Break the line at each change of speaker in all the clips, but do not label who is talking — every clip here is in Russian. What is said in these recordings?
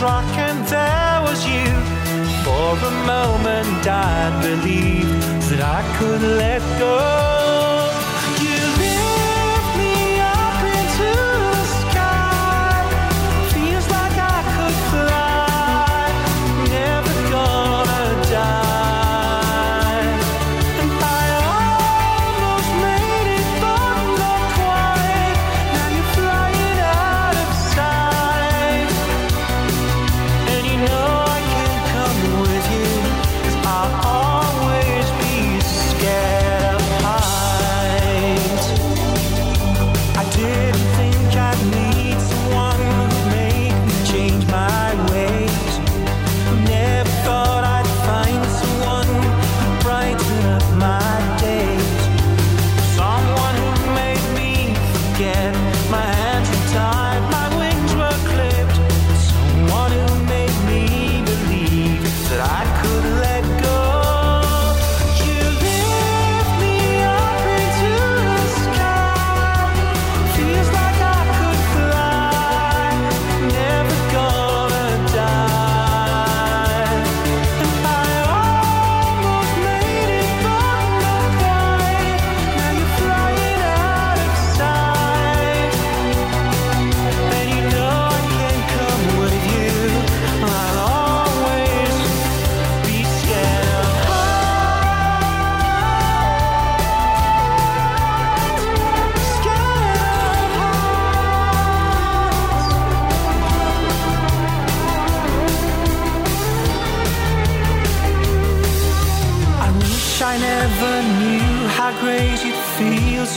Struck and there was you. For a moment I believed that I could let go.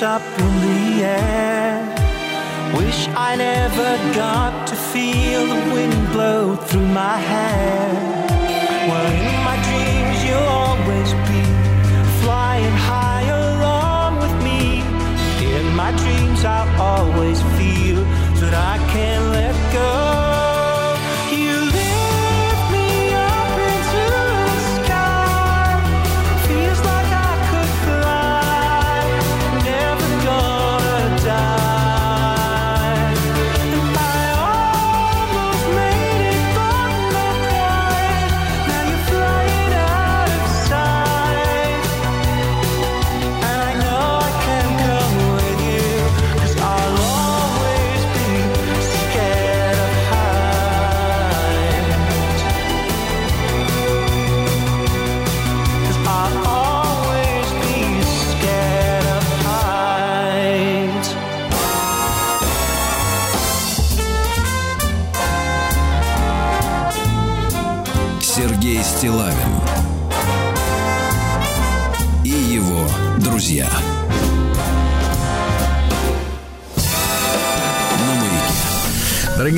Up in the air. Wish I never got to feel the wind blow through my hair. Well, in my dreams you'll always be flying high along with me. In my dreams I'll always feel that I can't let go.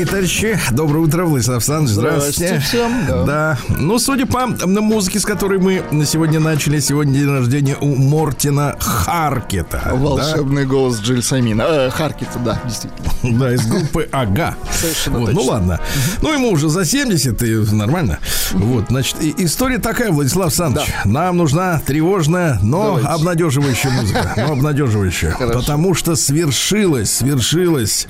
Дорогие товарищи, доброе утро, Владислав Александрович, здравствуйте.
Здравствуйте всем, да.
Да. Ну, судя по м, музыке, с которой мы на сегодня начали, сегодня день рождения у Мортина Харкета. да?
Волшебный голос Джилл Самина. Э, Харкита, да, действительно.
Да, из группы Ага.
Совершенно
Вот, Ну
точно.
ладно. Ну, ему уже за 70, и нормально. Вот, значит, и- история такая, Владислав Александрович. Нам нужна тревожная, но
Давайте.
обнадеживающая музыка. Но обнадеживающая.
Хорошо.
Потому что свершилось, свершилось.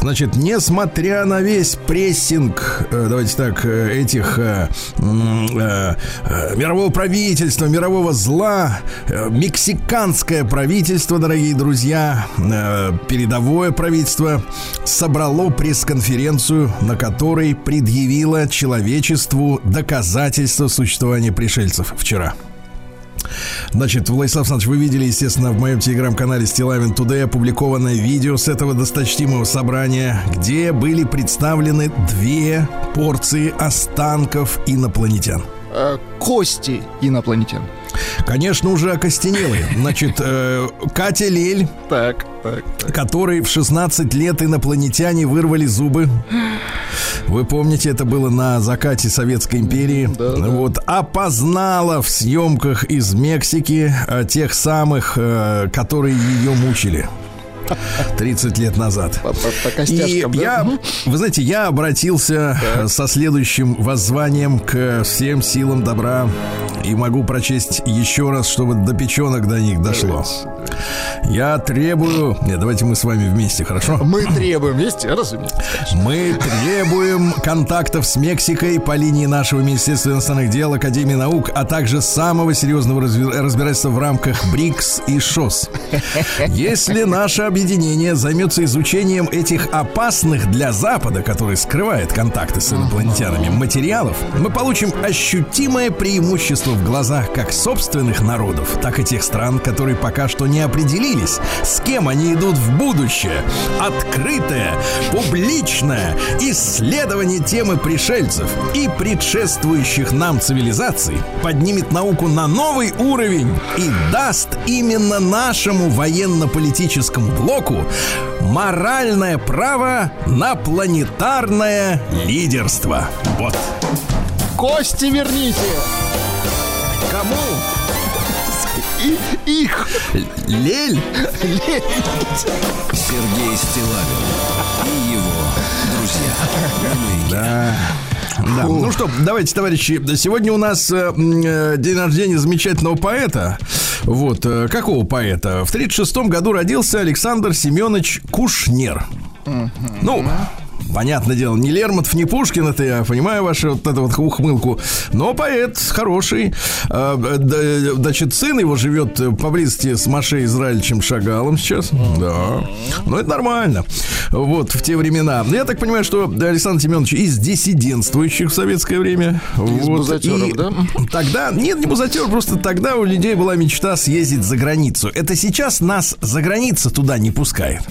Значит, несмотря на весь прессинг, э, давайте так, э, этих э, э, э, мирового правительства, мирового зла, э, мексиканское правительство, дорогие друзья, э, передовое правительство собрало пресс-конференцию, на которой предъявило человечеству доказательства существования пришельцев вчера. Значит, Владислав Александрович, вы видели, естественно, в моем телеграм-канале Стилавин Today опубликованное видео с этого досточтимого собрания, где были представлены две порции останков инопланетян.
Э, Кости инопланетян.
Конечно, уже окостенелые. Значит, э, Катя Лель,
Так, так, так.
которой в 16 лет инопланетяне вырвали зубы. Вы помните, это было на закате Советской империи.
Да, да.
Вот опознала в съемках из Мексики э, тех самых, э, которые ее мучили. 30 лет назад.
По, по- по
И
да?
я, вы знаете, я обратился э, со следующим воззванием к всем силам добра и могу прочесть еще раз, чтобы до печенок до них дошло. Я требую... Нет, давайте мы с вами вместе, хорошо?
Мы требуем вместе, разумеется.
Мы требуем контактов с Мексикой по линии нашего Министерства иностранных дел, Академии наук, а также самого серьезного разбирательства в рамках БРИКС и ШОС. Если наше объединение займется изучением этих опасных для Запада, который скрывает контакты с инопланетянами, материалов, мы получим ощутимое преимущество в глазах как собственных народов, так и тех стран, которые пока что не определились, с кем они идут в будущее. Открытое, публичное исследование темы пришельцев и предшествующих нам цивилизаций поднимет науку на новый уровень и даст именно нашему военно-политическому блоку моральное право на планетарное лидерство. Вот.
Кости верните!
Кому?
И, их!
Лель?
Сергей Стилавин и его друзья. Маяке.
Да. Ну что, давайте, товарищи, сегодня у нас э, э, день рождения замечательного поэта. Вот, э, какого поэта? В 1936 году родился Александр Семенович Кушнер. Ну, понятное дело, не Лермонтов, не Пушкин, это я понимаю вашу вот эту вот ухмылку, но поэт хороший. А, Значит, сын его живет поблизости с Маше Израильевичем Шагалом сейчас. Да. Но это нормально. Вот, в те времена. Я так понимаю, что Александр Семенович из диссидентствующих в советское время.
Из
Вот,
бузатеров,
и
да?
Тогда, нет, не бузатер, просто тогда у людей была мечта съездить за границу. Это сейчас нас за границу туда не пускает.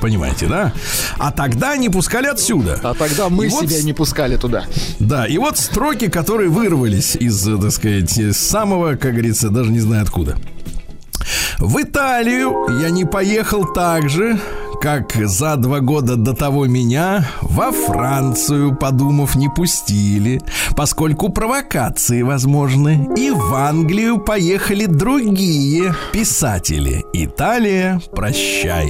Понимаете, да? А тогда не пускали отсюда.
А тогда мы
И вот
себя
с-
не пускали туда.
Да, и вот строки, которые вырвались из, э, так сказать, из самого, как говорится, даже не знаю откуда. В Италию я не поехал так же, как за два года до того меня во Францию, подумав, не пустили, поскольку провокации возможны. И в Англию поехали другие писатели. Италия, прощай.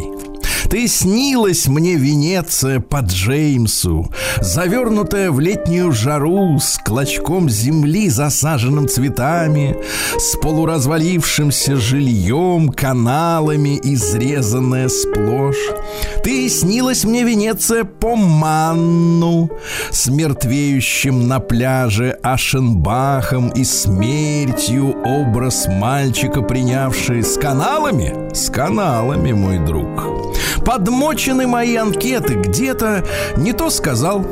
Ты снилась мне Венеция по Джеймсу, завернутая в летнюю жару с клочком земли, засаженным цветами, с полуразвалившимся жильем, каналами, изрезанная сплошь. Ты снилась мне Венеция по Манну, с мертвеющим на пляже Ашенбахом и смертью образ мальчика, принявший с каналами? С каналами, мой друг. Подмочены мои анкеты где-то не то сказал.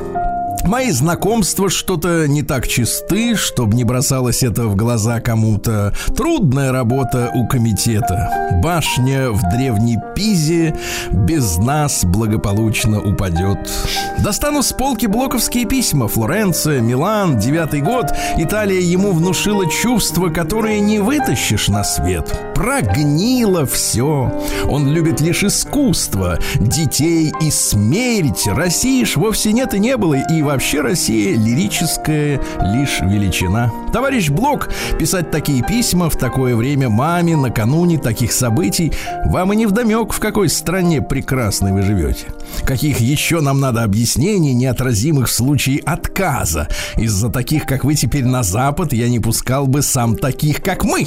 Мои знакомства что-то не так чисты, чтобы не бросалось это в глаза кому-то. Трудная работа у комитета. Башня в древней Пизе без нас благополучно упадет. Достану с полки блоковские письма. Флоренция, Милан, девятый год. Италия ему внушила чувства, которые не вытащишь на свет. Прогнило все. Он любит лишь искусство, детей и смерть. России ж вовсе нет и не было, и вообще Россия лирическая лишь величина. Товарищ Блок, писать такие письма в такое время маме накануне таких событий, вам и не вдомек, в какой стране прекрасной вы живете. Каких еще нам надо объяснений, неотразимых в случае отказа. Из-за таких, как вы теперь на Запад, я не пускал бы сам таких, как мы.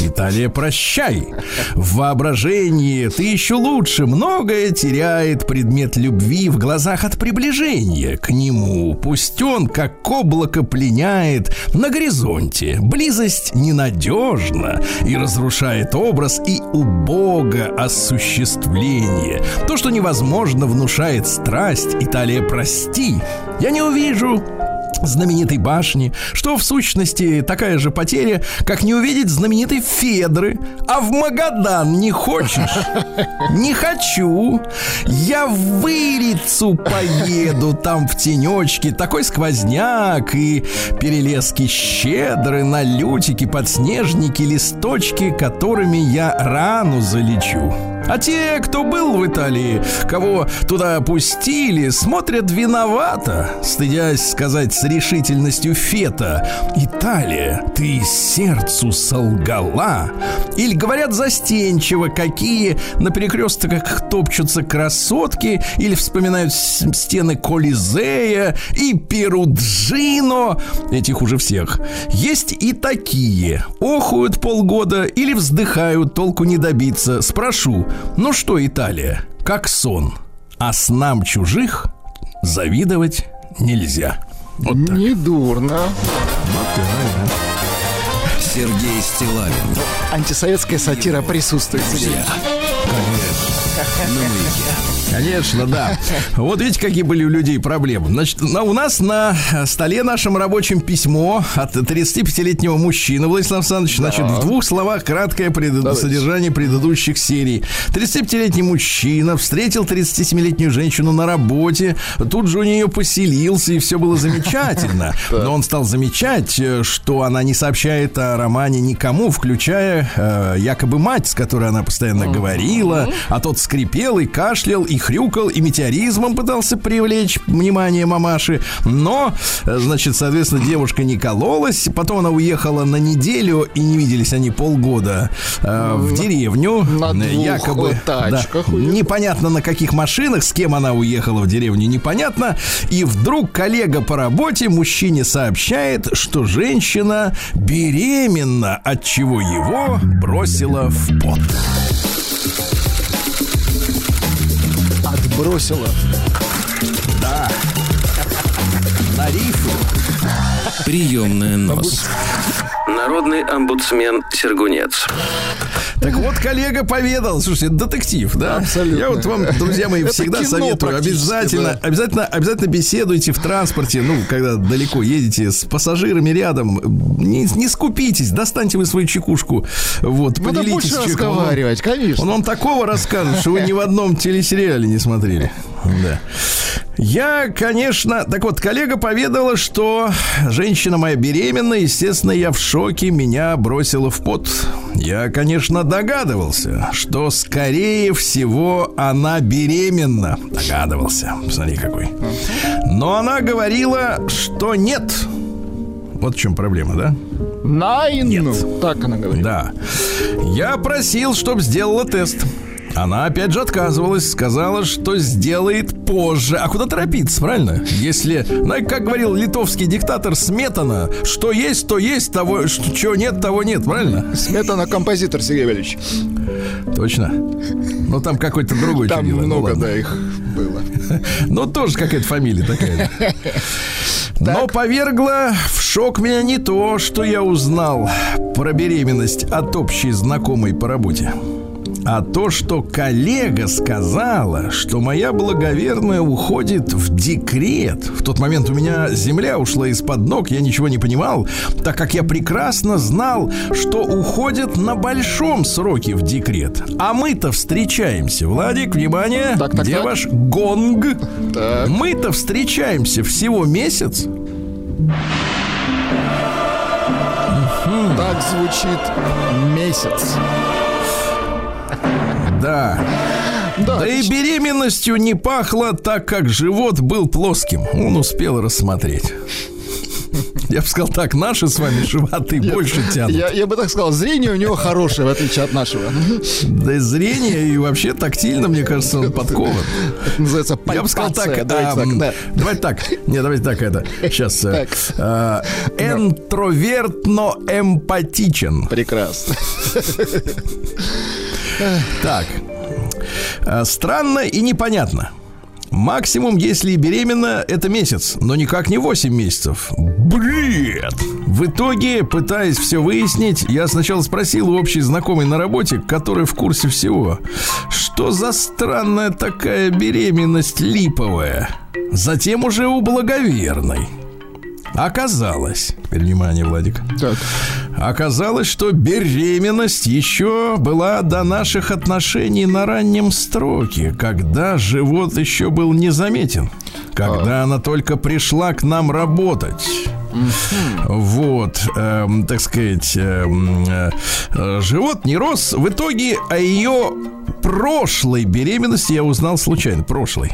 Италия, прощай. В воображении ты еще лучше. Многое теряет предмет любви в глазах от приближения к нему. Пусть он, как облако, пленяет на горизонте. Близость ненадежна и разрушает образ и убого осуществление. То, что невозможно, внушает страсть. Италия, прости. Я не увижу знаменитой башни, что в сущности такая же потеря, как не увидеть знаменитой Федры. А в Магадан не хочешь? Не хочу. Я в Вырицу поеду, там в тенечке такой сквозняк и перелески щедры на лютики, подснежники, листочки, которыми я рану залечу. А те, кто был в Италии, кого туда пустили, смотрят виновато, стыдясь сказать с решительностью Фета. Италия, ты сердцу солгала. Или говорят застенчиво, какие на перекрестках топчутся красотки, или вспоминают стены Колизея и Перуджино. Этих уже всех. Есть и такие. Охуют полгода или вздыхают, толку не добиться. Спрошу, ну что, Италия, как сон? А снам чужих завидовать нельзя.
Вот так. Недурно.
Сергей Стилавин.
Антисоветская сатира присутствует.
Друзья. Конечно. На маяке.
Конечно, да. Вот видите, какие были у людей проблемы. Значит, на, у нас на столе нашем рабочем письмо от 35-летнего мужчины Владислав Александрович. Значит, в двух словах краткое пред... содержание предыдущих серий. 35-летний мужчина встретил 37-летнюю женщину на работе. Тут же у нее поселился, и все было замечательно. Но он стал замечать, э, что она не сообщает о романе никому, включая э, якобы мать, с которой она постоянно говорила. А тот скрипел и кашлял, и хрюкал, и метеоризмом пытался привлечь внимание мамаши. Но, значит, соответственно, девушка не кололась. Потом она уехала на неделю, и не виделись они полгода э, в деревню.
На двух якобы тачках. Да,
непонятно на каких машинах, с кем она уехала в деревню, непонятно. И вдруг коллега по работе мужчине сообщает, что женщина беременна, от чего его бросила в пот.
Бросила.
Да. На рифу.
Приемная нос.
Народный омбудсмен Сергунец.
Так вот, коллега поведал, слушайте, это детектив, да?
Абсолютно.
Я вот вам, друзья мои, всегда советую, обязательно, да. обязательно, обязательно беседуйте в транспорте, ну, когда далеко едете, с пассажирами рядом, не, не скупитесь, достаньте вы свою чекушку, вот,
Надо
поделитесь
больше разговаривать,
он,
конечно.
Он вам такого расскажет, что вы ни в одном телесериале не смотрели. Да. Я, конечно... Так вот, коллега поведала, что женщина моя беременна. Естественно, я в шоке. Меня бросила в пот. Я, конечно, догадывался, что, скорее всего, она беременна. Догадывался. Смотри, какой. Но она говорила, что нет. Вот в чем проблема, да?
Найн. Нет. Так она говорит.
Да. Я просил, чтобы сделала тест. Она опять же отказывалась, сказала, что сделает позже. А куда торопиться, правильно? Если, ну, как говорил литовский диктатор Сметана, что есть, то есть, того, что, чего нет, того нет, правильно?
Сметана композитор, Сергей Валерьевич.
Точно? Ну, там какой-то другой
Там чудило. много, ну, да, их было.
Ну, тоже какая-то фамилия такая. Но повергло в шок меня не то, что я узнал про беременность от общей знакомой по работе а то, что коллега сказала, что моя благоверная уходит в декрет. В тот момент у меня земля ушла из-под ног, я ничего не понимал, так как я прекрасно знал, что уходит на большом сроке в декрет. А мы-то встречаемся. Владик, внимание, так, так, где так. ваш гонг? Так. Мы-то встречаемся всего месяц.
Так звучит месяц.
Да. Да, да и беременностью не пахло, так как живот был плоским. Он успел рассмотреть. Я бы сказал так, наши с вами животы Нет, больше тянут.
Я, я бы так сказал, зрение у него хорошее, в отличие от нашего.
Да и зрение, и вообще тактильно, мне кажется, он подкован.
Это называется пальпация.
Я бы сказал так, давайте а, так, да. Давайте так, не, давайте так, это, сейчас. Так. А, энтровертно эмпатичен.
Прекрасно.
Так. Э, странно и непонятно. Максимум, если беременна, это месяц, но никак не 8 месяцев. Бред! В итоге, пытаясь все выяснить, я сначала спросил у общей знакомой на работе, которая в курсе всего, что за странная такая беременность липовая. Затем уже у благоверной. Оказалось, внимание, Владик. Так. Оказалось, что беременность еще была до наших отношений на раннем строке, когда живот еще был незаметен, когда а. она только пришла к нам работать. Вот, эм, так сказать, эм, э, живот не рос. В итоге о ее прошлой беременности я узнал случайно. Прошлой.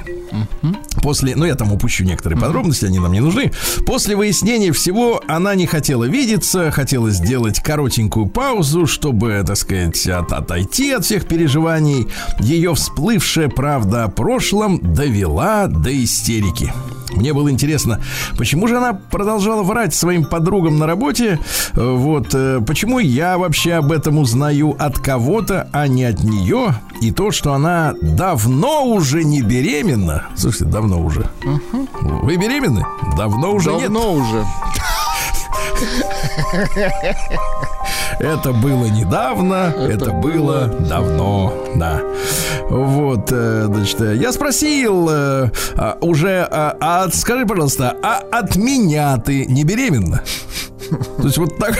После, ну я там упущу некоторые подробности, они нам не нужны. После выяснения всего она не хотела видеться, хотела сделать коротенькую паузу, чтобы, так сказать, от- отойти от всех переживаний. Ее всплывшая правда о прошлом довела до истерики. Мне было интересно, почему же она продолжала врать своим подругам на работе? Э, Вот, э, почему я вообще об этом узнаю от кого-то, а не от нее? И то, что она давно уже не беременна. Слушайте, давно уже. Вы беременны? Давно уже нет.
Давно уже.
Это было недавно, это, было давно, да. Вот, э, значит, э, я спросил э, а, уже, а, а скажи, пожалуйста, а от меня ты не беременна? То есть вот так...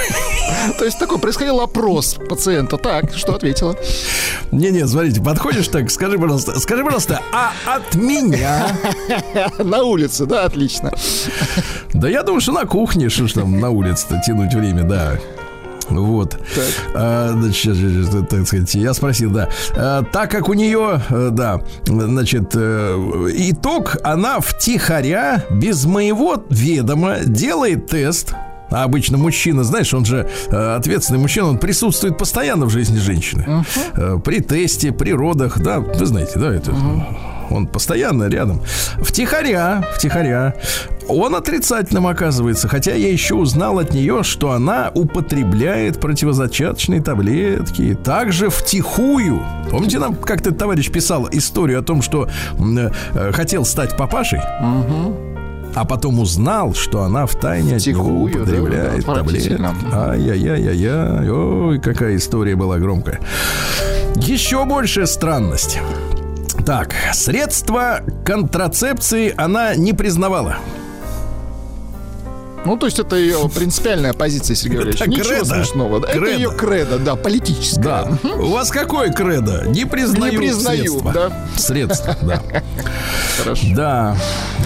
То есть такой происходил опрос пациента. Так, что ответила?
Не-не, смотрите, подходишь так, скажи, пожалуйста, скажи, пожалуйста, а от меня?
На улице, да, отлично.
Да я думаю, что на кухне, что ж там на улице-то тянуть время, да. Вот. А, значит, так сказать, я спросил, да. А, так как у нее, э, да, значит, э, итог, она втихаря, без моего ведома, делает тест. А обычно мужчина, знаешь, он же э, ответственный мужчина, он присутствует постоянно в жизни женщины. Э, при тесте, при родах, да, вы знаете, да, это. Он постоянно рядом. Втихаря, втихаря. Он отрицательным оказывается, хотя я еще узнал от нее, что она употребляет противозачаточные таблетки. Также втихую. Помните, нам как-то товарищ писал историю о том, что э, хотел стать папашей? А потом узнал, что она в тайне от него
Втихую, да,
употребляет
да,
таблетки. Ай-яй-яй-яй-яй. Ой, какая история была громкая. Еще большая странность. Так, средства контрацепции она не признавала.
Ну, то есть это ее принципиальная позиция, Сергей Валерьевич.
Это
Ничего
кредо.
смешного. да. Это
Кредо.
ее кредо, да, политическое.
Да. У вас какое кредо? Не признаю,
Не признаю,
средства.
да.
Средства, да.
Хорошо.
Да.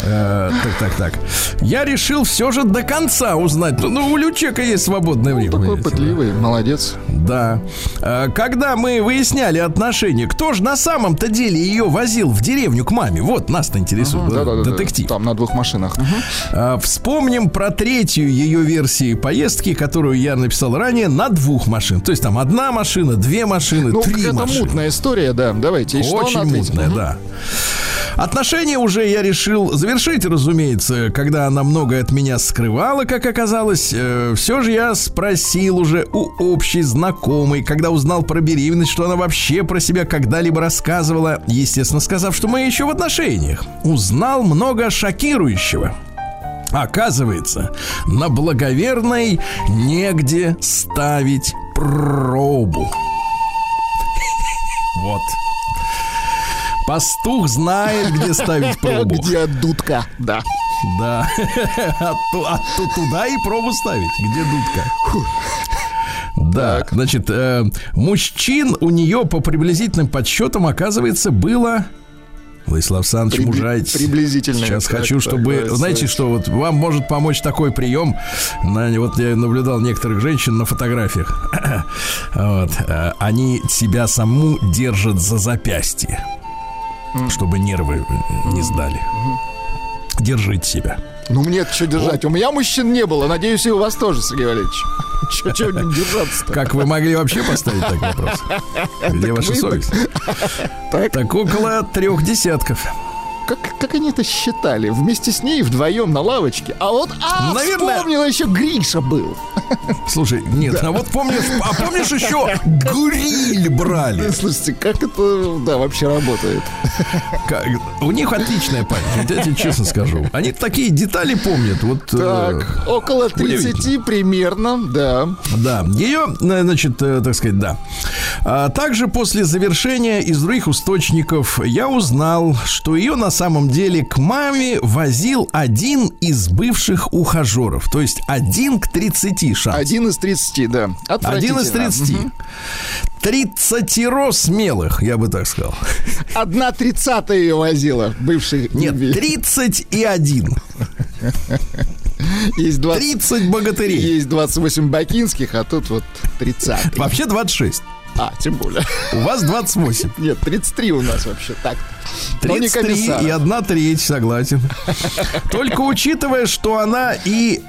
Э, так, так, так. Я решил все же до конца узнать. Ну, Ну, у Лючека есть свободное время.
Такой
понимаете, да.
пытливый, молодец.
Да. Э, Когда мы выясняли отношения, кто же на самом-то деле ее возил в деревню к маме? Вот нас-то интересует.
Да, да, да,
Детектив.
Там на двух машинах.
А, Вспомним про третью ее версии поездки, которую я написал ранее, на двух машин. То есть там одна машина, две машины,
Ну,
три
какая-то
машины.
мутная история, да. Давайте. И
Очень мутная, да. Отношения уже я решил завершить, разумеется, когда она многое от меня скрывала, как оказалось. все же я спросил уже у общей знакомой, когда узнал про беременность, что она вообще про себя когда-либо рассказывала, естественно, сказав, что мы еще в отношениях. Узнал много шокирующего. Оказывается, на благоверной негде ставить пробу. Вот. Пастух знает, где ставить пробу.
Где дудка, да.
Да. А а ту- туда и пробу ставить. Где дудка? Да, значит, э, мужчин у нее по приблизительным подсчетам, оказывается, было... Владислав Александрович,
Прибли-
мужайтесь.
приблизительно.
Сейчас
Так,
хочу,
так,
чтобы...
давайте,
знаете, что вот вам может помочь такой прием. На, вот я наблюдал некоторых женщин на фотографиях. Вот. э, Они себя саму держат за запястье, чтобы нервы не сдали. Держите себя.
Ну, мне что держать? У меня мужчин не было. Надеюсь, и у вас тоже, Сергей Валерьевич. Чего не держаться-то?
Как вы могли вообще поставить такой вопрос? Где ваша совесть?
Так
около трех десятков.
Как, как они это считали? Вместе с ней вдвоем на лавочке. А вот, а,
Наверное-
вспомнила, еще Гриша был.
Слушай, нет, а вот помнишь, а помнишь еще гриль брали?
Слушайте, как это, да, вообще работает?
Как- У них отличная память, я тебе честно скажу. Они такие детали помнят. Вот, э,
Так, около 30 примерно, да.
Да, ее, э, значит, э, так сказать, да. А также после завершения из других источников я узнал, что ее на самом деле к маме возил один из бывших ухажеров. То есть один к 30 шанс.
Один из 30, да.
Один из
Отвратительно.
30.
Мгм.
Тридцатиро смелых, я бы так сказал.
Одна тридцатая ее возила, бывший.
Нет,
любви.
30 и один.
Есть 20,
30 богатырей.
есть 28 бакинских, а тут вот 30.
Вообще 26.
А, тем более.
У вас 28.
Нет, 33 у нас вообще так. Но не
33
комиссар.
и одна треть, согласен. Только учитывая, что она и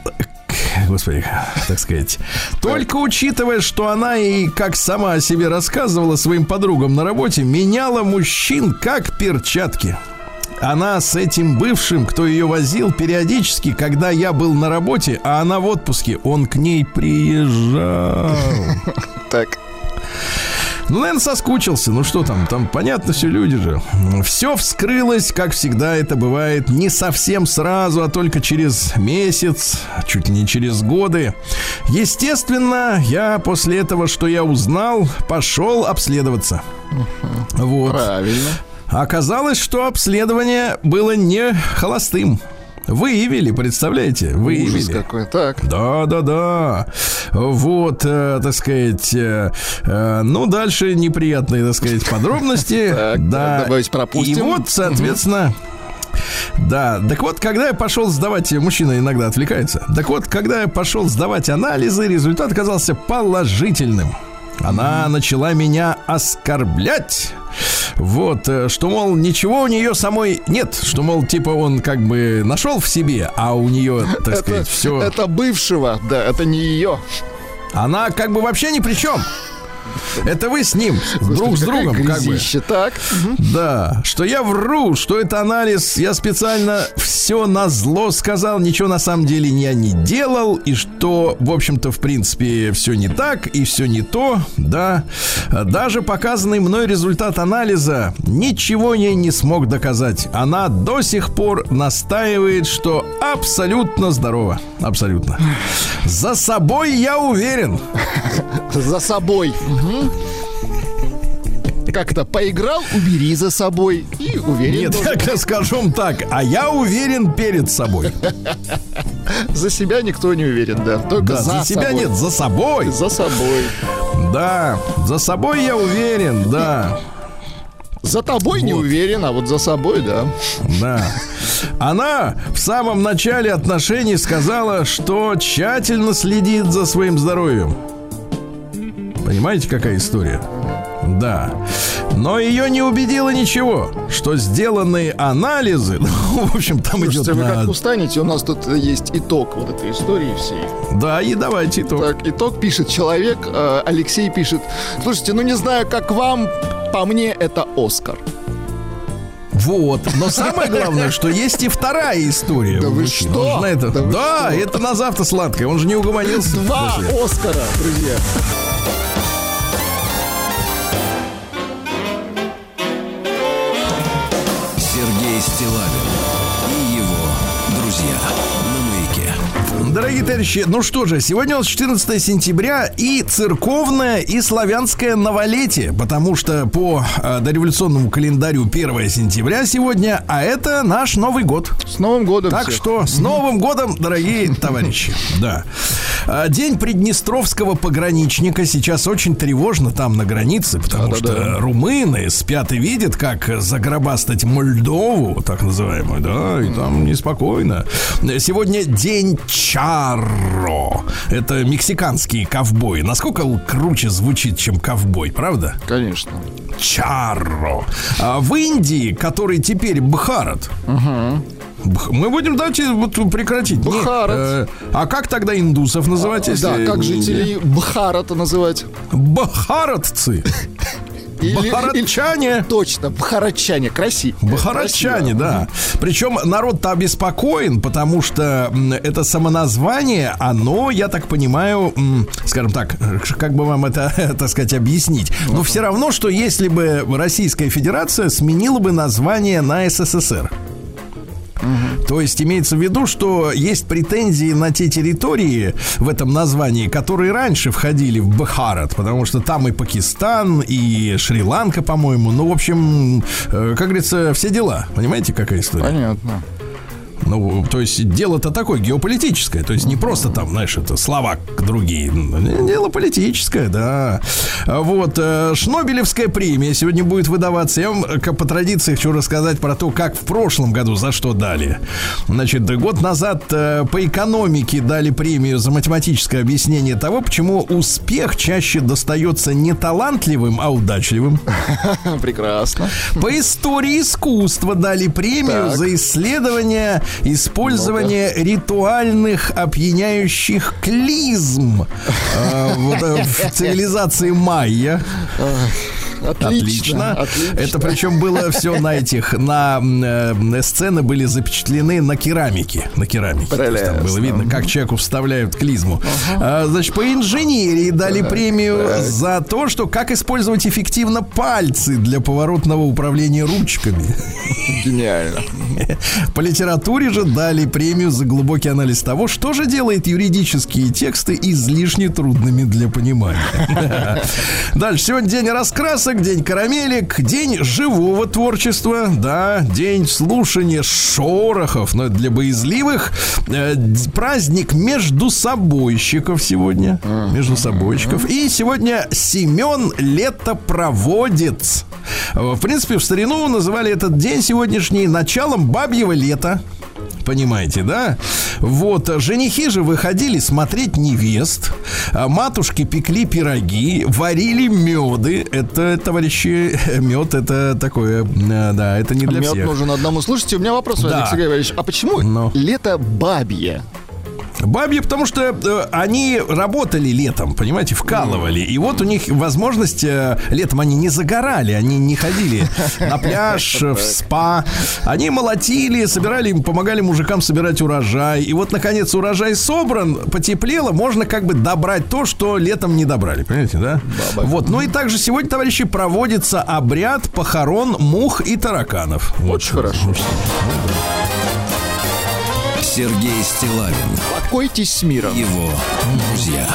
Господи, так сказать. Только учитывая, что она и, как сама о себе рассказывала своим подругам на работе, меняла мужчин как перчатки. Она с этим бывшим, кто ее возил, периодически, когда я был на работе, а она в отпуске, он к ней приезжал.
Так.
Ну, наверное, соскучился. Ну что там, там понятно все люди же. Все вскрылось, как всегда это бывает, не совсем сразу, а только через месяц, чуть не через годы. Естественно, я после этого, что я узнал, пошел обследоваться. Вот.
Правильно.
Оказалось, что обследование было не холостым. Выявили, представляете?
Ужас
Выявили.
какой. Так.
Да, да, да. Вот, э, так сказать, э, э, ну, дальше неприятные, так сказать, подробности. Да.
давайте пропустим.
И вот, соответственно, да, так вот, когда я пошел сдавать, мужчина иногда отвлекается. Так вот, когда я пошел сдавать анализы, результат оказался положительным. Она начала меня оскорблять. Вот, э, что, мол, ничего у нее самой нет. Что, мол, типа он как бы нашел в себе, а у нее, так
Это,
сказать, все...
это бывшего, да, это не ее.
Она как бы вообще ни при чем. Это вы с ним, друг с другом, как бы.
Грязище, так.
Да, что я вру, что это анализ, я специально все на зло сказал, ничего на самом деле я не делал, и что, в общем-то, в принципе, все не так, и все не то, да. Даже показанный мной результат анализа ничего ей не смог доказать. Она до сих пор настаивает, что абсолютно здорова. Абсолютно. За собой я уверен.
За собой. Мгм. Как-то поиграл, убери за собой. И уверен,
Нет,
должен.
так скажем так, а я уверен перед собой.
за себя никто не уверен, да. Только
Да,
за,
за себя
собой.
нет, за собой.
За собой.
Да, за собой я уверен, да,
За тобой не уверен, а вот за собой, да.
да. Она в самом начале отношений сказала, что тщательно следит за своим здоровьем. Понимаете, какая история? Да. Но ее не убедило ничего, что сделанные анализы, ну, в общем, там идет
Слушайте, вы
на...
как устанете, у нас тут есть итог вот этой истории всей.
Да, и давайте итог.
Так, итог пишет человек, э, Алексей пишет, слушайте, ну не знаю, как вам, по мне это Оскар.
Вот. Но самое главное, что есть и вторая история.
Да вы что?
Это...
Да
Да,
вы что?
это на завтра сладкое. Он же не угомонился.
Два. Оскара, друзья.
Стилавин и его друзья на маяке.
Дорогие товарищи, ну что же, сегодня у нас 14 сентября и церковное, и славянское новолетие, потому что по э, дореволюционному календарю 1 сентября сегодня, а это наш Новый год.
С Новым годом
Так
всех.
что с Новым годом, дорогие товарищи. Да. А, День Приднестровского пограничника сейчас очень тревожно там на границе, потому
Да-да-да.
что румыны спят и видят, как загробастать Мольдову, так называемую, да, и там неспокойно. Сегодня День Чарро. Это мексиканские ковбои. Насколько круче звучит, чем ковбой, правда?
Конечно.
Чарро. А в Индии, который теперь Бхарат. Бх- Мы будем, давайте вот прекратить.
Бхарат.
э, а как тогда индусов называть, если...
да, как жителей Бхарата называть?
Бхаратцы.
Или-
Бхаратчане.
или- Точно, бхарачане, красиво.
Бхаратчане, да. Причем народ-то обеспокоен, потому что это самоназвание, оно, я так понимаю, скажем так, как бы вам это, так сказать, объяснить. Но все равно, что если бы Российская Федерация сменила бы название на СССР. То есть имеется в виду, что есть претензии на те территории в этом названии, которые раньше входили в Бхарат, потому что там и Пакистан, и Шри-Ланка, по-моему. Ну, в общем, э, как говорится, все дела. Понимаете, какая история?
Понятно.
Ну, то есть дело-то такое геополитическое. То есть не просто там, знаешь, это слова другие. Дело политическое, да. Вот. э, Шнобелевская премия сегодня будет выдаваться. Я вам, как по традиции, хочу рассказать про то, как в прошлом году за что дали. Значит, год назад э, по экономике дали премию за математическое объяснение того, почему успех чаще достается не талантливым, а удачливым.
Прекрасно.
По истории искусства дали премию
Так.
за исследование использования ритуальных опьяняющих клизм э, вот, э, в цивилизации майя.
Отлично.
Отлично. Это причем было все на этих, на э, сцены были запечатлены на керамике. На керамике. Там было видно, как человеку вставляют клизму. А, значит, по инженерии дали премию за то, что как использовать эффективно пальцы для поворотного управления ручками.
Гениально.
По литературе же дали премию за глубокий анализ того, что же делает юридические тексты излишне трудными для понимания. Дальше. Сегодня день раскрасок, день карамелек, день живого творчества, да, день слушания шорохов, но для боязливых. Э, Праздник между собойщиков сегодня. Между собойщиков. И сегодня Семен Летопроводец. В принципе, в старину называли этот день сегодняшний началом бабьего лета. Понимаете, да? Вот, а женихи же выходили смотреть невест, а матушки пекли пироги, варили меды. Это, товарищи, мед это такое, э, да, это не для
Мед
всех.
нужен одному. Слушайте, у меня вопрос,
Да.
Алексей Григорьевич. А почему
Ну.
лето бабье?
Бабьи, потому что э, они работали летом, понимаете, вкалывали. И вот у них возможность, э, летом они не загорали, они не ходили на пляж, в спа. Они молотили, собирали, помогали мужикам собирать урожай. И вот, наконец, урожай собран, потеплело, можно как бы добрать то, что летом не добрали, понимаете, да? Вот, ну и также сегодня, товарищи, проводится обряд похорон мух и тараканов.
Очень хорошо.
Сергей Стилавин
Покойтесь с миром.
Его друзья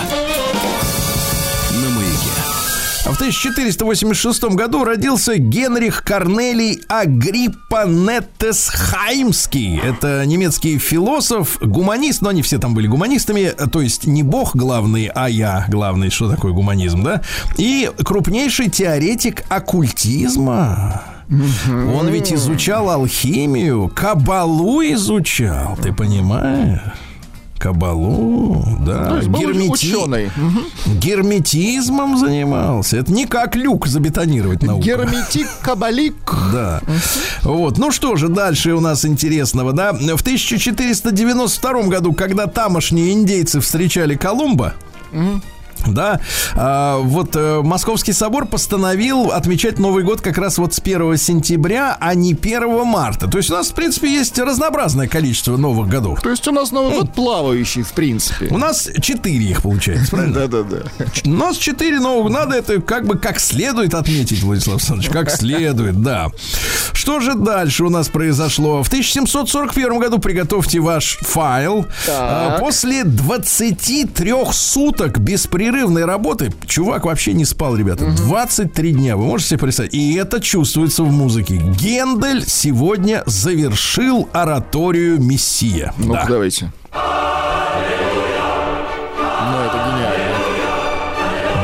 1486 году родился Генрих Корнелий Агриппанеттес Хаймский. Это немецкий философ, гуманист, но они все там были гуманистами, то есть не бог главный, а я главный. Что такое гуманизм, да? И крупнейший теоретик оккультизма. Он ведь изучал алхимию, кабалу изучал, ты понимаешь? Кабалу, да,
был
гермети-
ученый.
Герметизмом занимался. Это не как люк забетонировать науку.
Герметик Кабалик.
Да. Вот. Ну что же, дальше у нас интересного, да? В 1492 году, когда тамошние индейцы встречали Колумба, да, а, вот э, Московский собор постановил отмечать Новый год как раз вот с 1 сентября, а не 1 марта. То есть у нас, в принципе, есть разнообразное количество новых годов.
То есть у нас Новый год плавающий, в принципе.
У нас 4 их получается, правильно?
Да-да-да.
У нас 4 новых надо это как бы как следует отметить, Владислав Александрович, как следует, да. Что же дальше у нас произошло? В 1741 году приготовьте ваш файл. А, После 23 суток беспрерывной работы чувак вообще не спал, ребята. 23 дня, вы можете себе представить? И это чувствуется в музыке. Гендель сегодня завершил ораторию «Мессия».
Ну-ка,
Да.
давайте.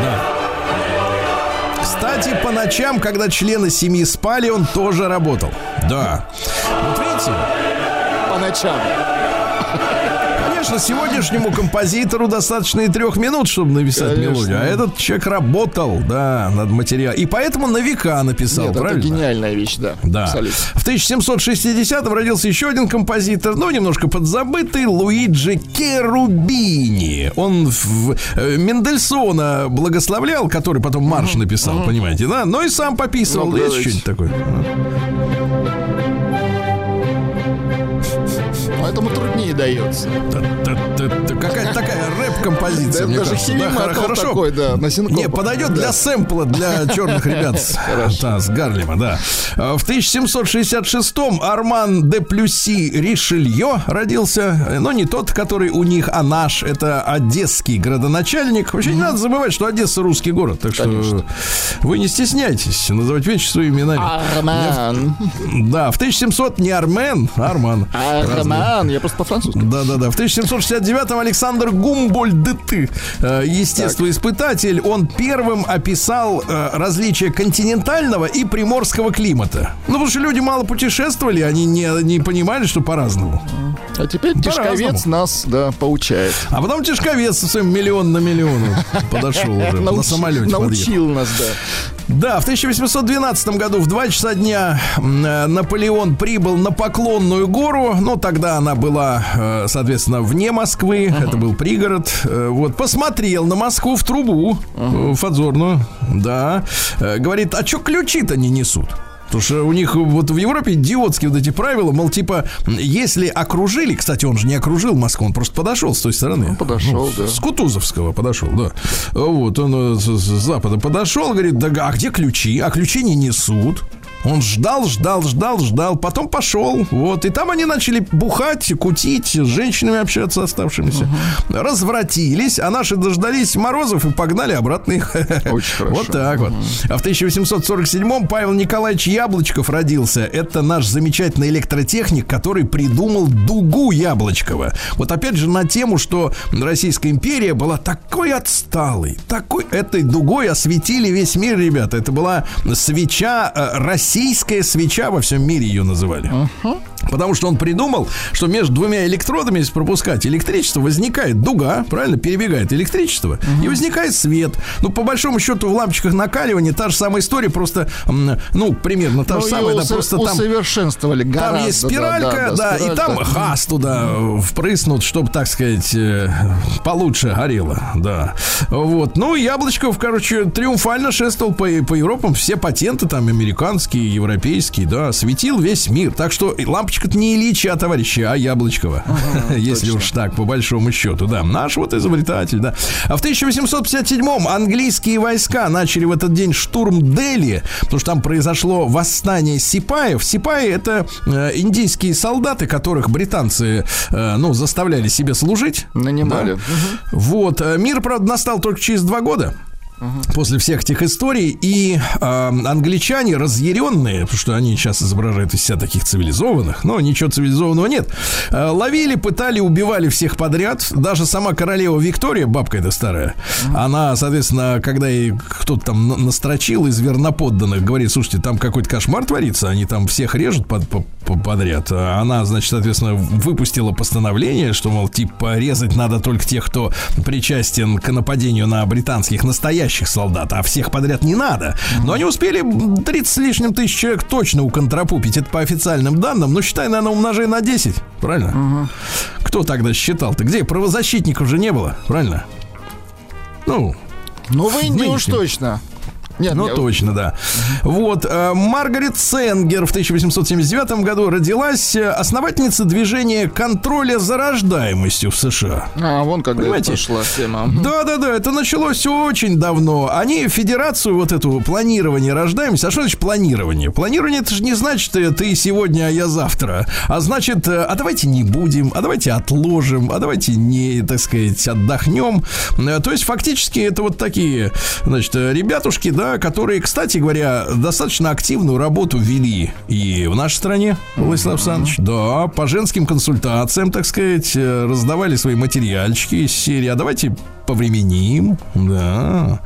Ну.
Кстати, по ночам, когда члены семьи спали, он тоже работал. Да. Вот видите,
По ночам.
Конечно, сегодняшнему композитору достаточно и трех минут, чтобы написать
Конечно.
мелодию. А этот человек работал, да, над материалом. И поэтому на века написал,
Нет, это
правильно?
гениальная вещь, да.
Да.
Абсолютно.
В 1760-м родился еще один композитор, ну, немножко подзабытый, Луиджи Керубини. Он в, э, Мендельсона благословлял, который потом марш написал, понимаете, да? Но и сам пописывал.
Ну,
Есть что-нибудь такое?
Поэтому труднее дается.
Какая-то такая рэп-композиция, мне
даже
хор- хорошо.
такой, да, на.
Не, подойдет для сэмпла для черных ребят с, да, с Гарлема, да. А, В 1766-м Арман де Плюси Ришелье родился, но не тот, который у них, а наш. Это одесский градоначальник. Вообще не надо забывать, что Одесса русский город, так что вы не стесняйтесь называть вещи своими именами.
Арман.
Да, в 1700 не Армен, а Арман.
Арман. Банан, я просто по-французски.
Да-да-да. В 1769-м Александр Гумбольдты, э, естествоиспытатель, он первым описал э, различия континентального и приморского климата. Ну, потому что люди мало путешествовали, они не, не понимали, что по-разному.
А теперь. Тишковец нас, да, поучает.
А потом Тишковец со своим миллион на миллион подошел уже на самолете.
Научил нас, да.
Да, в 1812 году в 2 часа дня э, Наполеон прибыл на Поклонную гору. Ну, тогда она была, э, соответственно, вне Москвы. Это был пригород. Э, Вот, посмотрел на Москву в трубу, в Фадзорную. Да. Говорит, а что ключи-то не несут? Потому что у них вот в Европе идиотские вот эти правила, мол, типа, если окружили, кстати, он же не окружил Москву, он просто подошел с той стороны. Ну,
подошел, да.
С Кутузовского подошел, да. Вот, он э, с, с запада подошел, говорит, да а где ключи? А ключи не несут. Он ждал, ждал, ждал, ждал, потом пошел. Вот. И там они начали бухать, кутить, с женщинами общаться оставшимися. Развратились, а наши дождались морозов и погнали обратно их.
Очень хорошо.
Вот так вот. А в 1847-м Павел Николаевич Яблочков родился. Это наш замечательный электротехник, который придумал дугу Яблочкова. Вот опять же на тему, что Российская империя была такой отсталой, такой этой дугой осветили весь мир, ребята. Это была свеча, э, российская свеча во всем мире ее называли. Потому что он придумал, что между двумя электродами, если пропускать электричество, возникает дуга, правильно, перебегает электричество, и возникает свет. Ну, по большому счету, в лампочках накаливания та же самая история, просто, ну, примерно та
Ну,
же самая, да, просто там...
усовершенствовали
Там
гораздо,
есть
да,
спиралька, да, и там
спиралька.
газ туда впрыснут, чтобы, так сказать, э, получше горело, да. Вот. Ну, Яблочков, короче, триумфально шествовал по, по Европам, все патенты там американские, европейские, да, светил весь мир. Так что лампочка-то не Ильича, товарищи, а Яблочкова. Если уж так, по большому счету, да. Наш вот изобретатель, да. А в 1857-м английские войска начали в этот день штурм Дели, потому что там произошло восстание сипаев. Сипаи это э, индийские солдаты, которых британцы, э, ну, заставляли себе служить.
Нанимали.
Да. Вот. э, Мир, правда, настал только через два года. После всех этих историй и э, англичане разъяренные, потому что они сейчас изображают из себя таких цивилизованных, но ничего цивилизованного нет, э, ловили, пытали, убивали всех подряд. Даже сама королева Виктория, бабка эта старая, она, соответственно, когда ей кто-то там на- настрочил из верноподданных, говорит, слушайте, там какой-то кошмар творится, они там всех режут под- по- по- подряд. А Она, значит, соответственно, выпустила постановление, что, мол, типа, резать надо только тех, кто причастен к нападению на британских настоящих солдат, а всех подряд не надо. Но они успели 30 с лишним тысяч человек точно уконтрапупить. Это по официальным данным. Ну, считай, наверное, умножай на 10. Правильно? Кто тогда считал-то? Где? Правозащитников же не было. Правильно? Ну,
Ну, в Индии уж точно. Нет,
ну,
я-
точно, да. Вот. э, Маргарет Сенгер в 1879 году родилась э, основательница движения контроля за рождаемостью в США.
А, вон когда
Понимаете?
пошла тема.
Да, да, да, это началось очень давно. Они федерацию вот эту планирование рождаемости. А что значит планирование? Планирование это же не значит э, ты сегодня, а я завтра. А значит, а давайте не будем, а давайте отложим, а давайте не, так сказать, отдохнем. То есть фактически это вот такие, значит, ребятушки, да, которые, кстати говоря, достаточно активную работу вели и в нашей стране, Владислав Александрович. Да, по женским консультациям, так сказать, э, раздавали свои материальчики из серии. А давайте повременим. Да.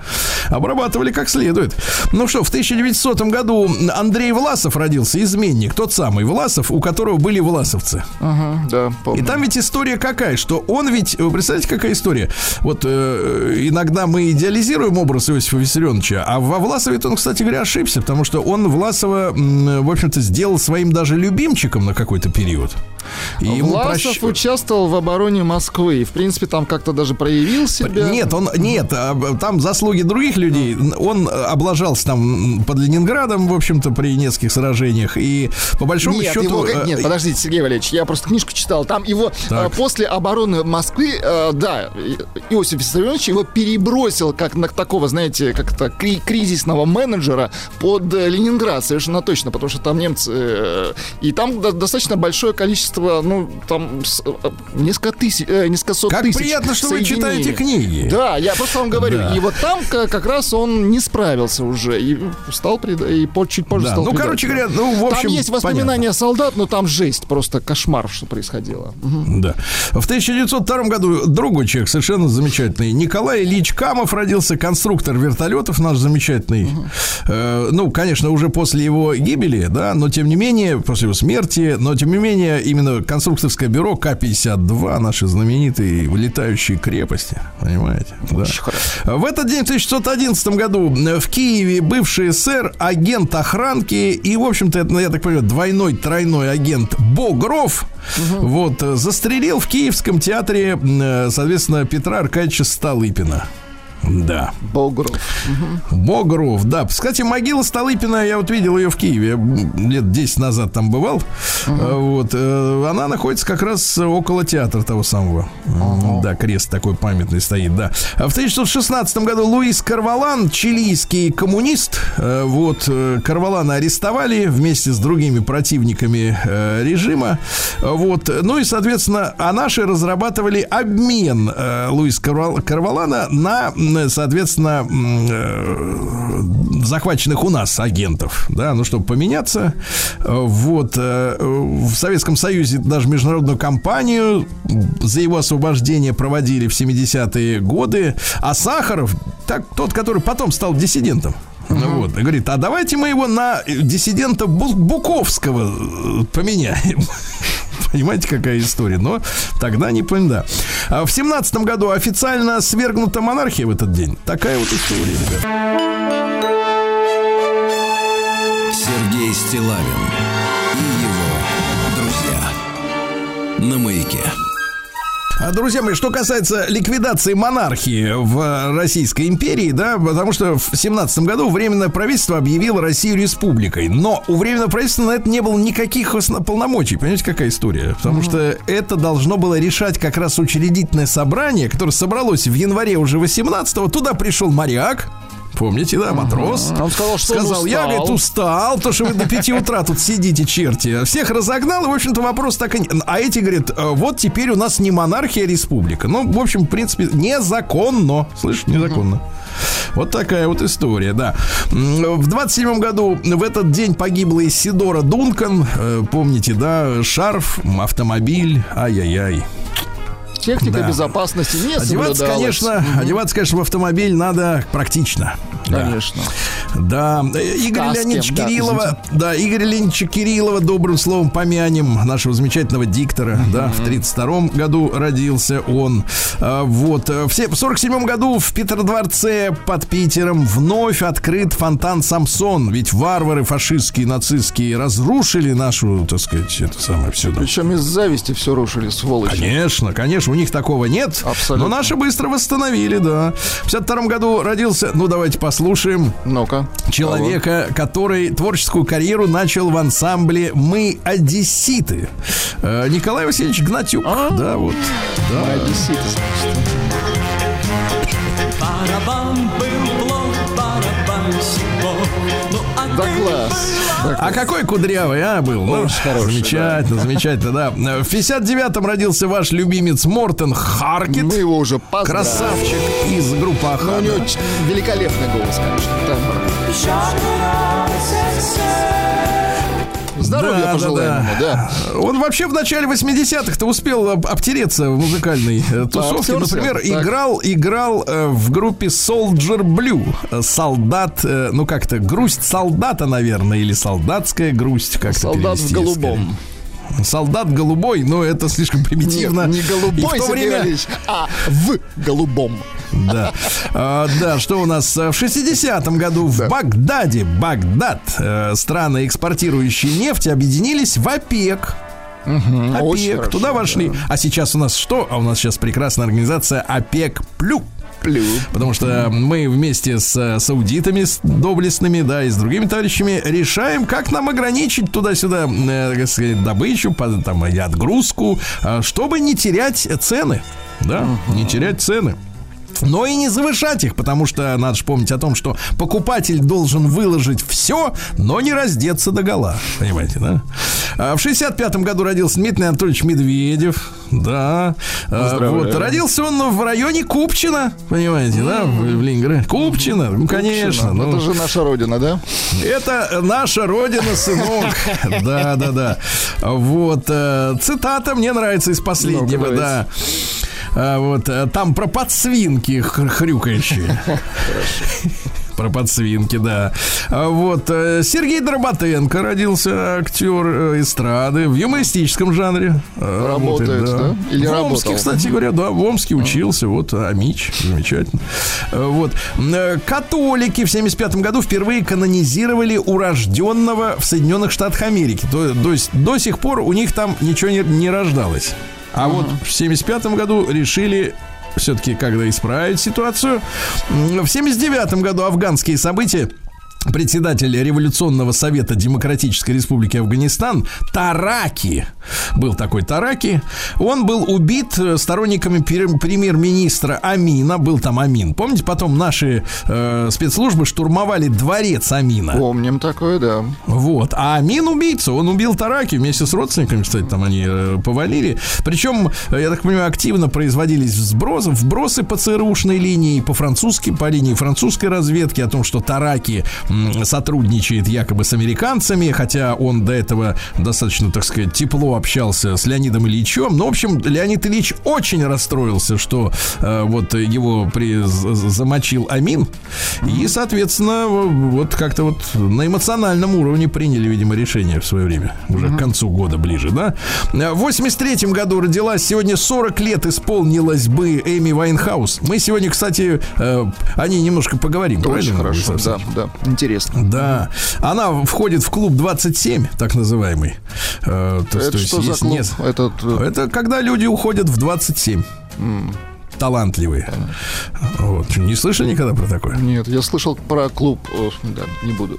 Обрабатывали как следует. Ну что, в 1900 году Андрей Власов родился, изменник, тот самый Власов, у которого были власовцы.
Ага, да,
И
помню.
там ведь история какая, что он ведь, вы представляете, какая история? Вот э, иногда мы идеализируем образ Иосифа Виссарионовича, а во Власове он, кстати говоря, ошибся, потому что он Власова, в общем-то, сделал своим даже любимчиком на какой-то период. И
Власов
прощ-
участвовал в обороне Москвы. И, в принципе, там как-то даже проявил себя.
Нет, он нет, а, там заслуги других людей. Он э, облажался там под Ленинградом, в общем-то, при нескольких сражениях. И по большому
Нет,
счету.
его,
э,
нет, подождите, Сергей Валерьевич, я просто книжку читал. Там его
Так.
э, после обороны Москвы, да, Иосиф Виссарионович его перебросил как на такого, знаете, как-то кри- кризисного менеджера под Ленинград, совершенно точно, потому что там немцы... и там до- достаточно большое количество ну, там, несколько тысяч, несколько сот
Как
тысяч
приятно, что вы читаете книги.
Да, я просто вам говорю,
Да.
и вот там ка- как раз он не справился уже, и стал, преда- и чуть позже
Да,
стал
ну, короче
предателем.
говоря, ну, в общем,
Там есть воспоминания солдат, но там жесть, просто кошмар, что происходило. Мгм.
Да. В 1902 году другой человек совершенно замечательный. Николай Ильич Камов родился, конструктор вертолетов наш замечательный. Э, ну, конечно, уже после его гибели, да, но тем не менее, после его смерти, но тем не менее, именно конструкторское бюро К-52, наши знаменитые летающие крепости, понимаете? Да.
Очень хорошо.
В этот день, в 1911 году, э, в Киеве бывший СССР, агент охранки и, в общем-то, это, ну, я так понимаю, двойной, тройной агент Богров, вот, э, застрелил в Киевском театре, э, соответственно, Петра Аркадьевича Столыпина. Да.
Болгров.
Богров, да. Кстати, могила Столыпина, я вот видел ее в Киеве, лет 10 назад там бывал. Э, Вот. э, Она находится как раз около театра того самого. Да, крест такой памятный стоит, да. А В 1916 году Луис Карвалан, чилийский коммунист, э, вот, э, Карвалана арестовали вместе с другими противниками режима. Вот. Ну и, соответственно, а наши разрабатывали обмен Луис Карвал- Карвалана на, соответственно, м, э, захваченных у нас агентов, да, ну, чтобы поменяться. Э, Вот. э, В Советском Союзе даже международную кампанию за его освобождение проводили в 70-е годы. А Сахаров, так, тот, который потом стал диссидентом, ну Вот, говорит, а давайте мы его на э, диссидента Бу- Буковского э, поменяем. Понимаете, какая история? Но тогда не понял, да. А в семнадцатом году официально свергнута монархия в этот день. Такая вот история, ребят.
Сергей Стилавин и его друзья на маяке.
А, Друзья мои, что касается ликвидации монархии в Российской империи, да, потому что в 17 году Временное правительство объявило Россию республикой. Но у Временного правительства на это не было никаких полномочий. Понимаете, какая история? Потому что это должно было решать как раз учредительное собрание, которое собралось в январе уже 18-го. Туда пришел моряк, Помните, да, матрос?
Он сказал, что он
Сказал, я,
устал».
говорит, устал, то, что вы до 5 утра тут сидите, черти. Всех разогнал, и, в общем-то, вопрос так и... А эти, говорят, «Э, вот теперь у нас не монархия, а республика. Ну, в общем, в принципе, незаконно. Слышишь, незаконно. Вот такая вот история, да. В 27 году в этот день погибла Исидора Дункан. Э, Помните, да, шарф, автомобиль, ай-яй-яй.
Техника
Да.
безопасности не
Одеваться, конечно, одеваться, конечно, в автомобиль надо практично.
Конечно.
Да, э, Игорь
каске,
Леонидович
да,
Кириллова, да, Игорь Леонидовича Кириллова добрым словом помянем, нашего замечательного диктора, да, в 32 году родился он. А, Вот, э, в се- в 47 году в Петродворце под Питером вновь открыт фонтан Самсон, ведь варвары фашистские, нацистские разрушили нашу, так сказать, это самое все.
Причем из зависти все рушили, сволочи.
Конечно, конечно, у них такого нет.
Абсолютно.
Но наши быстро восстановили, да. В 52 году родился, ну давайте послушаем
Ну-ка.
человека, который творческую карьеру начал в ансамбле «Мы одесситы». Э, Николай Васильевич Гнатюк. Да, вот. Да.
Кого? Одесситы, значит.
Барабан был
Да класс. Да
А какой кудрявый, а, был? Ну,
Очень хороший,
замечательно, замечательно, да. В 59-м родился ваш любимец Мортен Харкет.
Мы его уже поздравили.
Красавчик из группы
Но у
Ахана.
него великолепный голос, конечно. Тембр. Здоровья
Да,
пожелаем
да,
ему, да.
Он вообще в начале 80-х-то успел об- обтереться в музыкальной э, тусовке.
Обтерся?
Например,
Так.
играл, играл э, в группе Soldier Blue. Э, Солдат, ну как-то, грусть солдата, наверное, или солдатская грусть, как-то
Солдат в голубом.
скорее. Солдат голубой, но это слишком примитивно.
Нет, не
И в
голубой,
то время,
Валерьевич, а в голубом.
да. А, да, что у нас э, в 60-м году в Багдаде, Багдад, э, страны, экспортирующие нефть, объединились в ОПЕК.
Очень
ОПЕК.
хорошо,
Туда вошли. А сейчас у нас что? А у нас сейчас прекрасная организация ОПЕК Плю.
Плю.
Потому что мы вместе с э, саудитами с доблестными, да, и с другими товарищами решаем, как нам ограничить туда-сюда, э, сказать, добычу, там, и отгрузку, э, чтобы не терять цены. Да, не терять цены. Но и не завышать их, потому что надо же помнить о том, что покупатель должен выложить все, но не раздеться до гола. Понимаете, да? А в 65-м году родился Дмитрий Анатольевич Медведев. Да. А, вот. Родился он в районе Купчино. Понимаете, да? В, в Ленинграде. Купчино. Ну, конечно.
Ну,
ну,
это же наша родина, да?
это наша родина, сынок. Да, да, да. Вот. э, Цитата мне нравится из последнего, да. А, Вот э, там про подсвинки хрюкающие. Про подсвинки, да. А Вот э, Сергей Дроботенко родился, актер э, эстрады в юмористическом жанре. э,
Работает, да? Или
в Омске,
работал?
кстати говоря, да, в Омске учился. Вот Амич, замечательно. Вот католики в 75 году впервые канонизировали урожденного в Соединенных Штатах Америки. То, то есть до сих пор у них там ничего не, не рождалось. А вот в 75 году решили все-таки когда исправить ситуацию. В 79 году афганские события председатель Революционного совета Демократической Республики Афганистан Тараки, был такой Тараки, он был убит э, сторонниками премьер-министра Амина, был там Амин. Помните, потом наши э, спецслужбы штурмовали дворец Амина.
Помним такое, да.
Вот. А Амин убийца, он убил Тараки вместе с родственниками, кстати, там они э, повалили. Причем, э, я так понимаю, активно производились взбросы, вбросы по ЦРУшной линии, по французской, по линии французской разведки о том, что Тараки сотрудничает якобы с американцами, хотя он до этого достаточно, так сказать, тепло общался с Леонидом Ильичем. Ну, в общем, Леонид Ильич очень расстроился, что э, вот его при- замочил Амин. И, соответственно, вот как-то вот на эмоциональном уровне приняли, видимо, решение в свое время. Уже к концу года ближе, да? В 83 году родилась, сегодня 40 лет исполнилось бы Эми Вайнхаус. Мы сегодня, кстати, э, о ней немножко поговорим.
Очень
правильно,
хорошо, да, да. Интересно.
Да, она входит в клуб 27, так называемый. Э, то,
Это
то есть
что за
есть
клуб?
нес-
Этот, э,
Это когда люди уходят в 27. Талантливые. Вот. Не слышали никогда про такое?
Нет, я слышал про клуб, о, да, не буду.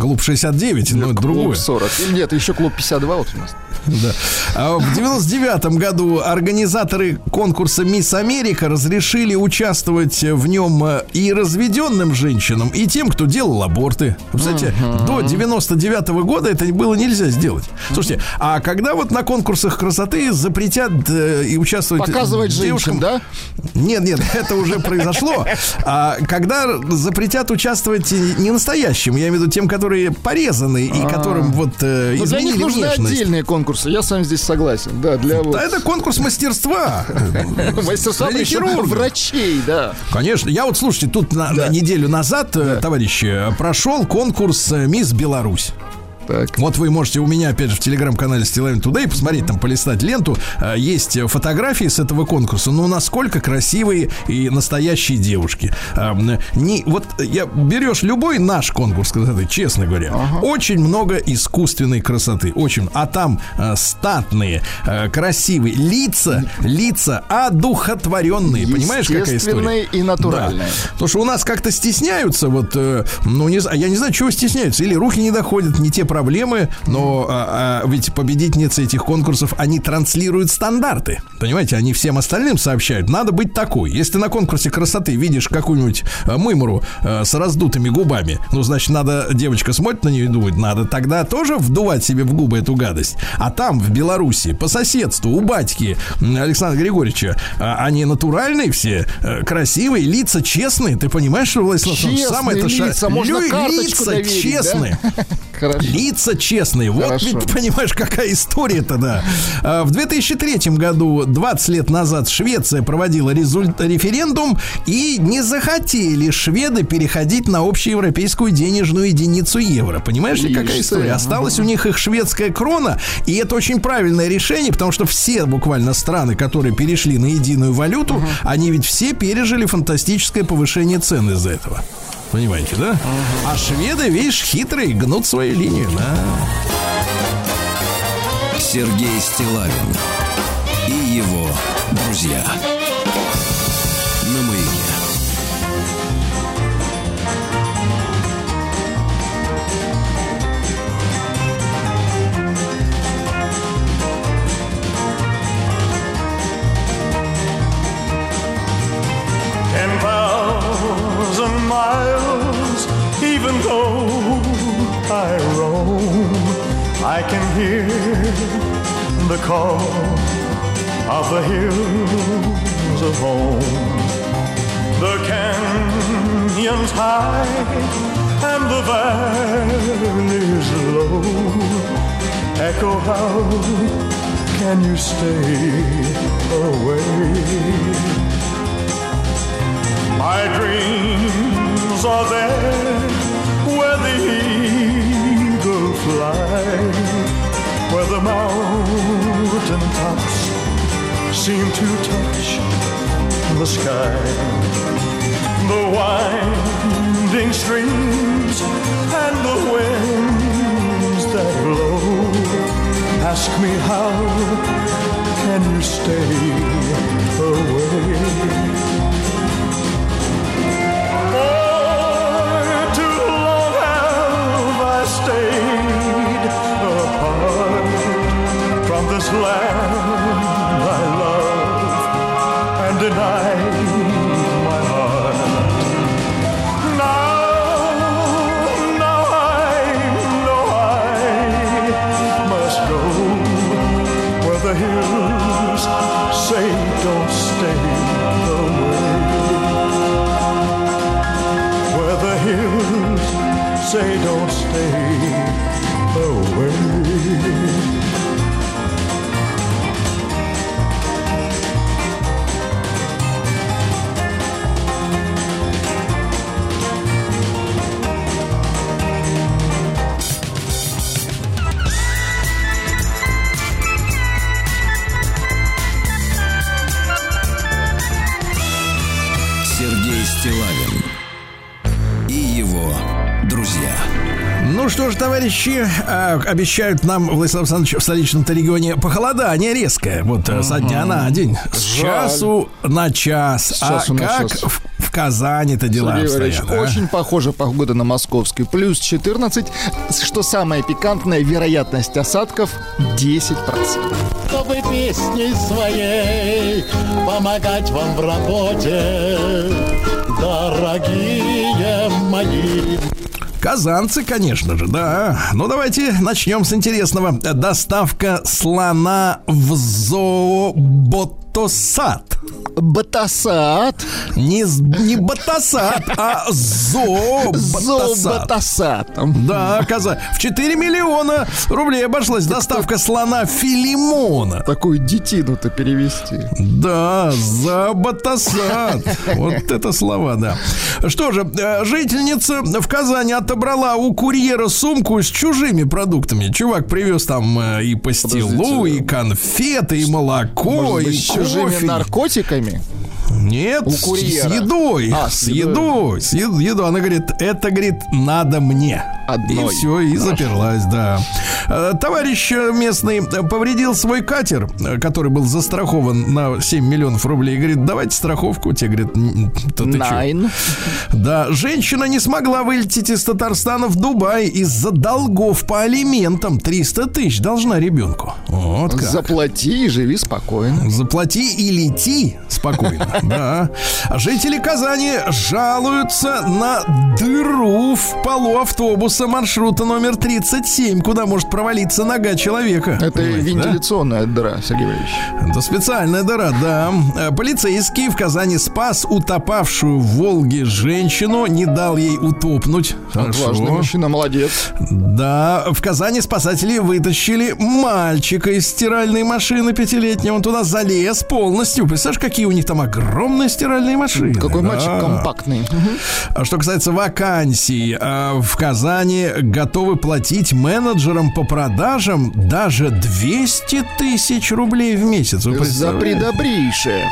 Клуб 69, но это другое.
Клуб 40. Или Нет, еще клуб 52 вот у нас.
Да. А в 99 году организаторы конкурса Мисс Америка разрешили участвовать в нем э, и разведенным женщинам, и тем, кто делал аборты. Кстати, до 99 года это было нельзя сделать. Слушайте, а когда вот на конкурсах красоты запретят э, и участвовать
Показывать
девушкам-
женщин, да?
Нет, нет, это уже произошло. А когда запретят участвовать не настоящим, я имею в виду тем, которые порезаны и которым вот э,
Но для них
изменили
нужны
внешность.
отдельные конкурсы. Я с вами здесь согласен. Да, для вот
Да это конкурс мастерства.
мастерства врачей, да.
Конечно. Я вот, слушайте, тут на, на неделю назад, э, товарищи, прошел конкурс э, «Мисс Беларусь».
Так.
Вот вы можете у меня, опять же, в телеграм-канале Стилавин Тудей посмотреть, там, полистать ленту. Э, Есть э, фотографии с этого конкурса. Ну, насколько красивые и настоящие девушки. А, Не, вот я берешь любой наш конкурс красоты, честно говоря, очень много искусственной красоты. Очень. А там э, статные, э, красивые лица, лица одухотворенные. Понимаешь, какая история?
И натуральные.
Да. Потому что у нас как-то стесняются, вот, ну, не знаю, я не знаю, чего стесняются. Или руки не доходят, не те проблемы, но а, а, ведь победительницы этих конкурсов, они транслируют стандарты. Понимаете, они всем остальным сообщают, надо быть такой. Если ты на конкурсе красоты видишь какую-нибудь э, мымру э, с раздутыми губами, ну, значит, надо, девочка смотрит на нее и думает, надо тогда тоже вдувать себе в губы эту гадость. А там, в Беларуси, по соседству, у батьки Александра Григорьевича, а, они натуральные все, э, красивые, лица честные. Ты понимаешь, что Владислав
Честные
самое это ша-
лица, можно
Лю- лица
доверить,
честные.
Хорошо.
Лица честные. Вот
Хорошо.
ведь понимаешь, какая история-то, да. А, В 2003 году, 20 лет назад, Швеция проводила результ- референдум, и не захотели шведы переходить на общеевропейскую денежную единицу евро. Понимаешь ли, какая история? Осталась у них их шведская крона, и это очень правильное решение, потому что все буквально страны, которые перешли на единую валюту, они ведь все пережили фантастическое повышение цен из-за этого. Понимаете, да? А шведы, видишь, хитрые, гнут свою линию, да.
Сергей Стилавин и его друзья. На I roam,
I can hear the call of the hills of home. The canyons high and the valleys low. Echo, how can you stay away? My dreams are there eagle flies, where the mountain tops seem to touch the sky. The winding streams and the winds that blow ask me how can you stay away? Land
Ну что ж, товарищи, а, обещают нам Владислав Александрович в столичном-то регионе похолодание резкое. Вот э, со дня на день. С
Жаль.
часу на час.
С часу
а
на
как
час.
в, в Казани-то дела
Сергей Валерьевич,
обстоят, а?
очень похожа погода на московскую. Плюс 14, что самое пикантное, вероятность осадков 10%.
чтобы песней своей помогать вам в работе, дорогие мои.
Казанцы, конечно же, да. Ну, давайте начнем с интересного. Доставка слона в зооботосад.
Батасат,
Не, не ботосад, а
зообатасат.
Да, Казань. В 4 миллиона рублей обошлась доставка слона Филимона.
Такую детину-то перевести.
Да, за батасад. Вот это слова, да. Что же, э, жительница в Казани отобрала у курьера сумку с чужими продуктами. Чувак привез там э, и пастилу, и конфеты, и молоко, и
чужими наркотиками?
Нет,
У курьера.
с едой.
А,
с
с едой.
едой. С ед- едой. Она говорит, это, говорит, надо мне.
Одной.
И все, и заперлась, да. Э, Товарищ э, местный повредил свой катер, э, который был застрахован на 7 миллионов рублей. Говорит, давайте страховку. Те говорит, «Н- то ты чё?»
Найн.
Да, женщина не смогла вылететь из Татарстана в Дубай из-за долгов по алиментам. 300 тысяч должна ребенку. Вот как.
Заплати и живи спокойно.
Заплати и лети спокойно. Да. А Жители Казани жалуются на дыру в полу автобуса маршрута номер 37, куда может провалиться нога человека.
Это
Понимаете, да?
вентиляционная дыра, Сергей Валерьевич.
Это специальная дыра, да. Э, Полицейский в Казани спас утопавшую в Волге женщину, не дал ей утопнуть.
Отважный мужчина, молодец.
Да, в Казани спасатели вытащили мальчика из стиральной машины пятилетнего. Он туда залез полностью. Представляешь, какие у них там огромные стиральные машины.
Какой
Да.
мальчик компактный.
А Что касается вакансий, а, в Казани готовы платить менеджерам по продажам даже 200 тысяч рублей в месяц. Вы
За предобрейшее.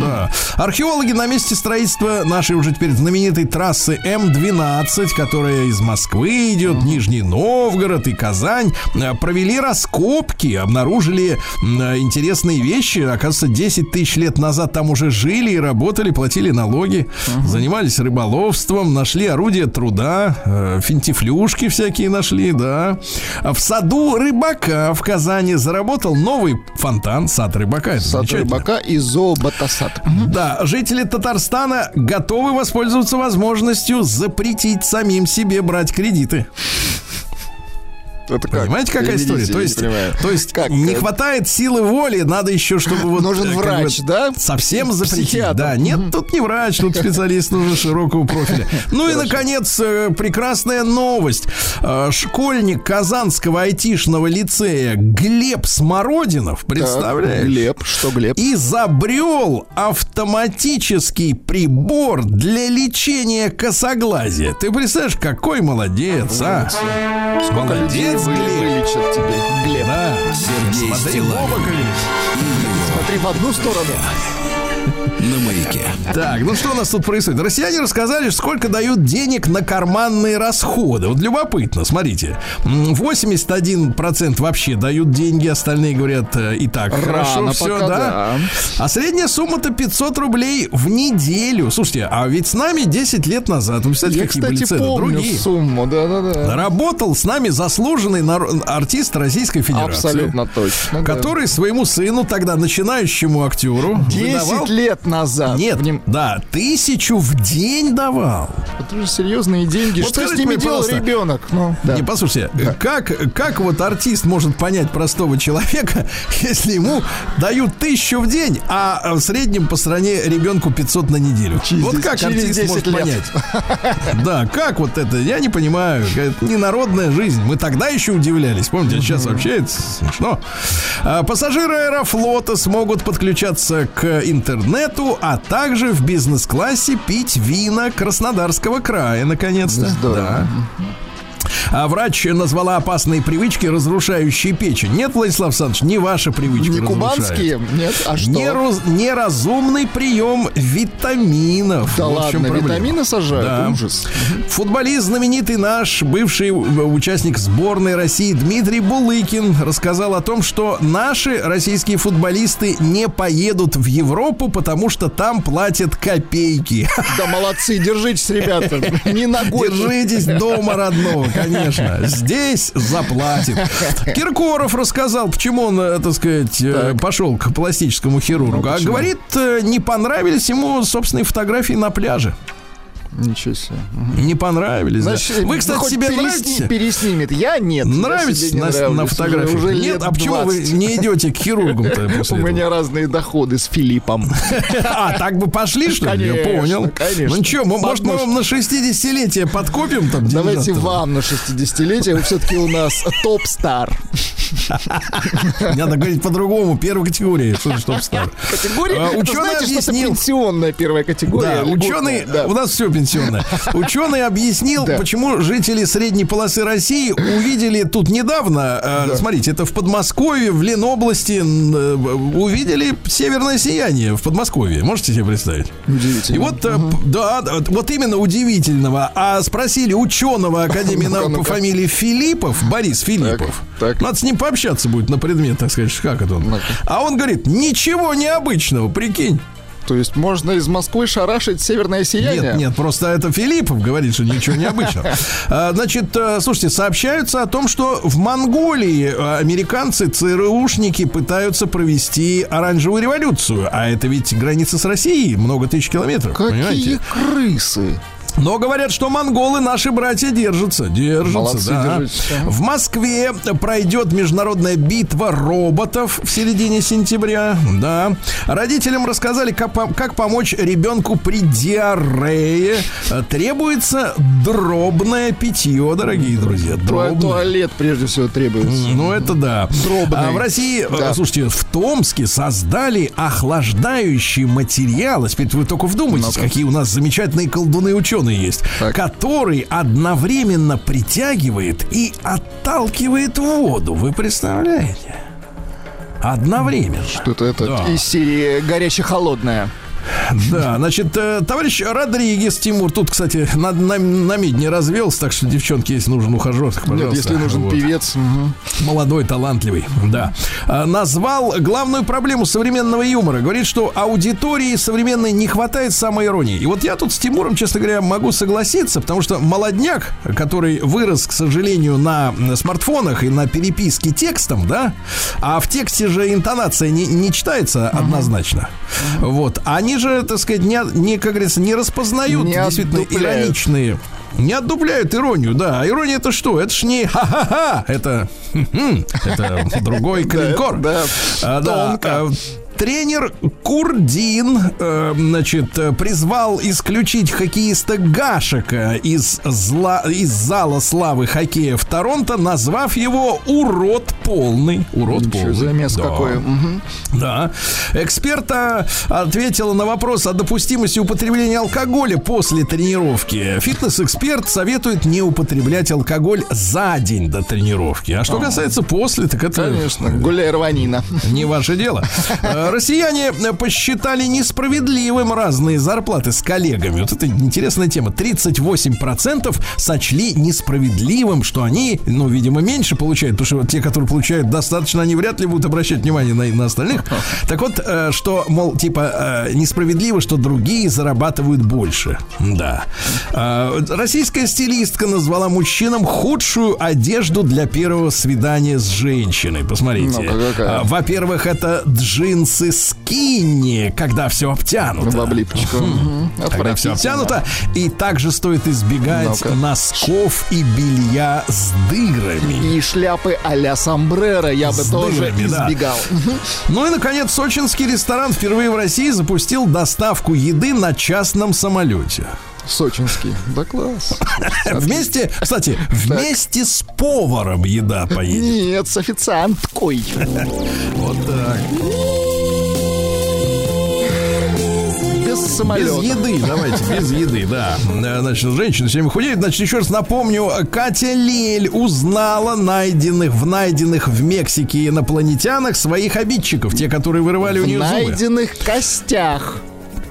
Да. Археологи на месте строительства нашей уже теперь знаменитой трассы М12, которая из Москвы идет, Нижний Новгород и Казань, э, провели раскопки, обнаружили э, интересные вещи. Оказывается, 10 тысяч лет назад там уже жили и работали, платили налоги, занимались рыболовством, нашли орудия труда, э, финтифлюшки всякие нашли, да. А в саду рыбака в Казани заработал новый фонтан, сад рыбака. Это
Сад рыбака и зообатасат.
Да, жители Татарстана готовы воспользоваться возможностью запретить самим себе брать кредиты.
Это как?
Понимаете, какая
Переведите,
история? То есть,
понимаю.
то есть
Как?
не хватает силы воли, надо еще, чтобы вот...
Нужен
э,
врач,
бы
да?
Совсем запретить.
Психиатр.
Да, нет, тут не врач, тут специалист нужен широкого профиля. Ну и, наконец, э, прекрасная новость. Э, Школьник Казанского айтишного лицея Глеб Смородинов,
так,
представляешь?
Глеб, что Глеб?
изобрел автоматический прибор для лечения косоглазия. Ты представляешь, какой молодец, а?
Сколько
Молодец,
вы-
Глеб.
вылечат тебе, Глеб?
Да.
Сергей
Смотри,
Стилавин
Смотри в одну сторону.
На маяке.
Так, ну что у нас тут происходит? Россияне рассказали, сколько дают денег на карманные расходы. Вот любопытно, смотрите. М, 81% вообще дают деньги, остальные говорят, э, и так хорошо
Рано
все,
пока,
да?
да.
А средняя сумма-то 500 рублей в неделю. Слушайте, а ведь с нами 10 лет назад, вы представляете,
Я,
какие были
кстати,
цены?
помню
Другие.
сумму, да-да-да.
Работал с нами заслуженный артист Российской Федерации.
Абсолютно точно. да.
Который своему сыну, тогда начинающему актеру,
10
выдавал
лет назад.
Нет,
Вним-
да, тысячу в день давал.
Это же серьезные деньги.
Вот
Что с ними делал
пожалуйста,
ребенок? Ну, да.
Не, послушайте, как, как вот артист может понять простого человека, если ему дают тысячу в день, а в среднем по стране ребенку 500 на неделю?
Через
вот как
через
артист
10
может
лет.
понять? Да, как вот это? Я не понимаю. Это не народная жизнь. Мы тогда еще удивлялись. Помните, а сейчас вообще это смешно. А, Пассажиры Аэрофлота смогут подключаться к интернету, а также в бизнес-классе пить вина Краснодарского края, наконец-то.
Здорово.
Да. А врач назвала опасные привычки, разрушающие печень. Нет, Владислав Александрович, не ваша привычка
Не кубанские? Нет, а что?
Нераз- неразумный прием витаминов.
Да
Вот
ладно, витамины сажают?
Да.
Ужас.
Футболист знаменитый наш, бывший э, участник сборной России Дмитрий Булыкин рассказал о том, что наши российские футболисты не поедут в Европу, потому что там платят копейки.
Да молодцы, держитесь, ребята. Не ногой.
Держитесь дома родного, конечно. Здесь заплатит. Киркоров рассказал, почему он, э, так сказать, э, пошел к пластическому хирургу.
Ну,
а говорит, э, не понравились ему собственные фотографии на пляже.
Ничего себе.
Не понравились. да.
Значит,
Вы, кстати,
хоть
себе
пересни-
нравитесь?
переснимет. Я нет. Я
Нравитесь
себе не
на, на
Уже-
фотографии?
Уже
Нет, а почему вы
20.
не идете к хирургу-то
У
этого?
меня разные доходы с Филиппом.
А, так бы пошли, что ли? Я понял.
конечно.
Ну что, может, мы вам на 60-летие подкопим там
Давайте вам на 60-летие. Вы все-таки у нас топ-стар.
Надо говорить по-другому. Первой категории. Что ж, топ стар.
Категория,
А, ученый объяснил-
пенсионная первая категория.
Да, ученый,
да.
у нас все пенсионное. Ученый объяснил,
Да.
почему жители средней полосы России увидели тут недавно, э, смотрите, это в Подмосковье, в Ленобласти, э, увидели северное сияние в Подмосковье. Можете себе представить?
Удивительно.
И вот, п- да, да, вот- именно удивительного. А спросили ученого Академии наук по фамилии Филиппов, Борис Филиппов.
так.
Надо с ним пообщаться будет на предмет, так сказать, как это он. А он говорит, ничего необычного, прикинь.
То есть можно из Москвы шарашить северное сияние?
Нет, нет, просто это Филиппов говорит, что ничего необычного. А, Значит, э, слушайте, сообщаются о том, что в Монголии э, американцы, ЦРУшники пытаются провести оранжевую революцию. А это ведь граница с Россией, много тысяч километров,
Какие
понимаете?
крысы.
Но говорят, что монголы наши братья держатся, держатся,
Молодцы,
да.
держитесь.
В Москве пройдет международная битва роботов в середине сентября, да. Родителям рассказали, как, как помочь ребенку при диарее. Требуется дробное питье, дорогие друзья, дробное.
Туалет прежде всего требуется.
Ну, это да.
Дробный.
А в России, э,
Да.
слушайте, в Томске создали охлаждающий материал. Теперь вы только вдумайтесь,
Ну-ка.
какие у нас замечательные колдуны-ученые есть,
Так.
который одновременно притягивает и отталкивает воду. Вы представляете? Одновременно.
Что-то это
Да.
из серии горяче-холодная.
Да, значит, э, товарищ Родригес Тимур, тут, кстати, на, на, на мид не развелся, так что, девчонки, если нужен ухажер, так,
Нет,
пожалуйста.
если нужен
Вот.
певец. мгм.
Молодой, талантливый, да. А, Назвал главную проблему современного юмора. Говорит, что аудитории современной не хватает самоиронии. И вот я тут с Тимуром, честно говоря, могу согласиться, потому что молодняк, который вырос, к сожалению, на смартфонах и на переписке текстом, да, а в тексте же интонация не, не читается однозначно. Вот. Они же, так сказать, не, не, как говорится, не распознают
Не
действительно
отдупляют.
ироничные Не отдупляют иронию, да. А ирония это что? Это ж не ха-ха-ха. Это, это другой калинкор.
Да,
А, да,
тонко.
а, Тренер Курдин, э, значит, призвал исключить хоккеиста Гашека из, зла, из зала славы хоккея в Торонто, назвав его урод полный. Урод
Ничего,
полный.
замес
Да.
какой. Мгм.
Да. Эксперта ответила на вопрос о допустимости употребления алкоголя после тренировки. Фитнес-эксперт советует не употреблять алкоголь за день до тренировки. А что касается после, так это
Конечно, гуляй рванина.
не ваше дело. Э, Россияне э, посчитали несправедливым разные зарплаты с коллегами. Вот это интересная тема. 38% сочли несправедливым, что они, ну, видимо, меньше получают, потому что вот те, которые получают достаточно, они вряд ли будут обращать внимание на, на остальных. Так вот, э, что, мол, типа, э, несправедливо, что другие зарабатывают больше. Да. Э, Российская стилистка назвала мужчинам худшую одежду для первого свидания с женщиной. Посмотрите.
Какая?
А, Во-первых, это джинсы скинни, когда все обтянуто.
В облипочку.
Когда все обтянуто. И также стоит избегать носков и белья с дырами.
И шляпы а-ля сомбреро я бы
С
тоже
дырами, да.
избегал.
Ну и, наконец, сочинский ресторан впервые в России запустил доставку еды на частном самолете.
Сочинский. Да класс.
Вместе, кстати, вместе с поваром еда поедет.
Нет, с официанткой.
Вот так.
Без
Без
самолета.
еды, давайте, без еды, да. Значит, женщина все время худеет. Значит, еще раз напомню, Катя Лель узнала найденных, в найденных в Мексике инопланетянах своих обидчиков, те, которые вырывали у
В
нее зубы.
найденных костях.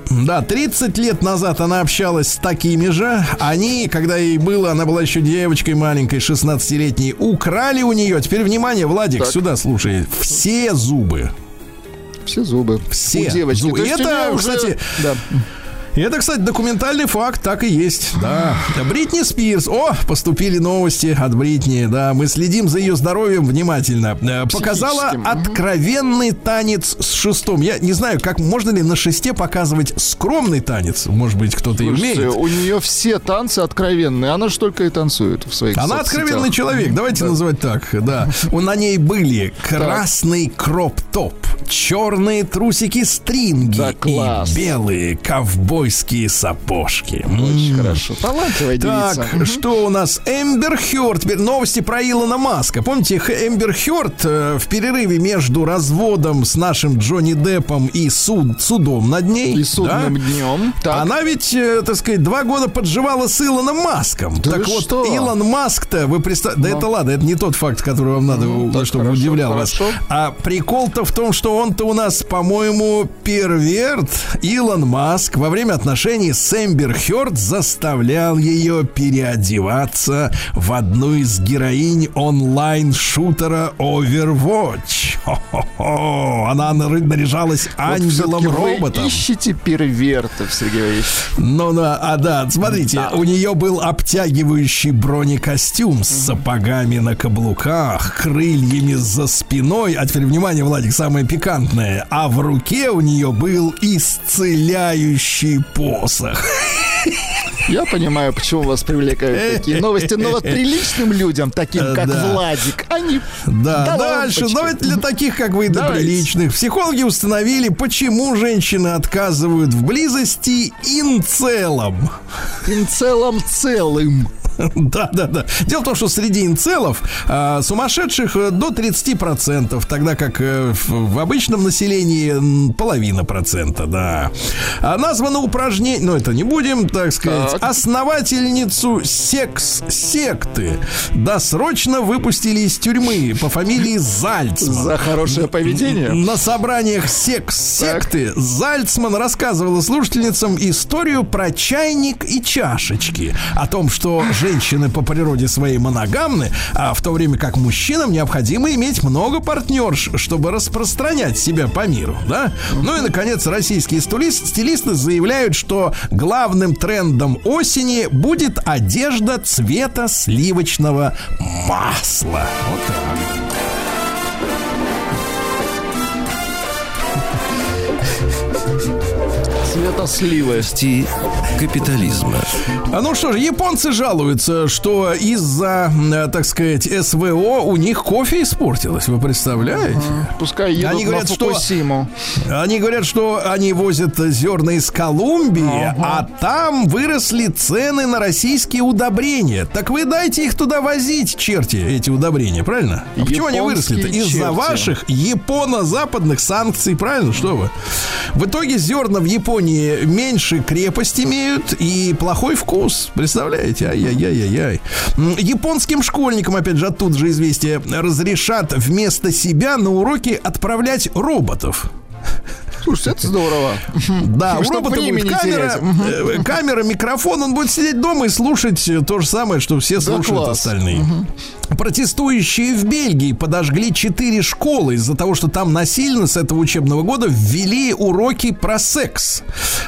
Да, 30 лет назад она общалась с такими же. Они, когда ей было, она была еще девочкой маленькой, 16-летней, украли у нее, теперь внимание, Владик,
Так.
сюда слушай, все зубы.
Все зубы.
Все
У девочки.
зубы. И это,
уже-
кстати,
Да.
И это, кстати, документальный факт, так и есть. Да. Бритни Спирс. О, поступили новости от Бритни. Да, мы следим за ее здоровьем внимательно. Э, Показала откровенный танец с шестом. Я не знаю, как можно ли на шесте показывать скромный танец. Может быть, кто-то и умеет.
у нее все танцы откровенные. Она же только и танцует в своих
Она
соцсетях.
откровенный человек, давайте называть так, да. У- На ней были красный кроп-топ, черные трусики-стринги
Да,
и белые ковбойские сапожки.
Очень хорошо. Талантливая девица.
Так, что у нас? Эмбер Хёрд. Теперь новости про Илона Маска. Помните, Эмбер Хёрд э, в перерыве между разводом с нашим Джонни Деппом и суд, судом над ней.
И судным
да?
днем. Так.
Она ведь, э, так сказать, два года подживала с Илоном Маском.
Да
так вот,
что?
Илон Маск-то, вы представляете... Да это ладно, это не тот факт, который вам надо,
Ну, так,
чтобы
хорошо,
удивлял
хорошо.
вас. А прикол-то в том, что он-то у нас, по-моему, перверт. Илон Маск во время отношений с Эмбер Хёрд заставлял ее переодеваться в одну из героинь онлайн-шутера Overwatch. Хо-хо-хо. Она нар- наряжалась
Вот
ангелом-роботом.
Вы ищете первертов, Сергей Валерьевич.
Ну, да, а да, смотрите, у нее был обтягивающий бронекостюм с сапогами на каблуках, крыльями за спиной. А теперь внимание, Владик, самое пикантное. А в руке у нее был исцеляющий посох.
Я понимаю, почему вас привлекают такие новости, но вот приличным людям, таким как
Да.
Владик, они...
Да,
Да
дальше.
лампочки.
Давайте для таких, как вы, до приличных. Психологи установили, почему женщины отказывают в близости инцелам.
целом целым.
Да, да, да. Дело в том, что среди инцелов а, сумасшедших э, до 30%, тогда как э, в, в обычном населении половина процента, да. А названо упражнение, ну это не будем, так сказать,
Так.
основательницу секс-секты досрочно выпустили из тюрьмы по фамилии Зальцман.
За хорошее поведение.
На собраниях секс-секты Зальцман рассказывала слушательницам историю про чайник и чашечки. О том, что женщины по природе своей моногамны, а в то время как мужчинам необходимо иметь много партнерш, чтобы распространять себя по миру. Да? Ну и, наконец, российские стилист- стилисты заявляют, что главным трендом осени будет одежда цвета сливочного масла. Вот так.
Цветосливы.
Сти капитализма.
А ну что ж, японцы жалуются, что из-за, э, так сказать, СВО у них кофе испортилось. Вы представляете?
Пускай едут
Они говорят,
на
что-
Фукусиму.
Они говорят, что они возят зерна из Колумбии, а там выросли цены на российские удобрения. Так вы дайте их туда возить, черти, эти удобрения, правильно? А почему они выросли-то? Из-за ваших японо-западных санкций, правильно? Что вы? В итоге зерна в Японии меньше крепость имеют и плохой вкус. Представляете? Ай-яй-яй-яй-яй. М, Японским школьникам, опять же, оттуда же известие, разрешат вместо себя на уроки отправлять роботов.
Слушайте, это здорово.
Да, у робота будет камера,
терять.
э, камера, микрофон, он будет сидеть дома и слушать то же самое, что все слушают
класс.
остальные. Протестующие в Бельгии подожгли четыре школы из-за того, что там насильно с этого учебного года ввели уроки про секс,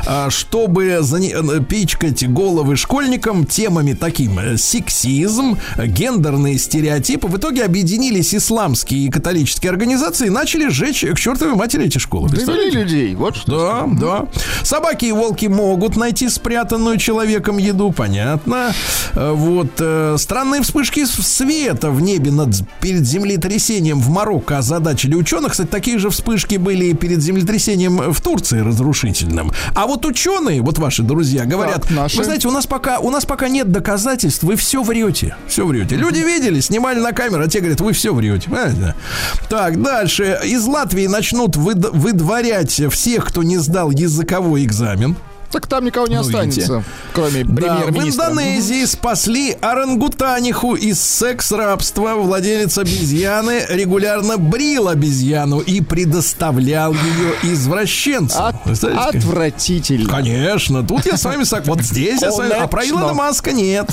А, чтобы зане- э, пичкать головы школьникам темами таким э, сексизм, э, гендерные стереотипы. В итоге объединились исламские и католические организации и начали сжечь к чертовой матери эти школы.
Довели людей. Вот что.
Да, да. Собаки и волки могут найти спрятанную человеком еду, понятно. Э, Вот э, странные вспышки с- света в небе над перед землетрясением в Марокко озадачили ученых. Кстати, такие же вспышки были и перед землетрясением в Турции разрушительным. А вот ученые, вот ваши друзья, говорят,
Так, наши?
вы знаете, у нас пока у нас пока нет доказательств, вы все врете, все врете. Люди видели, снимали на камеру, а те говорят, вы все врете. Понимаете? Так, дальше. Из Латвии начнут выд- выдворять всех, кто не сдал языковой экзамен.
Так там никого не
Ну,
останется,
видите.
кроме
Да, в
премьер-министра.
Индонезии спасли орангутаниху из секс-рабства. Владелец обезьяны регулярно брил обезьяну и предоставлял ее извращенцам.
От- отвратительно.
Конечно, тут я с вами сог- Вот здесь я с вами. А про. Илона Маска нет.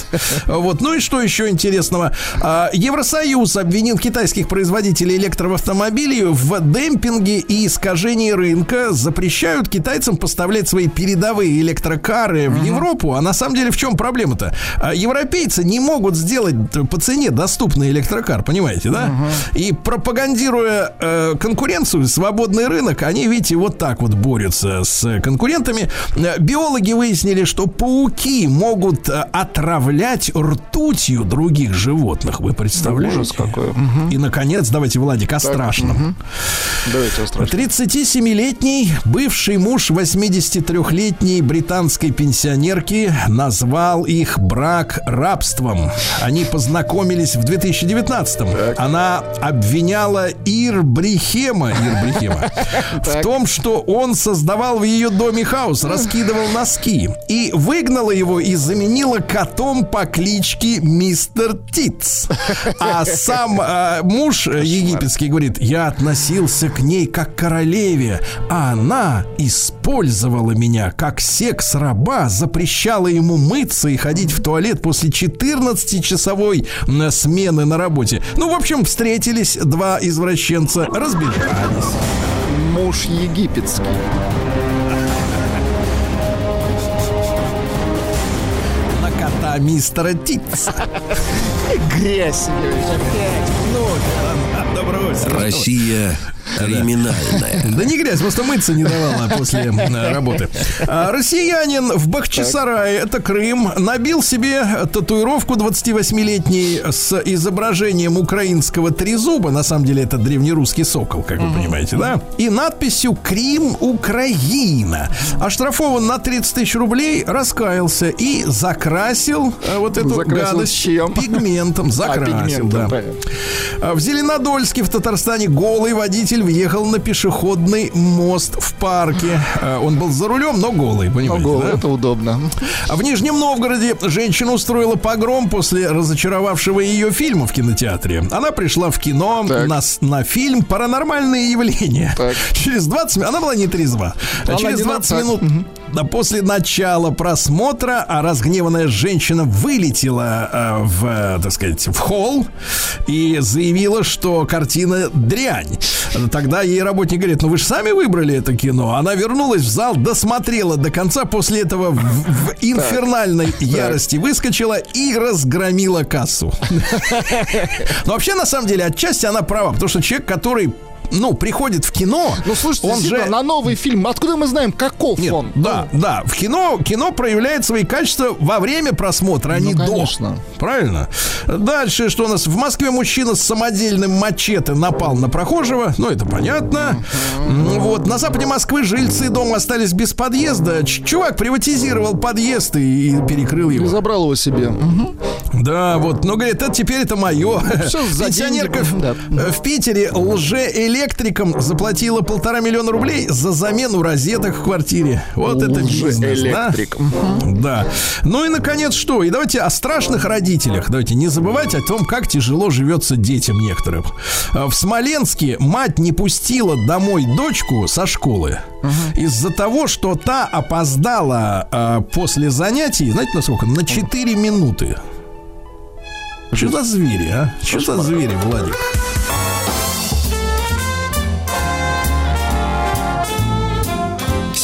Вот. Ну и что еще интересного? А, Евросоюз обвинил китайских производителей электроавтомобилей в демпинге и искажении рынка. Запрещают китайцам поставлять свои передовые электрокары в Европу. А на самом деле в чем проблема-то? А, Европейцы не могут сделать по цене доступный электрокар, понимаете, да? И пропагандируя э, конкуренцию, свободный рынок, они, видите, вот так вот борются с конкурентами. Э, Биологи выяснили, что пауки могут э, отравлять ртутью других животных. Вы представляете?
Ужас какой.
И, наконец, давайте, Владик, о страшном.
Давайте о страшном.
37-летний бывший муж 83-летней британской пенсионерки назвал их брак рабством. Они познакомились в 2019-м. Она обвиняла Ир Брихема, Ир Брихема в том, что он создавал в ее доме хаос, раскидывал носки и выгнала его и заменила котом по кличке Мистер Титс. А сам э, муж египетский говорит, я относился к ней как к королеве, а она использовала меня как секс-раба, запрещала ему мыться и ходить в туалет после 14-часовой м, смены на работе. Ну, в общем, встретились два извращенца, разбежались.
Муж египетский.
На кота мистера Титса.
Грязь.
Утра.
Россия криминальная.
Да не грязь, просто мыться не давала после э, работы. А, Россиянин в Бахчисарае, это Крым, набил себе татуировку 28-летний с изображением украинского трезуба. На самом деле это древнерусский сокол, как вы понимаете, да? И надписью «Крим, Украина». Оштрафован на 30 тысяч рублей, раскаялся и закрасил э, вот эту
Закрасил
гадость
чем?
пигментом.
А,
Закрасил,
пигментом,
да.
понятно.
А В Зеленодольске в Татарстане голый водитель въехал на пешеходный мост в парке. А, Он был за рулем, но голый, понимаете,
Ого,
да?
это удобно.
А в Нижнем Новгороде женщина устроила погром после разочаровавшего ее фильма в кинотеатре. Она пришла в кино
Так.
на, на фильм «Паранормальные явления».
Так.
Через 20 минут... Она была не трезва.
Она
Через
не
20
так.
минут да, после начала просмотра а разгневанная женщина вылетела э, в, э, так сказать, в холл и заявила, что картина дрянь. Тогда ей работник говорит, ну вы же сами выбрали это кино. Она вернулась в зал, досмотрела до конца, после этого в, в инфернальной ярости выскочила и разгромила кассу. Но вообще, на самом деле, отчасти она права, потому что человек, который ну, приходит в кино,
Ну, слушайте,
он же...
на новый фильм, откуда мы знаем, каков
Нет,
он?
да, да, в кино, кино проявляет свои качества во время просмотра, а не
Ну,
до.
конечно.
Правильно? Дальше, что у нас? В Москве мужчина с самодельным мачете напал на прохожего. Ну, это понятно. Вот. На западе Москвы жильцы дома остались без подъезда. Чувак приватизировал подъезд и и перекрыл
И
его.
забрал его себе.
Да, вот. Но говорит, это теперь это мое.
За
Пенсионерка в,
да.
в Питере лжеэлектрикам заплатила полтора миллиона рублей за замену розеток в квартире. Вот это бизнес, да?
Лжеэлектрик. Мгм.
Да. Ну и наконец что? И давайте о страшных родителях. Давайте не забывать о том, как тяжело живется детям некоторым. А В Смоленске мать не пустила домой дочку со школы из-за того, что та опоздала а, после занятий, знаете, на сколько? На 4 минуты. Что за звери, а? Что за звери, Владик?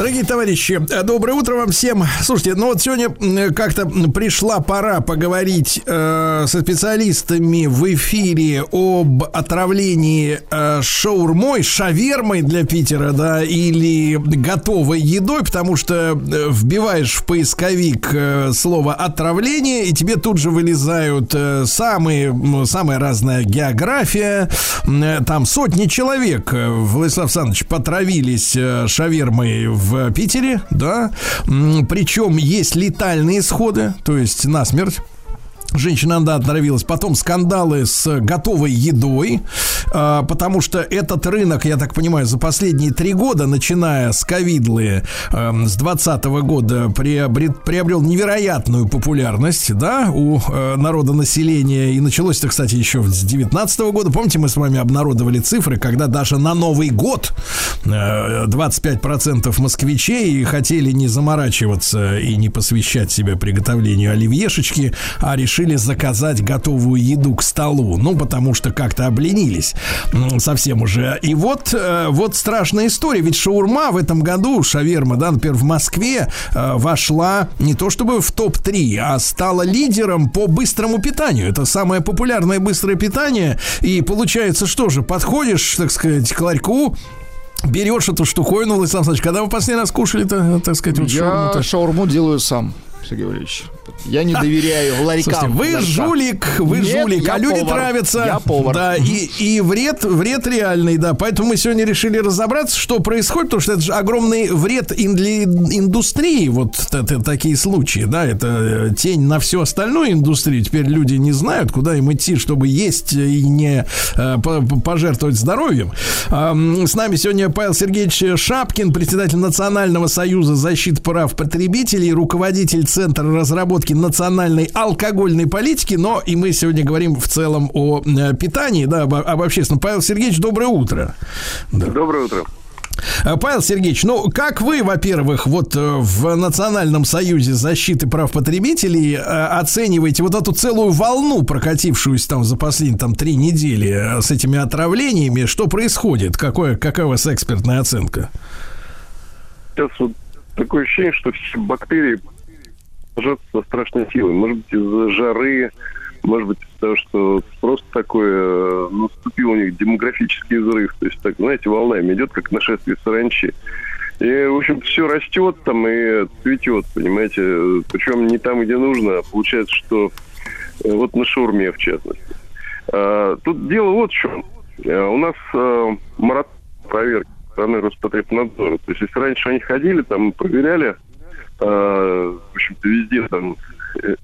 Дорогие товарищи, доброе утро вам всем. Слушайте, ну вот сегодня как-то пришла пора поговорить э, со специалистами в эфире об отравлении э, шаурмой, шавермой для Питера, да, или готовой едой, потому что э, вбиваешь в поисковик э, слово отравление, и тебе тут же вылезают э, самые, самая разная география. Э, Там сотни человек, э, Владислав Александрович, потравились э, шавермой в Питере, да. Причем есть летальные исходы, то есть насмерть. Женщина, да, отравилась. Потом скандалы с готовой едой, а, потому что этот рынок, я так понимаю, за последние три года, начиная с ковидлы, эм, с 2020 года, приобрет, приобрел невероятную популярность, да, у э, народа населения. И началось это, кстати, еще с 2019 года. Помните, мы с вами обнародовали цифры, когда даже на Новый год э, 25% москвичей хотели не заморачиваться и не посвящать себя приготовлению оливьешечки, а решили заказать готовую еду к столу. Ну, потому что как-то обленились совсем уже. И вот, э, вот страшная история. Ведь шаурма в этом году, шаверма, да, например, в Москве э, вошла не то чтобы в топ-3, а стала лидером по быстрому питанию. Это самое популярное быстрое питание. И получается, что же, подходишь, так сказать, к ларьку, берешь эту штуковину, Владислав Александрович, когда вы последний раз кушали-то, так сказать, вот
Я
шаурму-то?
шаурму делаю сам, Сергей Валерьевич. Я не доверяю ларькам.
Слушайте, вы
ларькам.
жулик, вы
Нет,
жулик, а люди
повар.
травятся.
Я повар.
Да, и, и вред, вред реальный, да. Поэтому мы сегодня решили разобраться, что происходит, потому что это же огромный вред ин- для индустрии, вот это, такие случаи, да, это э, тень на всю остальную индустрию. Теперь люди не знают, куда им идти, чтобы есть и не э, по- по- пожертвовать здоровьем. С нами сегодня Павел Сергеевич Шапкин, председатель Национального союза защиты прав потребителей, руководитель Центра разработки национальной алкогольной политики, но и мы сегодня говорим в целом о э, питании, да, об, об общественном. Павел Сергеевич, доброе утро.
Доброе утро.
Э, Павел Сергеевич, ну как вы, во-первых, вот э, в Национальном союзе защиты прав потребителей оцениваете вот эту целую волну, прокатившуюся там за последние там три недели с этими отравлениями? Что происходит? Какое, какая у вас экспертная оценка?
Сейчас вот такое ощущение, что все бактерии сражаются со страшной силой. Может быть, из-за жары, может быть, из-за того, что просто такое э, наступил у них демографический взрыв. То есть, так, знаете, волнами идет, как нашествие саранчи. И, в общем, все растет там и цветет, понимаете. Причем не там, где нужно. а Получается, что э, вот на шаурме, в частности. А, Тут дело вот в чем. Э, У нас маратон проверки стороны Роспотребнадзора. То есть, если раньше они ходили, там проверяли, в общем-то, везде там, э,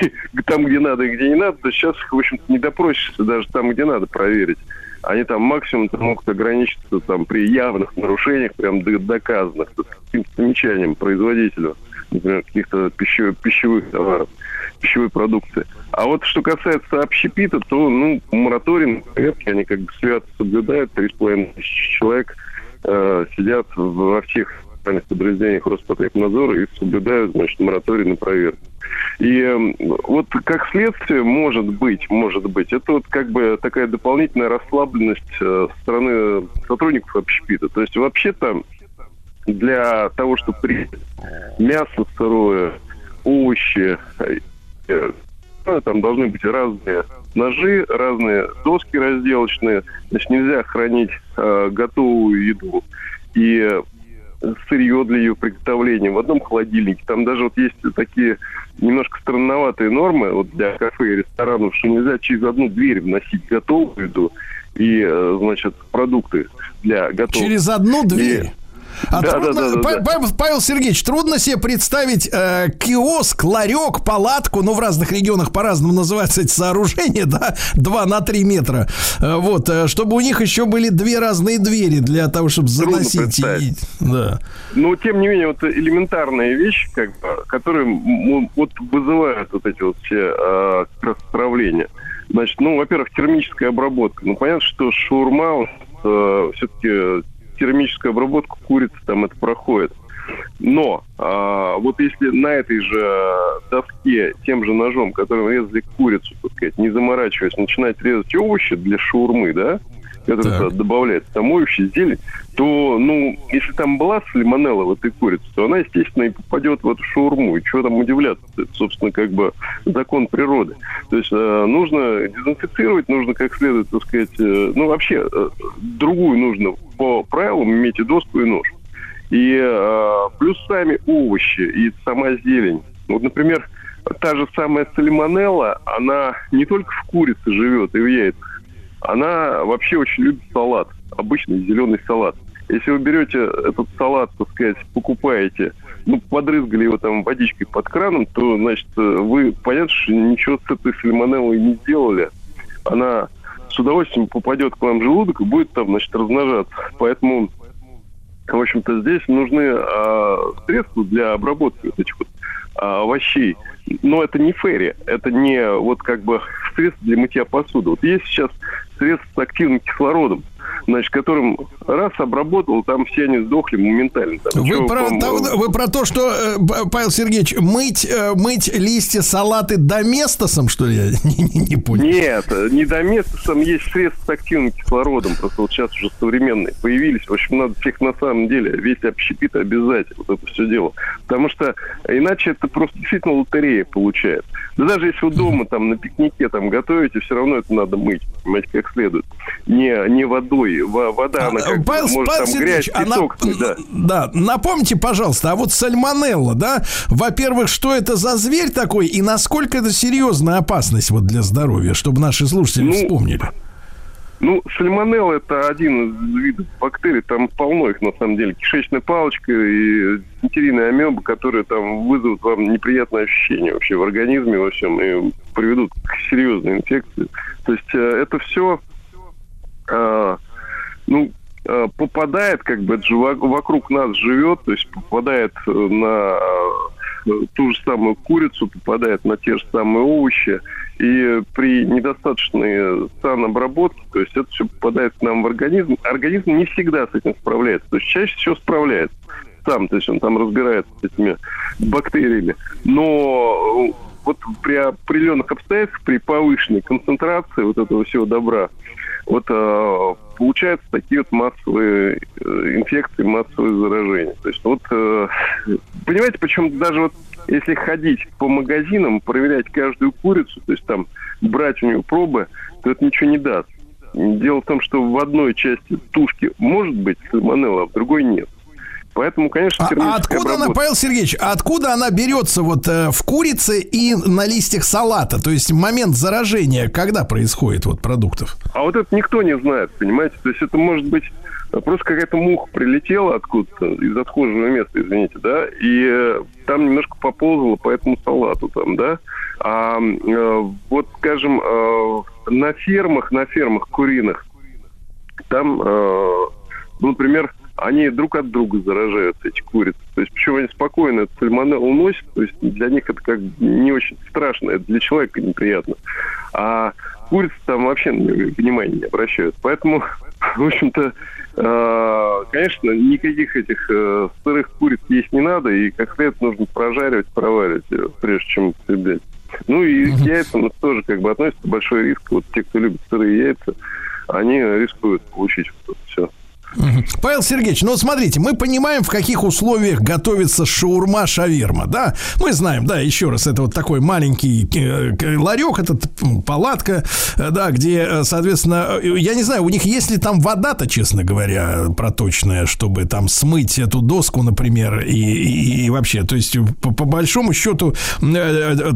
там, где надо и где не надо, то сейчас их, в общем-то, не допросишься даже там, где надо проверить. Они там максимум могут ограничиться там при явных нарушениях, прям доказанных, есть каким-то замечанием производителю, например, каких-то пищевых, пищевых товаров, пищевой продукции. А вот что касается общепита, то, ну, мораторий проверки, они как бы свято соблюдают, 3,5 тысячи человек э, сидят во всех специальных подразделениях Роспотребнадзора и соблюдают, значит, мораторий на проверку. И э, вот как следствие, может быть, может быть, это вот как бы такая дополнительная расслабленность э, стороны сотрудников общепита. То есть вообще-то для того, чтобы при мясо сырое, овощи, э, ну, там должны быть разные ножи, разные доски разделочные. Значит, нельзя хранить э, готовую еду и сырье для ее приготовления в одном холодильнике. Там даже вот есть такие немножко странноватые нормы вот для кафе и ресторанов, что нельзя через одну дверь вносить готовую еду и, э, значит, продукты для готовых.
Через одну дверь?
И-
А
Да,
трудно,
да, да,
Па-
да.
Павел, Павел Сергеевич, трудно себе представить э, киоск, ларек, палатку, ну, в разных регионах по-разному называются эти сооружения, да, 2 на 3 метра, Э, вот, э, чтобы у них еще были две разные двери для того, чтобы
Трудно
заносить. и- да.
Но, тем не менее, вот элементарные вещи, как бы, которые м, вот вызывают вот эти вот все э, отравления. Значит, ну, во-первых, термическая обработка. Ну, понятно, что шаурма, э, все-таки термическую обработку курицы там это проходит. Но а, вот если на этой же доске тем же ножом, которым резали курицу, так сказать, не заморачиваясь, начинать резать овощи для шаурмы, да, туда добавляется, там овощи, зелень, то, ну, если там была сальмонелла в этой курице, то она, естественно, и попадет в эту шаурму. И чего там удивляться? Это, собственно, как бы закон природы. То есть э, нужно дезинфицировать, нужно как следует, так сказать, э, ну, вообще, э, другую нужно по правилам иметь и доску, и нож. И э, плюс сами овощи и сама зелень. Вот, например, та же самая сальмонелла, она не только в курице живет и в яйцах, она вообще очень любит салат, обычный зеленый салат. Если вы берете этот салат, так сказать, покупаете, ну, подрызгали его там водичкой под краном, то, значит, э, вы, понятно, что ничего с этой сальмонеллой не сделали. Она с удовольствием попадет к вам в желудок и будет там, значит, размножаться. Поэтому в общем-то, здесь нужны а, средства для обработки вот этих вот а, овощей. Но это не ферри, это не вот как бы средство для мытья посуды. Вот есть сейчас средства с активным кислородом, значит, которым раз обработал, там все они сдохли моментально. Там
Вы про,
э,
вы про то, что, э, Павел Сергеевич, мыть, э, мыть листья салаты доместосом, что ли? Я не, не- не понял.
Нет, не доместосом есть средства с активным кислородом. Просто вот сейчас уже современные появились. В общем, надо всех на самом деле весь общепит обязательно вот это все дело. Потому что иначе это просто действительно лотерея получается. Да даже если вы дома там на пикнике там готовите, все равно это надо мыть, понимаете, как следует. Не, не водой. Во- Вода, она как бы,
Павел,
может
Павел
там грязь,
а на-
песок, да.
да, напомните, пожалуйста, а вот сальмонелла, да, во-первых, что это за зверь такой и насколько это серьезная опасность вот для здоровья, чтобы наши слушатели
Ну,
вспомнили?
Ну, сальмонелла это один из видов бактерий, там полно их на самом деле. Кишечная палочка и дизентерийная амеба, которые там вызовут вам неприятные ощущения вообще в организме во всем и приведут к серьезной инфекции. То есть э, это все, ну, э, попадает, как бы, это же во- вокруг нас живет, то есть попадает э, на э, ту же самую курицу, попадает на те же самые овощи. И при недостаточной санобработке, то есть это все попадает к нам в организм. Организм не всегда с этим справляется. То есть чаще всего справляется сам, то есть он там разбирается с этими бактериями. Но вот при определенных обстоятельствах, при повышенной концентрации вот этого всего добра, вот получаются такие вот массовые э, инфекции, массовые заражения. То есть вот, э, понимаете, почему даже вот если ходить по магазинам, проверять каждую курицу, то есть там брать у нее пробы, то это ничего не даст. Дело в том, что в одной части тушки может быть сальмонелла, а в другой нет. Поэтому, конечно,
А, а откуда она,
обработка.
Павел Сергеевич, откуда она берется вот э, в курице и на листьях салата? То есть момент заражения, когда происходит вот продуктов?
А вот это никто не знает, понимаете? То есть это может быть э, просто какая-то муха прилетела откуда-то из отхожего места, извините, да, и э, там немножко поползала по этому салату там, да. А э, вот, скажем, э, на фермах, на фермах куриных, там, э, ну, например, они друг от друга заражаются, эти курицы. То есть, почему они спокойно этот сальмонеллу носят, то есть для них это как не очень страшно, это для человека неприятно. А курицы там вообще внимания не обращают. Поэтому, в общем-то, э, конечно, никаких этих э, сырых куриц есть не надо, и как следует нужно прожаривать, проваривать, э, прежде чем употреблять. Ну и к яйцам тоже как бы относится большой риск. Вот те, кто любит сырые яйца, они рискуют получить вот все.
Павел Сергеевич, ну смотрите, мы понимаем, в каких условиях готовится шаурма шаверма, да? Мы знаем, да, еще раз, это вот такой маленький э, ларек, этот палатка, э, да, где, э, соответственно, я не знаю, у них есть ли там вода-то, честно говоря, проточная, чтобы там смыть эту доску, например, и, и, и вообще, то есть по, по большому счету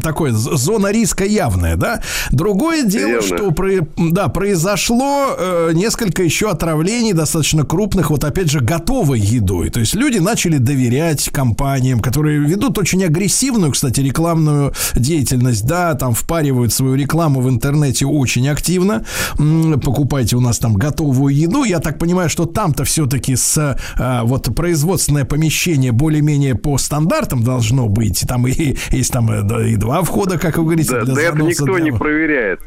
такое зона риска явная, да? Другое дело, Явно. что про, да, произошло несколько еще отравлений достаточно крупных, вот опять же, готовой едой. То есть люди начали доверять компаниям, которые ведут очень агрессивную, кстати, рекламную деятельность. Да, там впаривают свою рекламу в интернете очень активно. Покупайте у нас там готовую еду. Я так понимаю, что там-то все-таки с а, вот производственное помещение более-менее по стандартам должно быть. Там и есть там и два входа, как вы говорите.
Да, да это никто для... не проверяет.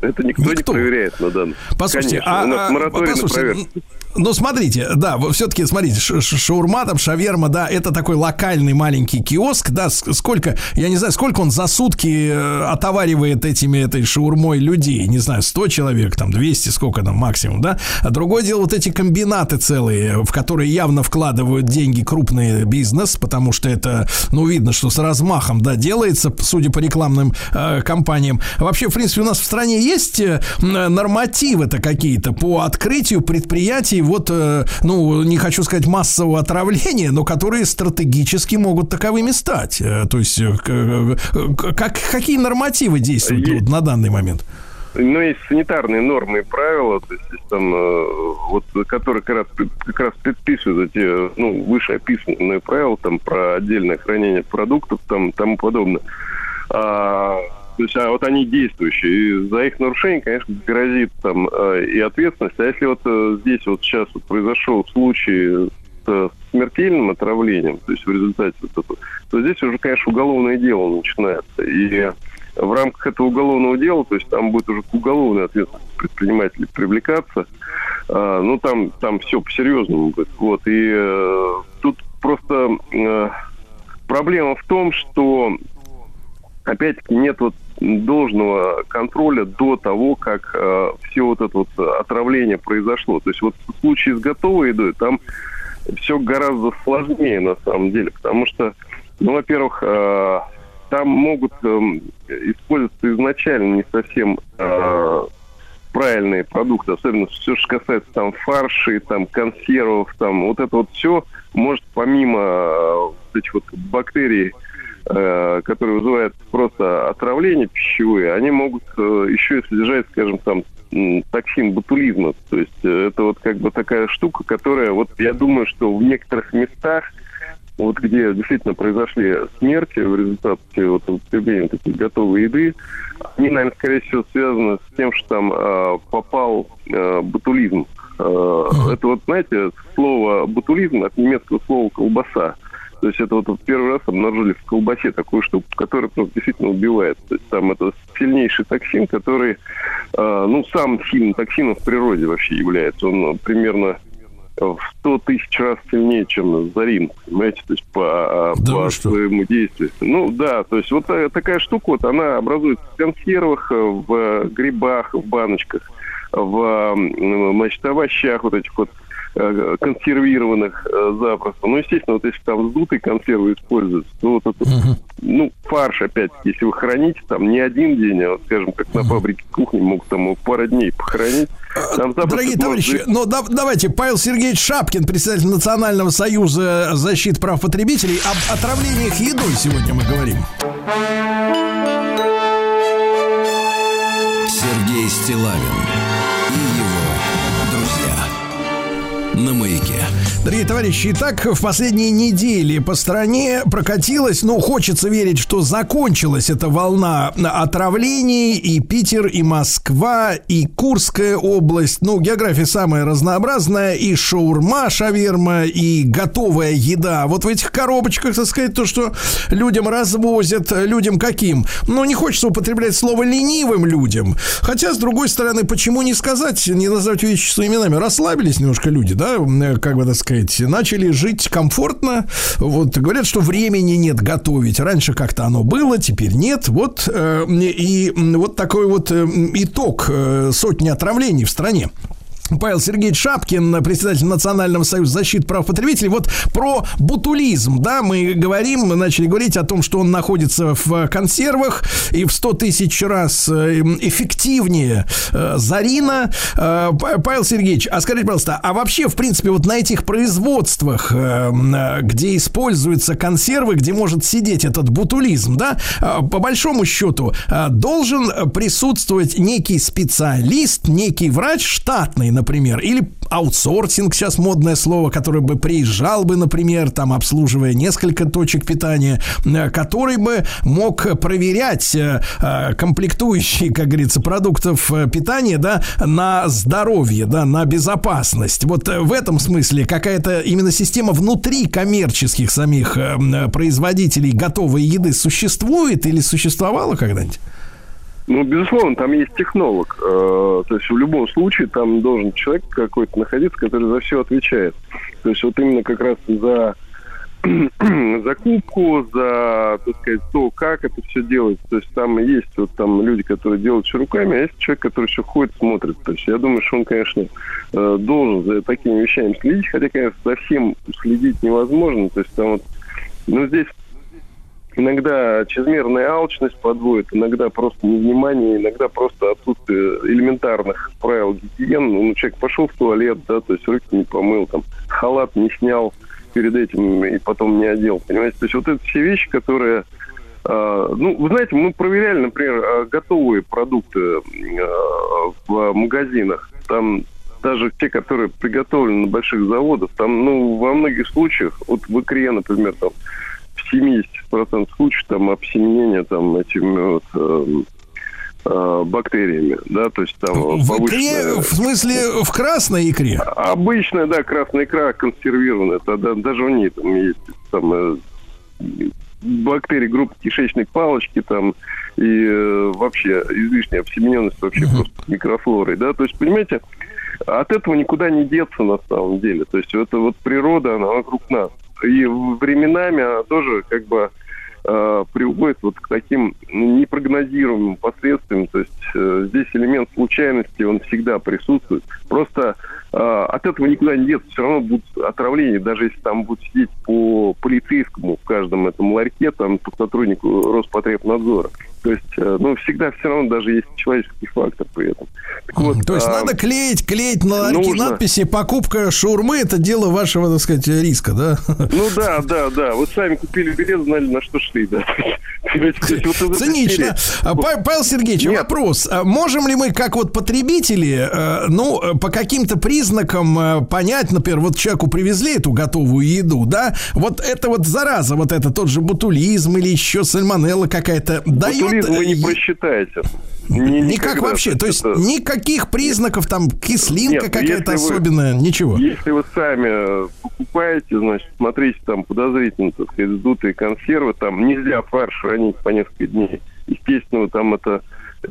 Это никто, никто. не проверяет на данный.
Послушайте, Конечно, а, у нас а, послушайте, ну, смотрите, да, все-таки, смотрите, шаурма, там, шаверма, да, это такой локальный маленький киоск, да, сколько, я не знаю, сколько он за сутки э, отоваривает этими, этой шаурмой людей, не знаю, 100 человек, там, 200, сколько там максимум, да, а другое дело, вот эти комбинаты целые, в которые явно вкладывают деньги крупный бизнес, потому что это, ну, видно, что с размахом, да, делается, судя по рекламным э, компаниям. Вообще, в принципе, у нас в стране есть э, нормативы-то какие-то по открытию предприятий вот, э, ну, не хочу сказать массового отравления, но которые стратегически могут таковыми стать. Э, то есть, э, как, какие нормативы действуют есть, на данный момент?
Ну, есть санитарные нормы и правила, то есть, там, вот, которые как раз, как раз предписывают эти, ну, вышеописанные правила, там, про отдельное хранение продуктов, там, тому подобное. А, то есть, а вот они действующие. И за их нарушение, конечно, грозит там э, и ответственность. А если вот э, здесь вот сейчас вот произошел случай с смертельным отравлением, то есть в результате вот этого, то здесь уже, конечно, уголовное дело начинается. И в рамках этого уголовного дела, то есть там будет уже к уголовной ответственности предпринимателей привлекаться, э, ну там, там все по-серьезному будет. Вот, и э, тут просто э, проблема в том, что опять-таки нет вот должного контроля до того, как э, все вот это вот отравление произошло. То есть вот в случае с готовой едой там все гораздо сложнее на самом деле, потому что, ну, во-первых, э, там могут э, использоваться изначально не совсем э, правильные продукты, особенно все, что касается там фарши, там консервов, там вот это вот все может помимо э, этих вот бактерий которые вызывают просто отравление пищевое, они могут э, еще и содержать, скажем, там, токсин ботулизма. То есть э, это вот как бы такая штука, которая, вот я думаю, что в некоторых местах, вот где действительно произошли смерти в результате вот, употребления такой готовой еды, они, наверное, скорее всего связаны с тем, что там э, попал э, ботулизм. Э, это вот, знаете, слово ботулизм от немецкого слова колбаса. То есть это вот первый раз обнаружили в колбасе такую штуку, которая просто действительно убивает. То есть там это сильнейший токсин, который, э, ну, сам сильный токсином в природе вообще является. Он ну, примерно в 100 тысяч раз сильнее, чем зарин, понимаете, то есть по, да по своему действию. Ну да, то есть вот такая штука, вот она образуется в консервах, в грибах, в баночках, в значит, овощах вот этих вот Э, консервированных э, запросто. Ну, естественно, вот если там вздутые консервы используются, то вот это, uh-huh. ну, фарш, опять если вы храните там не один день, а вот, скажем, как uh-huh. на фабрике кухни могут там пару дней похоронить.
А, там Дорогие товарищи, быть... ну да, давайте, Павел Сергеевич Шапкин, председатель Национального союза защиты прав потребителей, об отравлениях едой сегодня мы говорим.
Сергей Стилавин на маяке.
Дорогие товарищи, итак, в последние недели по стране прокатилась, ну, хочется верить, что закончилась эта волна отравлений, и Питер, и Москва, и Курская область, ну, география самая разнообразная, и шаурма, шаверма, и готовая еда. Вот в этих коробочках, так сказать, то, что людям развозят, людям каким? Ну, не хочется употреблять слово ленивым людям, хотя, с другой стороны, почему не сказать, не назвать вещи своими именами, расслабились немножко люди, да, как бы, так сказать, сказать, начали жить комфортно. Вот говорят, что времени нет готовить. Раньше как-то оно было, теперь нет. Вот э, и вот такой вот э, итог э, сотни отравлений в стране. Павел Сергеевич Шапкин, председатель Национального союза защиты прав потребителей. Вот про бутулизм, да, мы говорим, мы начали говорить о том, что он находится в консервах и в 100 тысяч раз э, эффективнее э, Зарина. Э, Павел Сергеевич, а скажите, пожалуйста, а вообще, в принципе, вот на этих производствах, где используются консервы, где может сидеть этот бутулизм, да, по большому счету, должен присутствовать некий специалист, некий врач штатный, например, или аутсорсинг сейчас модное слово, который бы приезжал бы, например, там обслуживая несколько точек питания, э, который бы мог проверять э, э, комплектующие, как говорится, продуктов питания, да, на здоровье, да, на безопасность. Вот в этом смысле какая-то именно система внутри коммерческих самих производителей готовой еды существует или существовала когда-нибудь?
Ну, безусловно, там есть технолог. Э, то есть в любом случае там должен человек какой-то находиться, который за все отвечает. То есть вот именно как раз за закупку, за, так сказать, то, как это все делается. То есть там есть вот там люди, которые делают все руками, а есть человек, который еще ходит, смотрит. То есть я думаю, что он, конечно, э, должен за такими вещами следить, хотя, конечно, за всем следить невозможно. То есть там вот, ну, здесь иногда чрезмерная алчность подводит, иногда просто невнимание, иногда просто отсутствие элементарных правил гигиены. Ну, человек пошел в туалет, да, то есть руки не помыл, там, халат не снял перед этим и потом не одел, понимаете? То есть вот это все вещи, которые... Э, ну, вы знаете, мы проверяли, например, а, готовые продукты э, в магазинах. Там даже те, которые приготовлены на больших заводах, там, ну, во многих случаях, вот в икре, например, там, 70% случаев там обсеменения там этими вот, э, э, бактериями, да, то есть там
в повышенная... икре, в смысле в красной икре?
Обычная, да, красная икра консервированная, тогда даже в ней там есть там э, бактерии группы кишечной палочки там и э, вообще излишняя обсемененность вообще uh-huh. просто микрофлорой, да, то есть понимаете, от этого никуда не деться на самом деле, то есть это вот природа, она вокруг нас и временами она тоже как бы э, приводит вот к таким непрогнозируемым последствиям. То есть э, здесь элемент случайности, он всегда присутствует. Просто от этого никуда не деться. Все равно будут отравления, даже если там будут сидеть по полицейскому в каждом этом ларьке, там по сотруднику Роспотребнадзора. То есть, э, ну, всегда все равно даже есть человеческий фактор при этом.
Так вот, То есть а, надо клеить, клеить на ларьки нужно. надписи «Покупка шаурмы» – это дело вашего, так сказать, риска, да?
Ну да, да, да. Вот сами купили билет, знали, на что шли, да.
Цинично. А, Павел Сергеевич, вопрос. А можем ли мы, как вот потребители, э, ну, по каким-то признакам э, понять, например, вот человеку привезли эту готовую еду, да, вот это вот зараза, вот это тот же бутулизм или еще сальмонелла какая-то дает
туризм вы не просчитаете.
Ни, Никак вообще, то есть это... никаких признаков, там, кислинка какая-то особенная, ничего.
Если вы сами покупаете, значит, смотрите, там, подозрительно, так сказать, сдутые консервы, там, нельзя фарш хранить по несколько дней. Естественно, вы там это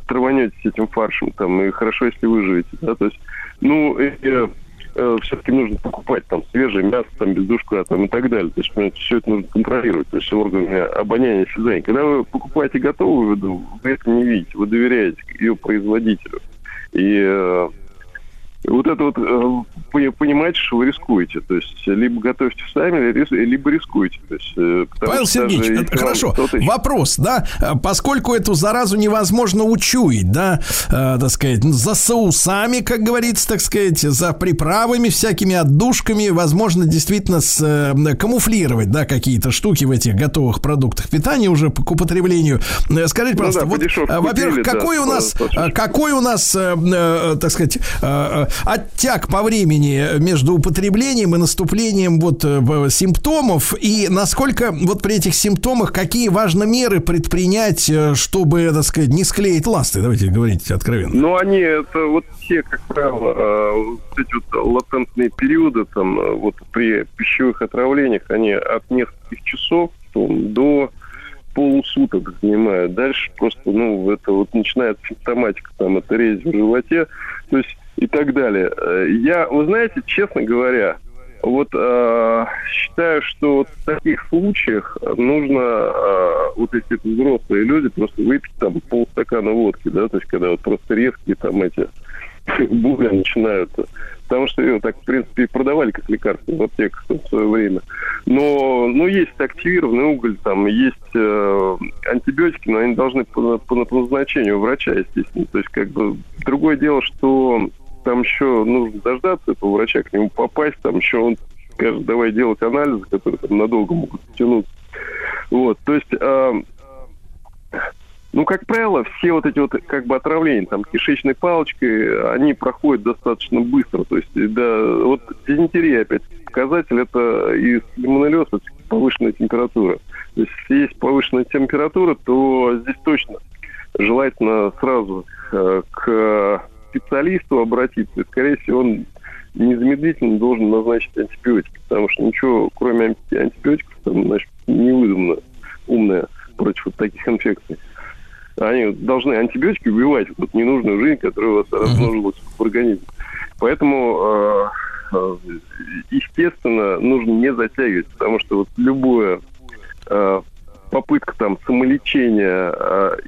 траванетесь этим фаршем, там, и хорошо, если выживете, да, то есть, ну, э, э, все-таки нужно покупать там свежее мясо, там бездушку, а, там и так далее. То есть все это нужно контролировать, то есть органами обоняния осязания. Когда вы покупаете готовую еду, вы это не видите, вы доверяете ее производителю. И э, вот это вот э, понимаете, что вы рискуете. То есть либо готовьте сами, либо рискуете. То есть,
э, Павел Сергеевич, хорошо. Вопрос, да, поскольку эту заразу невозможно учуять, да, э, так сказать, за соусами, как говорится, так сказать, за приправами всякими отдушками, возможно, действительно с, э, камуфлировать, да, какие-то штуки в этих готовых продуктах питания уже к употреблению. Э, скажите, ну пожалуйста, ну, да, вот, во-первых, какой, да, у нас, какой у нас, э, э, так сказать, э, оттяг по времени между употреблением и наступлением вот э, симптомов и насколько вот при этих симптомах какие важно меры предпринять, э, чтобы, так сказать, не склеить ласты, давайте говорить откровенно.
Ну, они, это вот все, как правило, э, эти вот латентные периоды, там, вот при пищевых отравлениях, они от нескольких часов до полусуток занимают. Дальше просто, ну, это вот начинается симптоматика, там, это резь в животе. То есть и так далее. Э, я, вы знаете, честно говоря, вот э, считаю, что в таких случаях нужно, э, вот это взрослые люди, просто выпить там полстакана водки, да, то есть когда вот просто резкие там эти буря начинаются. Потому что ее так, в принципе, и продавали как лекарство в аптеках в свое время. Но, ну, есть активированный уголь, там есть э, антибиотики, но они должны по, по, по назначению врача, естественно. То есть, как бы, другое дело, что там еще нужно дождаться этого врача, к нему попасть, там еще он скажет, давай делать анализы, которые там надолго могут тянуться. Вот, то есть, э, ну, как правило, все вот эти вот как бы отравления, там, кишечной палочкой, они проходят достаточно быстро. То есть, да, вот дизентерия, опять показатель, это и сальмонеллез, повышенная температура. То есть, если есть повышенная температура, то здесь точно желательно сразу э, к специалисту обратиться. И, скорее всего, он незамедлительно должен назначить антибиотики, потому что ничего, кроме антибиотиков, там, значит, не выдумано умное против вот таких инфекций. Они должны антибиотики убивать вот ненужную жизнь, которая у вас размножилась в организме. Поэтому, э, э, естественно, нужно не затягивать, потому что вот любое э, попытка там самолечения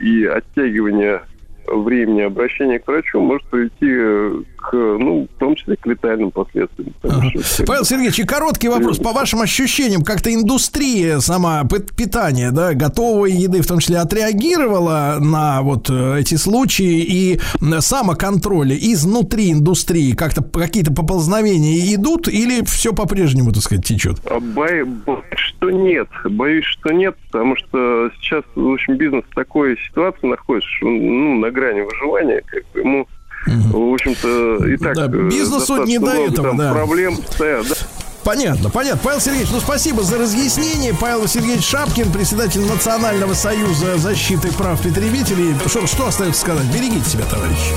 и оттягивания времени обращения к врачу может привести э, ну, в том числе к летальным последствиям.
Ага. Что, Павел Сергеевич, и короткий вопрос. По вашим ощущениям, как-то индустрия сама питания, да, готовой еды, в том числе, отреагировала на вот э, эти случаи и самоконтроля изнутри индустрии как-то какие-то поползновения идут или все по-прежнему, так сказать, течет?
А боюсь, что нет. Боюсь, что нет, потому что сейчас, в общем, бизнес в такой ситуации находится, что ну, на грани выживания, как бы ему, угу. в общем-то, и так... Да,
э, бизнесу не до этого, там, да.
Проблем стоят, да.
Понятно, понятно. Павел Сергеевич, ну спасибо за разъяснение. Павел Сергеевич Шапкин, председатель Национального союза защиты прав потребителей. Что, что остается сказать? Берегите себя, товарищи.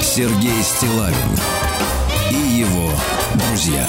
Сергей Стилавин и его друзья.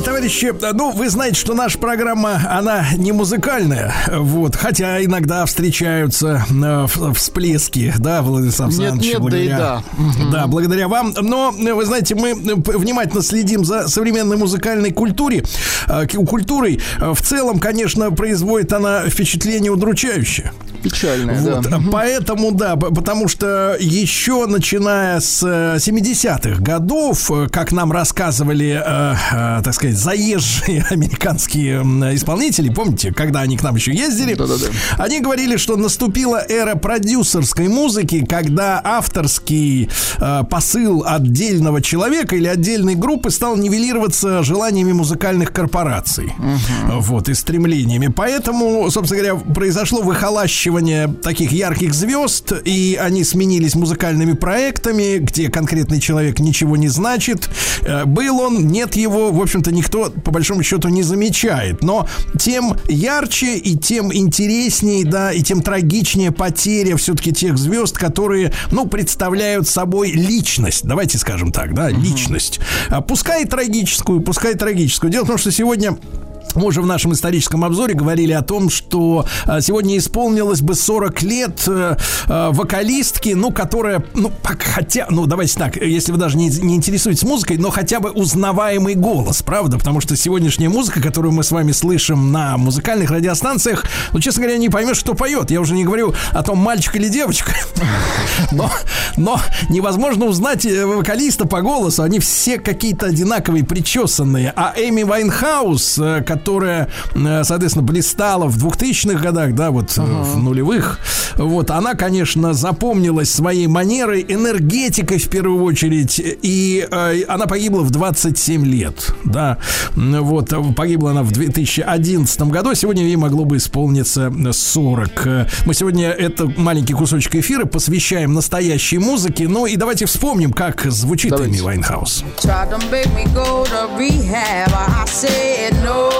Дорогие товарищи, ну, вы знаете, что наша программа, она не музыкальная, вот, хотя иногда встречаются э, всплески, да, Владислав Александрович?
Нет, нет, благодаря, да
и да. Да, благодаря вам. Но, вы знаете, мы внимательно следим за современной музыкальной культуре, э, культурой. В целом, конечно, производит она впечатление удручающее.
Печальное, вот,
да. Поэтому, да, потому что еще начиная с 70-х э, годов, э, как нам рассказывали, э, э, так сказать, заезжие американские исполнители, помните, когда они к нам еще ездили, Да-да-да. они говорили, что наступила эра продюсерской музыки, когда авторский э, посыл отдельного человека или отдельной группы стал нивелироваться желаниями музыкальных корпораций. Угу. Вот, и стремлениями. Поэтому, собственно говоря, произошло выхолащивание таких ярких звезд, и они сменились музыкальными проектами, где конкретный человек ничего не значит. Э, был он, нет его, в общем-то, никто по большому счету не замечает. Но тем ярче и тем интереснее, да, и тем трагичнее потеря все-таки тех звезд, которые, ну, представляют собой личность. Давайте скажем так, да, личность. А пускай трагическую, пускай трагическую. Дело в том, что сегодня мы уже в нашем историческом обзоре говорили о том, что а, сегодня исполнилось бы 40 лет э, э, вокалистки, ну, которая, ну, хотя, ну, давайте так, если вы даже не, не интересуетесь музыкой, но хотя бы узнаваемый голос, правда? Потому что сегодняшняя музыка, которую мы с вами слышим на музыкальных радиостанциях, ну, честно говоря, не поймешь, кто поет. Я уже не говорю о том, мальчик или девочка. Но, но невозможно узнать э, вокалиста по голосу. Они все какие-то одинаковые, причесанные. А Эми Вайнхаус, которая которая, э, соответственно, блистала в 2000-х годах, да, вот uh-huh. в нулевых. Вот, она, конечно, запомнилась своей манерой, энергетикой в первую очередь, и э, она погибла в 27 лет, да. Вот, погибла она в 2011 году, сегодня ей могло бы исполниться 40. Мы сегодня это маленький кусочек эфира посвящаем настоящей музыке, ну и давайте вспомним, как звучит Эми Вайнхаус. no,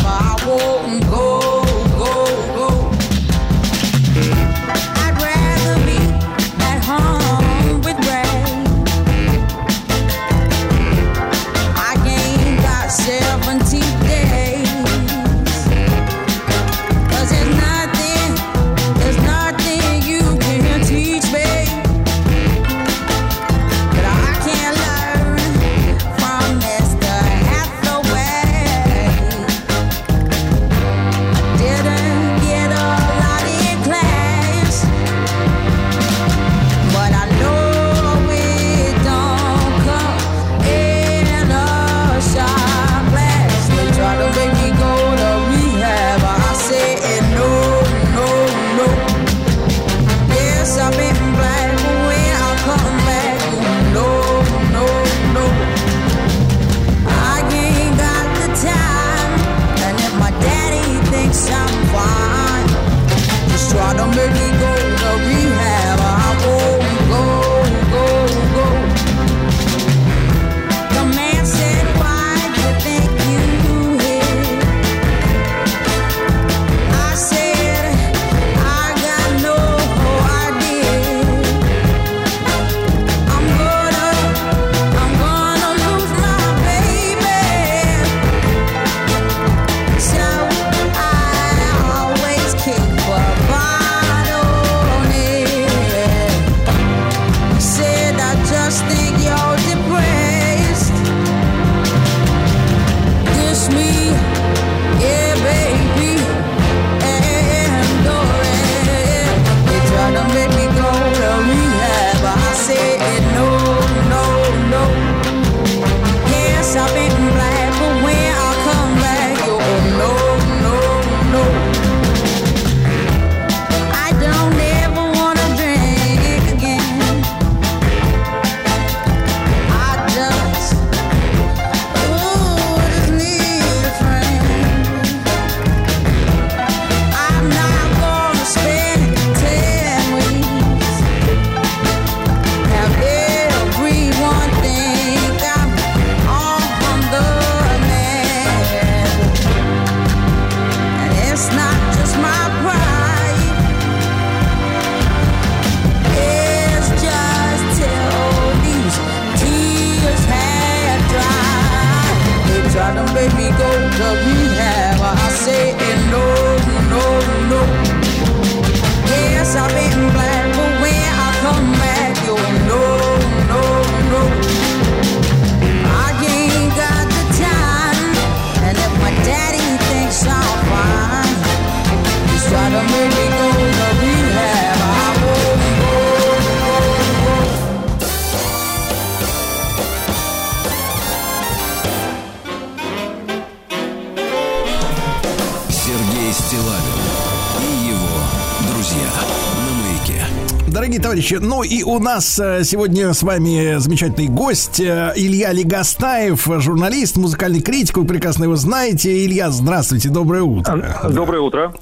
Товарищи, ну и у нас э, сегодня с вами замечательный гость э, Илья Легостаев, журналист, музыкальный критик, вы прекрасно его знаете. Илья, здравствуйте, доброе утро.
Доброе утро.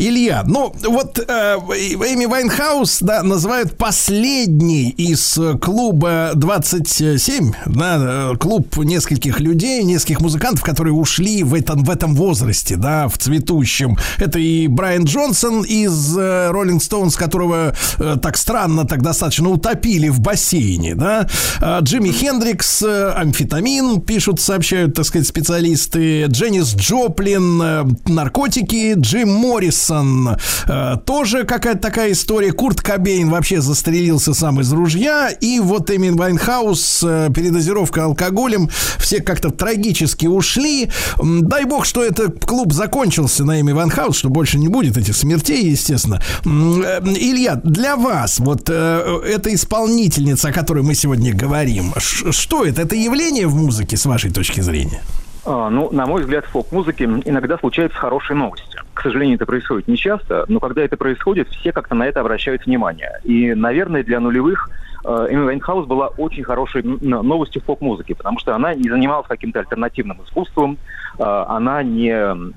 Илья, ну вот э, Эми Вайнхаус да, называют последний из э, клуба 27, да, э, клуб нескольких людей, нескольких музыкантов, которые ушли в этом, в этом возрасте, да, в цветущем. Это и Брайан Джонсон из Роллинг Стоунс, которого э, так странно, так достаточно утопили в бассейне, да, А Джимми Хендрикс, э, амфетамин, пишут, сообщают, так сказать, специалисты, Дженнис Джоплин, э, наркотики, Джим Моррисон, э, тоже какая-то такая история, Курт Кобейн вообще застрелился сам из ружья, и вот Эми Вайнхаус, э, передозировка алкоголем, все как-то трагически ушли. Дай бог, что этот клуб закончился на Эми Вайнхаус, что больше не будет этих смертей, естественно. Э, Илья, для вас, вот э, эта исполнительница, о которой мы сегодня говорим, что это? Это явление в музыке, с вашей точки зрения?
А, ну, на мой взгляд, в поп-музыке иногда случаются хорошие новости. К сожалению, это происходит не часто, но когда это происходит, все как-то на это обращают внимание. И, наверное, для нулевых э, Эми Вайнхаус была очень хорошей новостью в поп-музыке, потому что она не занималась каким-то альтернативным искусством, э, она не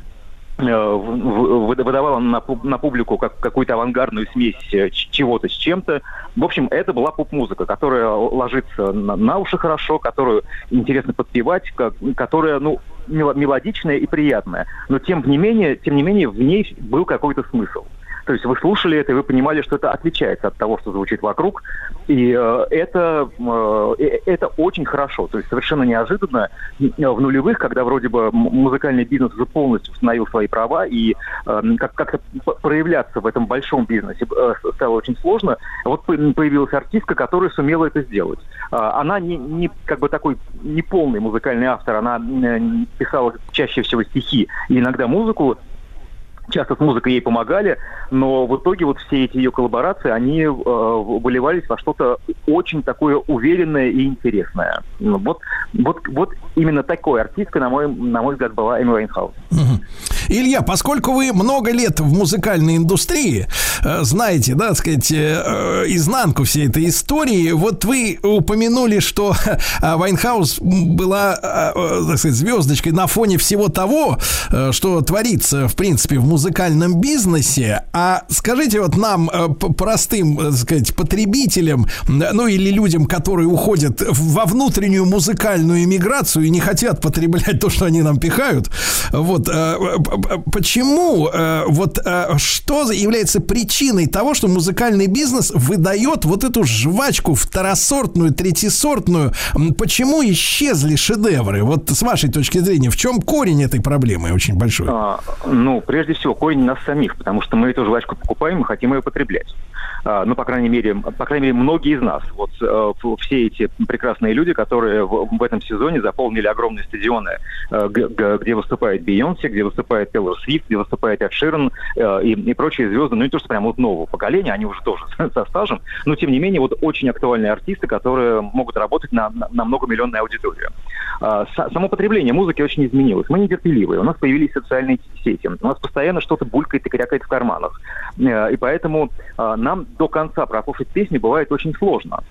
выдавала на, пуб- на публику как, какую-то авангардную смесь э, чего-то с чем-то. В общем, это была поп-музыка, которая ложится на, уши хорошо, которую интересно подпевать, которая, ну, мело- мелодичная и приятная. Но тем не менее, тем не менее, в ней был какой-то смысл. То есть вы слушали это, и вы понимали, что это отличается от того, что звучит вокруг. И э, это, э, э, это очень хорошо. То есть совершенно неожиданно э, в нулевых, когда вроде бы музыкальный бизнес уже полностью установил свои права и э, как- как-то проявляться в этом большом бизнесе э, стало очень сложно. Вот по- появилась артистка, которая сумела это сделать. А, Она не, не как бы такой неполный музыкальный автор, она э, писала чаще всего стихи и иногда музыку, часто с музыкой ей помогали, но в итоге вот все эти ее коллаборации, они э, выливались во что-то очень такое уверенное и интересное. Вот, вот, вот именно такой артисткой, на мой, на мой взгляд, была Эми Уайнхаус.
Илья, поскольку вы много лет в музыкальной индустрии, э, знаете, да, так сказать, э, э, изнанку всей этой истории, вот вы упомянули, что Вайнхаус была, так сказать, звездочкой на фоне всего того, что творится, в принципе, в музыкальном бизнесе. А скажите вот нам, простым, так сказать, потребителям, ну или людям, которые уходят во внутреннюю музыкальную эмиграцию и не хотят потреблять то, что они нам пихают, вот почему э, вот э, что является причиной того, что музыкальный бизнес выдает вот эту жвачку второсортную, третьесортную? М, Почему исчезли шедевры? Вот с вашей точки зрения, в чем корень этой проблемы очень большой?
А, ну, прежде всего, корень нас самих, потому что мы эту жвачку покупаем и хотим ее потреблять. А, ну, по крайней мере, по крайней мере, многие из нас. Вот э, все эти прекрасные люди, которые в, этом сезоне заполнили огромные стадионы, э, где выступает Бейонсе, где выступает Тейлор Свифт, где выступает Эд Ширен э, и, и прочие звезды, ну не то, что прям вот нового поколения, они уже тоже со стажем, но тем не менее вот очень актуальные артисты, которые могут работать на, на, на многомиллионную аудиторию. А, са- само потребление музыки очень изменилось. Мы нетерпеливые, у нас появились социальные сети, у нас постоянно что-то булькает и крякает в карманах. И поэтому а, нам до конца прослушать песни бывает очень сложно.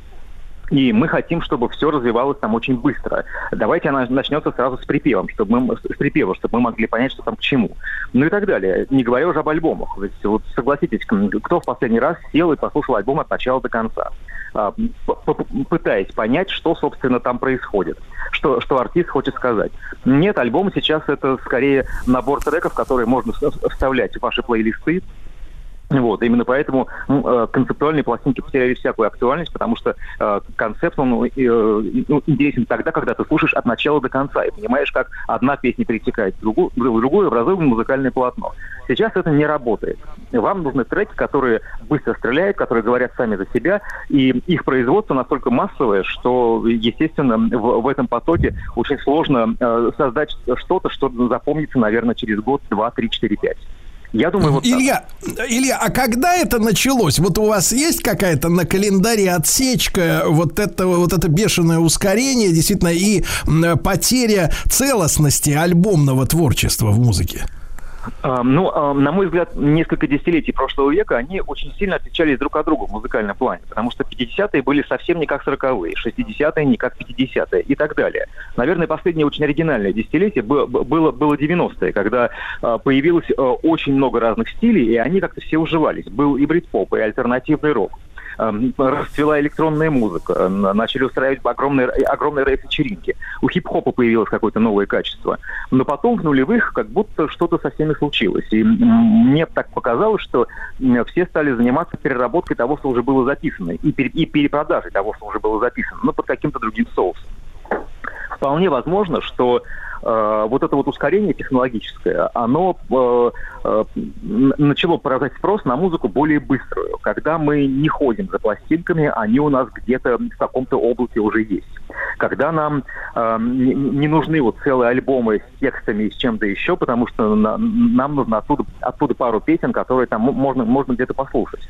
И мы хотим, чтобы все развивалось там очень быстро. Давайте она начнется сразу с припевом, чтобы мы, с припева, чтобы мы могли понять, что там к чему. Ну и так далее. Не говоря уже об альбомах. Ведь вот согласитесь, кто в последний раз сел и послушал альбом от начала до конца, а, пытаясь понять, что, собственно, там происходит, что, что артист хочет сказать. Нет, альбом сейчас это скорее набор треков, которые можно вс- вставлять в ваши плейлисты, Вот, именно поэтому ну, э, концептуальные пластинки потеряли всякую актуальность, потому что э, концепт, он э, ну, интересен тогда, когда ты слушаешь от начала до конца и понимаешь, как одна песня перетекает в другую, в другую образуя музыкальное полотно. Сейчас это не работает. Вам нужны треки, которые быстро стреляют, которые говорят сами за себя, и их производство настолько массовое, что, естественно, в, в этом потоке очень сложно э, создать что-то, что запомнится, наверное, через год, два, три, четыре, пять. Я думаю, вот
Илья, так. Илья, а когда это началось? Вот у вас есть какая-то на календаре отсечка вот этого вот это бешеное ускорение, действительно, и потеря целостности альбомного творчества в музыке?
Ну, на мой взгляд, несколько десятилетий прошлого века они очень сильно отличались друг от друга в музыкальном плане, потому что 50-е были совсем не как 40-е, 60-е не как 50-е и так далее. Наверное, последнее очень оригинальное десятилетие было, было 90-е, когда а, появилось а, очень много разных стилей, и они как-то все уживались. Был и брит-поп, и альтернативный рок. Эм, расцвела электронная музыка, начали устраивать огромные, огромные рейв-вечеринки. У хип-хопа появилось какое-то новое качество. Но потом в нулевых как будто что-то со всеми случилось. И мне так показалось, что все стали заниматься переработкой того, что уже было записано, и, пере, и перепродажей того, что уже было записано, но под каким-то другим соусом. Вполне возможно, что Э, вот это вот ускорение технологическое, оно э, э, начало поражать спрос на музыку более быструю. Когда мы не ходим за пластинками, они у нас где-то в каком-то облаке уже есть. Когда нам не нужны вот целые альбомы с текстами и с чем-то еще, потому что нам нужно оттуда, оттуда пару песен, которые там можно, можно где-то послушать.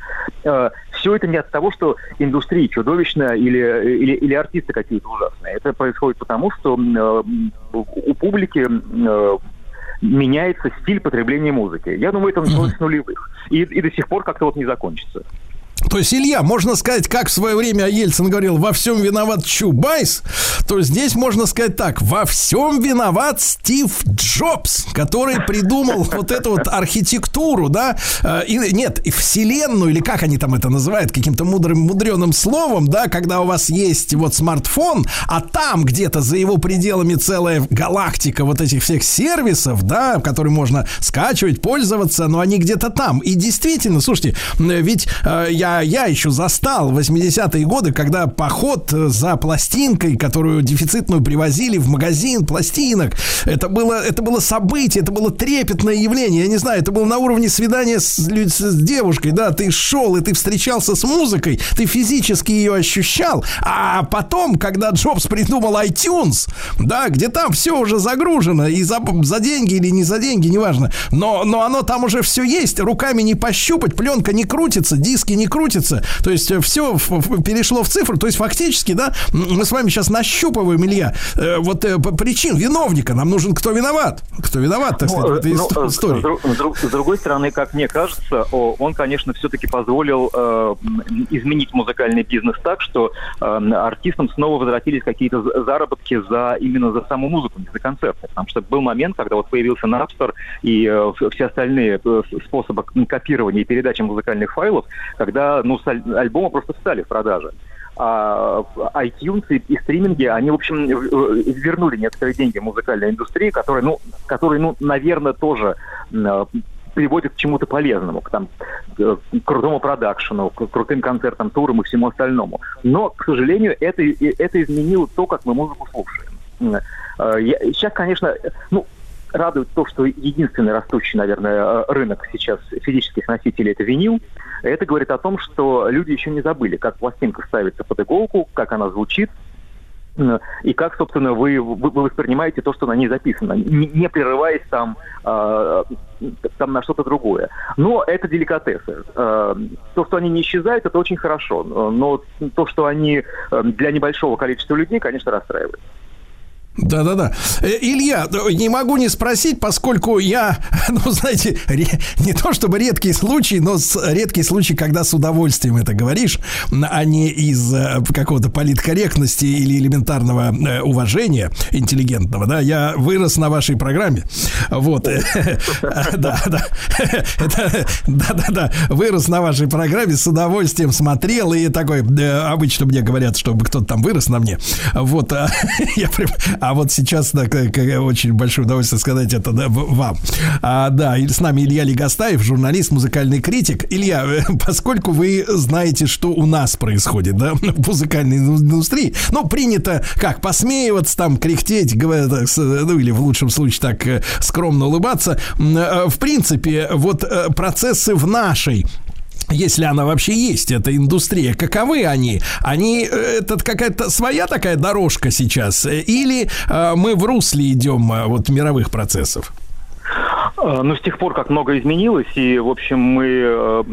Все это не от того, что индустрия чудовищная или, или, или артисты какие-то ужасные. Это происходит потому, что у публики э, меняется стиль потребления музыки. Я думаю, это началось с нулевых. И, и до сих пор как-то вот не закончится.
То есть, Илья, можно сказать, как в свое время Ельцин говорил, во всем виноват Чубайс, то здесь можно сказать так, во всем виноват Стив Джобс, который придумал вот эту вот архитектуру, да, э, и, нет, вселенную, или как они там это называют, каким-то мудрым, мудреным словом, да, когда у вас есть вот смартфон, а там где-то за его пределами целая галактика вот этих всех сервисов, да, которые можно скачивать, пользоваться, но они где-то там. И действительно, слушайте, ведь э, я я, еще застал 80-е годы, когда поход за пластинкой, которую дефицитную привозили в магазин пластинок, это было, это было событие, это было трепетное явление. Я не знаю, это было на уровне свидания с, с девушкой, да, ты шел и ты встречался с музыкой, ты физически ее ощущал, а потом, когда Джобс придумал iTunes, да, где там все уже загружено, и за, за деньги или не за деньги, неважно, но, но оно там уже все есть, руками не пощупать, пленка не крутится, диски не крутится. То есть э, все перешло в цифру. То есть фактически, да, мы с вами сейчас нащупываем, Илья, э, вот э, причин виновника. Нам нужен кто виноват. Кто виноват, так сказать, ну, в этой ну, истории.
С, с, с другой стороны, как мне кажется, он, конечно, все-таки позволил э, изменить музыкальный бизнес так, что э, артистам снова возвратились какие-то заработки за именно за саму музыку, не за концерты. Потому что был момент, когда вот появился Napster и э, все остальные способы копирования и передачи музыкальных файлов, когда ну, альбомы просто встали в продаже. А iTunes и, и стриминги, они, в общем, вернули некоторые деньги музыкальной индустрии, которые, ну, которые, ну, наверное, тоже приводят к чему-то полезному, к, там, к крутому продакшену, к крутым концертам, турам и всему остальному. Но, к сожалению, это, это изменило то, как мы музыку слушаем. Э, я, сейчас, конечно, ну, радует то, что единственный растущий, наверное, рынок сейчас физических носителей – это винил. Это говорит о том, что люди еще не забыли, как пластинка ставится под иголку, как она звучит, и как, собственно, вы, вы, воспринимаете то, что на ней записано, не, не прерываясь там, э, там на что-то другое. Но это деликатесы. Э, то, что они не исчезают, это очень хорошо. Но то, что они для небольшого количества людей, конечно, расстраивает.
Да-да-да. Э, Илья, не могу не спросить, поскольку я, ну, знаете, не то чтобы редкий случай, но редкий случай, когда с удовольствием это говоришь, а не из э, какого-то политкорректности или элементарного э, уважения интеллигентного, да, я вырос на вашей программе, вот, да, да, да-да-да, вырос на вашей программе, с удовольствием смотрел, и такой, обычно мне говорят, чтобы кто-то там вырос на мне, вот, а я прям А вот сейчас да, очень большое удовольствие сказать это да, вам. А, да, с нами Илья Легостаев, журналист, музыкальный критик. Илья, э, поскольку вы знаете, что у нас происходит, да, в музыкальной индустрии, ну, принято как посмеиваться, там, кряхтеть, говоря ну, или в лучшем случае так э, скромно улыбаться. Э, В принципе, вот процессы в нашей если она вообще есть, эта индустрия, каковы они? Они, э, это какая-то своя такая дорожка сейчас? Или э, мы в русле идем э, вот мировых процессов?
Ну, с тех пор, как много изменилось, и, в общем, мы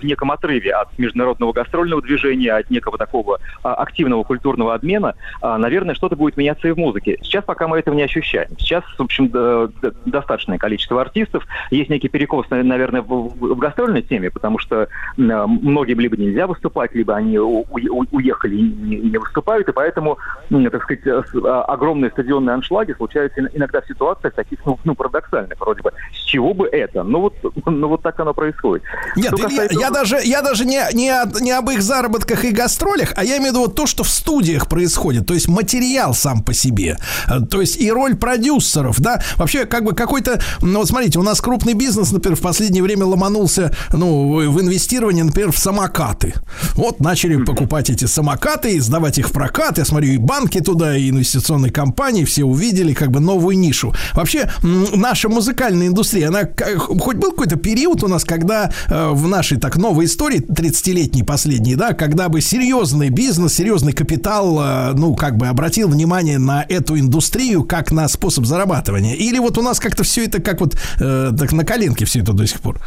в неком отрыве от международного гастрольного движения, от некого такого а, активного культурного обмена, а, наверное, что-то будет меняться и в музыке. Сейчас пока мы этого не ощущаем. Сейчас, в общем, д- д- достаточное количество артистов. Есть некий перекос, на- наверное, в, в- гастрольной теме, потому что м, многим либо нельзя выступать, либо они у- у- уехали и не, не выступают, и поэтому, так сказать, а, огромные стадионные аншлаги случаются ин- иногда в ситуациях таких, ну, ну, парадоксальных, вроде бы. С чего бы это? Ну вот, ну вот так оно происходит.
Нет,
Что касается-
я даже, я даже не, не, не об их заработках и гастролях, а я имею в виду вот то, что в студиях происходит, то есть материал сам по себе, Э, то есть и роль продюсеров, да, вообще как бы какой-то, ну вот смотрите, у нас крупный бизнес, например, в последнее время ломанулся, ну, в инвестирование, например, в самокаты. Вот начали покупать эти самокаты и сдавать их в прокат, я смотрю, и банки туда, и инвестиционные компании, все увидели как бы новую нишу. Вообще, наша музыкальная индустрия, она хоть был какой-то период у нас, когда э, в нашей так новой истории, 30-летней последней, да, когда бы серьезный бизнес, серьезный капитал, э, ну, как бы обратил внимание на эту индустрию как на способ зарабатывания? Или вот у нас как-то все это как вот э, так на коленке все это до сих пор?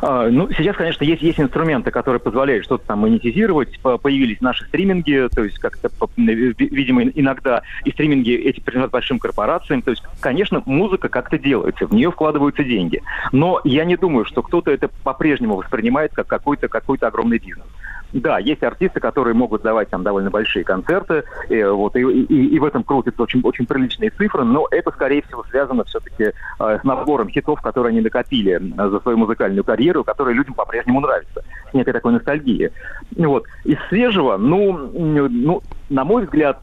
А, Ну, сейчас, конечно, есть, есть инструменты, которые позволяют что-то там монетизировать. По- Появились наши стриминги, то есть как-то, ви- видимо, иногда и стриминги эти принадлежат большим корпорациям. То есть, конечно, музыка как-то делается, в нее вкладываются деньги. Но я не думаю, что кто-то это по-прежнему воспринимает как какой-то какой огромный бизнес. Да, есть артисты, которые могут давать там довольно большие концерты, э, вот, и, и- и в этом крутятся очень, очень приличные цифры, но это, скорее всего, связано все-таки с набором хитов, которые они накопили э, за свою музыкальную карьеру, которые людям по-прежнему нравятся, с некой такой ностальгией. Вот. Из свежего, ну, ну, на мой взгляд,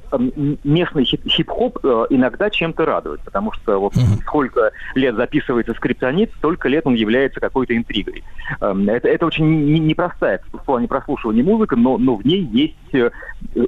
местный хип- хип-хоп э, иногда чем-то радует, потому что вот сколько лет записывается скриптонит, столько лет он является какой-то интригой. Эм, Это, это очень не- непростая в плане прослушивания музыка, но, но в ней есть э,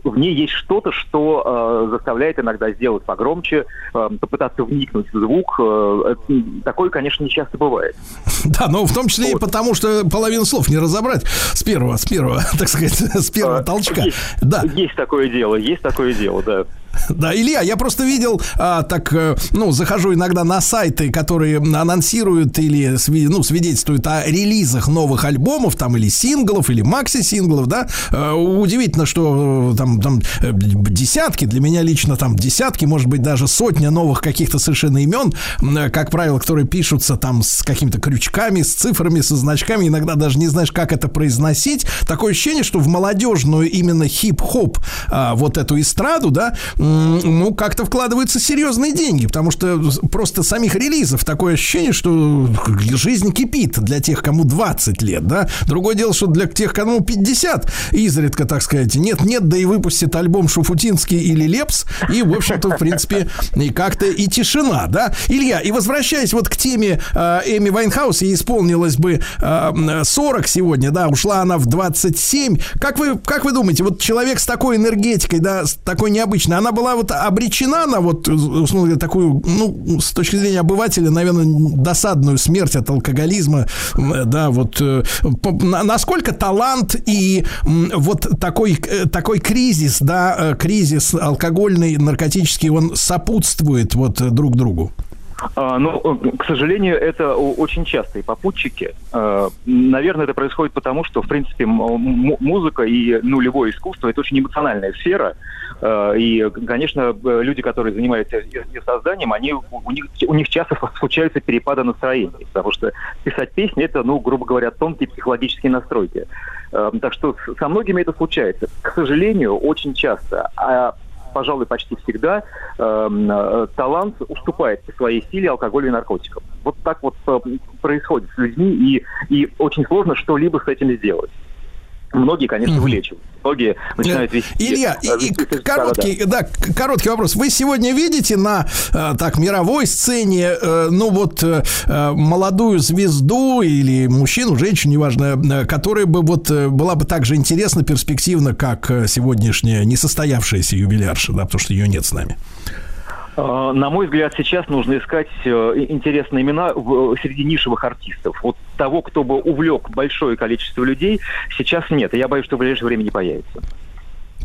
в ней есть что-то, что э, заставляет иногда сделать погромче, э, попытаться вникнуть в звук. Э, такое, конечно, не часто бывает.
Да, но в том числе и потому, что половину слов не разобрать с первого, с первого, так сказать, с первого
А,
толчка.
Есть,
Да.
есть такое дело, есть такое дело, да.
Да, Илья, я просто видел, а, так, э, ну, захожу иногда на сайты, которые анонсируют или ну, свидетельствуют о релизах новых альбомов, там, или синглов, или макси-синглов, да. Э, Удивительно, что э, там, там десятки, для меня лично там десятки, может быть, даже сотня новых каких-то совершенно имен, как правило, которые пишутся там с какими-то крючками, с цифрами, со значками, иногда даже не знаешь, как это произносить. Такое ощущение, что в молодежную именно хип-хоп а, вот эту эстраду, да, ну, как-то вкладываются серьезные деньги, потому что просто самих релизов такое ощущение, что жизнь кипит для тех, кому 20 лет, да. Другое дело, что для тех, кому 50, изредка, так сказать, нет-нет, да и выпустит альбом Шуфутинский или Лепс, и, в общем-то, в принципе, и как-то и тишина, да. Илья, и возвращаясь вот к теме э, Эми Вайнхаус, ей исполнилось бы э, 40 сегодня, да, ушла она в 27. Как вы, как вы думаете, вот человек с такой энергетикой, да, с такой необычной, она была вот обречена на вот, такую, ну, с точки зрения обывателя, наверное, досадную смерть от алкоголизма, да, вот э, насколько талант и вот такой, э, такой кризис, да, э, кризис алкогольный, наркотический, он сопутствует вот друг другу?
А, Ну, к сожалению, это очень частые попутчики. Э, Наверное, это происходит потому, что, в принципе, музыка и нулевое искусство – это очень эмоциональная сфера. Э, И, конечно, э, люди, которые занимаются ее созданием, они, у, них, у них часто случаются перепады настроений, потому что писать песни – это, ну, грубо говоря, тонкие психологические настройки. Э, Так что со многими это случается. К сожалению, очень часто. А пожалуй, почти всегда эм, талант уступает по своей силе алкоголю и наркотикам. Вот так вот происходит с людьми, и, и очень сложно что-либо с этим сделать. Многие, конечно, вылечивают. Многие начинают вести...
Э, Илья, и,
э,
и
вести-
короткий, да, к- короткий вопрос. Вы сегодня видите на э, так мировой сцене, ну вот молодую звезду или мужчину, женщину, неважно, которая бы вот была бы так же интересна, перспективна, как сегодняшняя несостоявшаяся юбилярша, да, потому что ее нет с нами.
Э, На мой взгляд, сейчас нужно искать э, интересные имена в- среди нишевых артистов. Вот того, кто бы увлек большое количество людей, сейчас нет. И я боюсь, что в ближайшее время не появится.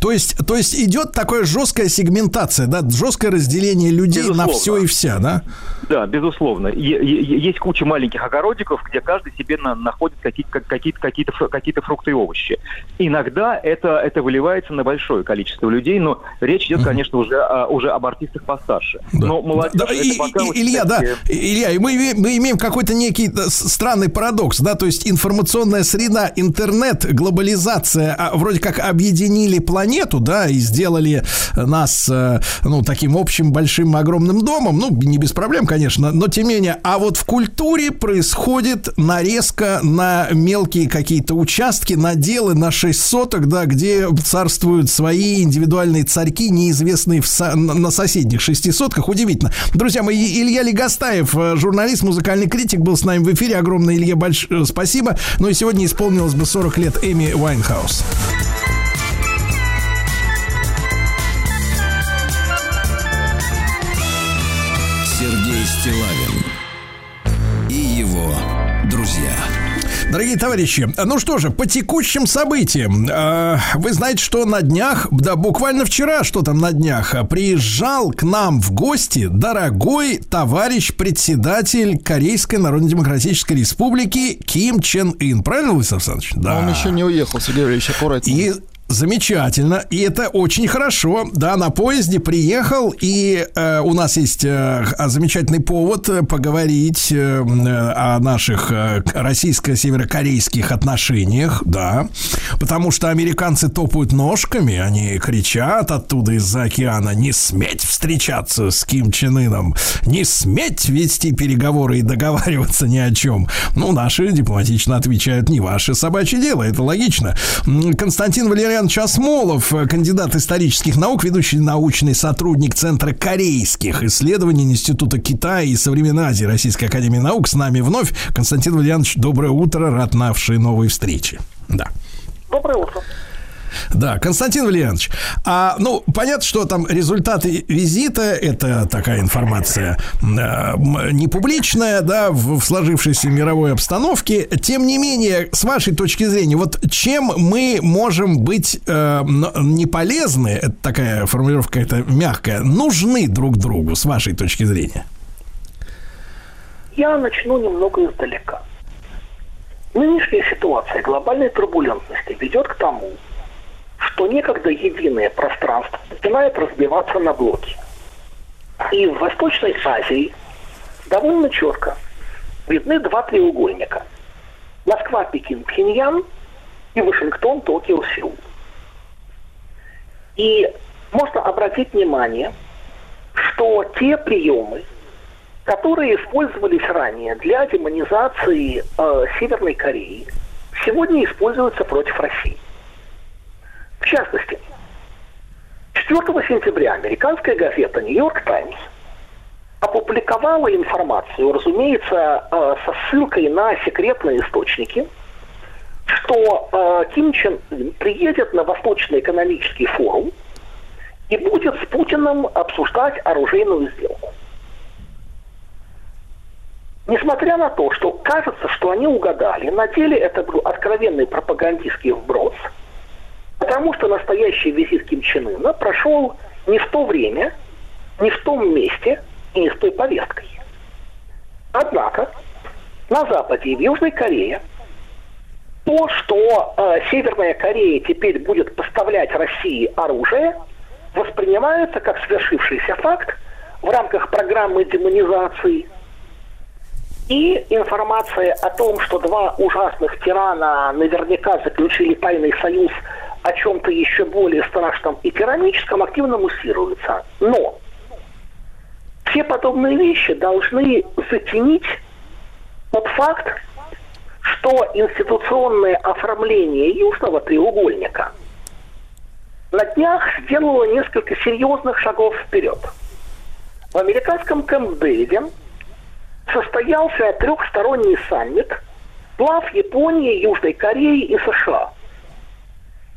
То есть, то есть идет такая жесткая сегментация, да, жесткое разделение людей на
Безусловно.
все и вся, да?
Да, безусловно. Есть куча маленьких огородиков, где каждый себе на- находит какие- как- какие-то какие-то фру- какие-то фрукты и овощи. Иногда это, это выливается на большое количество людей, но речь идет, конечно, уже, о- уже об артистах постарше. Но молодежь
Да, и-
пока
и-
вот,
Илья, да,
кстати,
Илья, и мы, мы имеем какой-то некий странный парадокс, да, то есть информационная среда, интернет, глобализация, а, вроде как объединили планету, да, и сделали нас, э, ну, таким общим большим огромным домом, ну, не без проблем, конечно, но тем не менее, а вот в культуре происходит нарезка на мелкие какие-то участки, наделы на 6 соток, да, где царствуют свои индивидуальные царьки, неизвестные в со- на соседних шести сотках. Удивительно. Друзья мои, Илья Легостаев, э, журналист, музыкальный критик, был с нами в эфире. Огромное, Илье, большое спасибо. Ну и сегодня исполнилось бы 40 лет Эми Уайнхаус.
Сергей Стилавин и его друзья.
Дорогие товарищи, ну что же, по текущим событиям. э, Вы знаете, что на днях, да буквально вчера, что там на днях, э, приезжал к нам в гости дорогой товарищ председатель Корейской Народно-Демократической Республики Ким Чен Ын. Правильно, Владислав Александрович? Да.
Он еще не уехал, Сергей Валерьевич, аккуратнее.
И замечательно, и это очень хорошо. Да, на поезде приехал, и э, у нас есть э, замечательный повод э, поговорить э, э, о наших э, российско-северокорейских отношениях, да, потому что американцы топают ножками, они кричат оттуда из-за океана, не сметь встречаться с Ким Чен Ыном, не сметь вести переговоры и договариваться ни о чем. Ну, наши дипломатично отвечают, не ваше собачье дело, это логично. Константин Валерьянович Осмолов, э, кандидат исторических наук, ведущий научный сотрудник Центра корейских исследований Института Китая и Современной Азии Российской Академии Наук, с нами вновь. Константин Валерьянович, доброе утро, рад нашей новой встрече. Да.
Доброе утро.
Да, Константин Валерьянович, а, ну, понятно, что там результаты визита, это такая информация м, не публичная, да, в, в сложившейся мировой обстановке. Тем не менее, с вашей точки зрения, вот чем мы можем быть э, не полезны, это такая формулировка это мягкая, нужны друг другу, с вашей точки зрения?
Я начну немного издалека. Нынешняя ситуация глобальной турбулентности ведет к тому, что некогда единое пространство начинает разбиваться на блоки. И в Восточной Азии довольно четко видны два треугольника. Москва, Пекин, Пхеньян и Вашингтон, Токио, Сеул. И можно обратить внимание, что те приемы, которые использовались ранее для демонизации э, Северной Кореи, сегодня используются против России. В частности, 4 сентября американская газета «Нью-Йорк Таймс» опубликовала информацию, разумеется, э, со ссылкой на секретные источники, что э, Ким Чен приедет на Восточный экономический форум и будет с Путиным обсуждать оружейную сделку. Несмотря на то, что кажется, что они угадали, на деле это был откровенный пропагандистский вброс, потому что настоящий визит Ким Чен Ына прошел не в то время, не в том месте и не с той повесткой. Однако на Западе и в Южной Корее то, что э, Северная Корея теперь будет поставлять России оружие, воспринимается как свершившийся факт в рамках программы демонизации. И информация о том, что два ужасных тирана наверняка заключили тайный союз о чем-то еще более страшном и тираническом, активно муссируется. Но все подобные вещи должны затенить тот факт, что институционное оформление Южного треугольника на днях сделало несколько серьезных шагов вперед. В американском Кэмп-Дэвиде состоялся трехсторонний саммит глав Японии, Южной Кореи и США.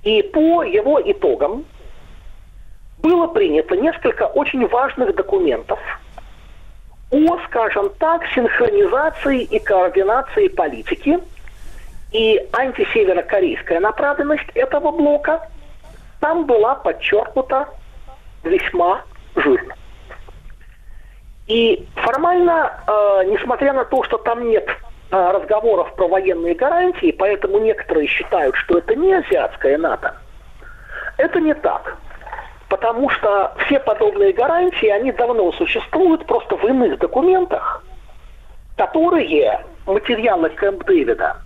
И по его итогам было принято несколько очень важных документов о, скажем так, синхронизации и координации политики и антисеверокорейская направленность этого блока там была подчеркнута весьма жирно. И формально, э, несмотря на то, что там нет разговоров про военные гарантии, поэтому некоторые считают, что это не азиатская НАТО, это не так. Потому что все подобные гарантии, они давно существуют просто в иных документах, которые материалы Кэмп Дэвида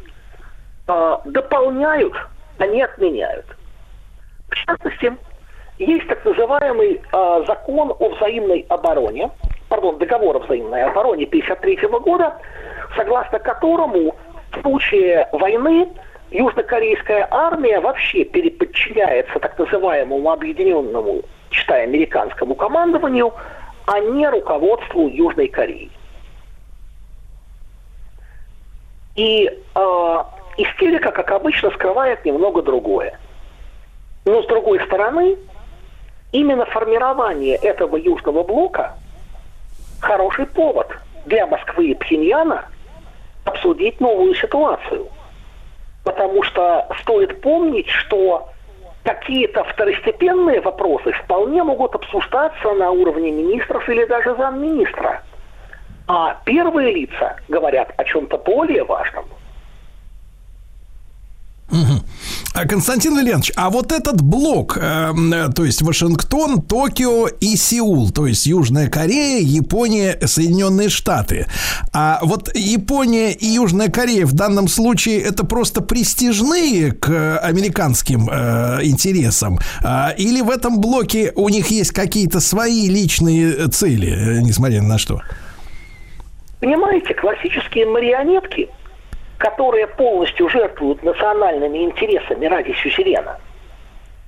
э, дополняют, а не отменяют. В частности, есть так называемый э, закон о взаимной обороне, пардон, договор о взаимной обороне 1953 года, согласно которому в случае войны южнокорейская армия вообще переподчиняется так называемому объединенному, читая американскому командованию, а не руководству Южной Кореи. И э, истерика, как обычно, скрывает немного другое. Но с другой стороны, именно формирование этого южного блока хороший повод для Москвы и Пхеньяна обсудить новую ситуацию. Потому что стоит помнить, что какие-то второстепенные вопросы вполне могут обсуждаться на уровне министров или даже замминистра. А первые лица говорят о чем-то более важном –
А, Константин Валерьянович, а вот этот блок, э, то есть Вашингтон, Токио и Сеул, то есть Южная Корея, Япония, Соединенные Штаты. А вот Япония и Южная Корея в данном случае это просто престижные к американским э, интересам? Э, или в этом блоке у них есть какие-то свои личные цели, э, несмотря на что?
Понимаете, классические марионетки – которые полностью жертвуют национальными интересами ради сюзерена,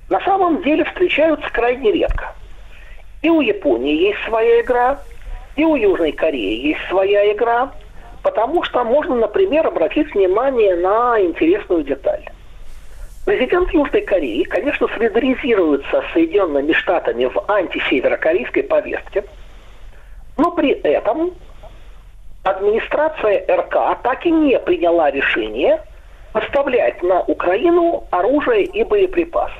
на самом деле встречаются крайне редко. И у Японии есть своя игра, и у Южной Кореи есть своя игра, потому что можно, например, обратить внимание на интересную деталь. Президент Южной Кореи, конечно, солидаризируется с Соединенными Штатами в антисеверокорейской повестке, но при этом администрация РК так и не приняла решение поставлять на Украину оружие и боеприпасы.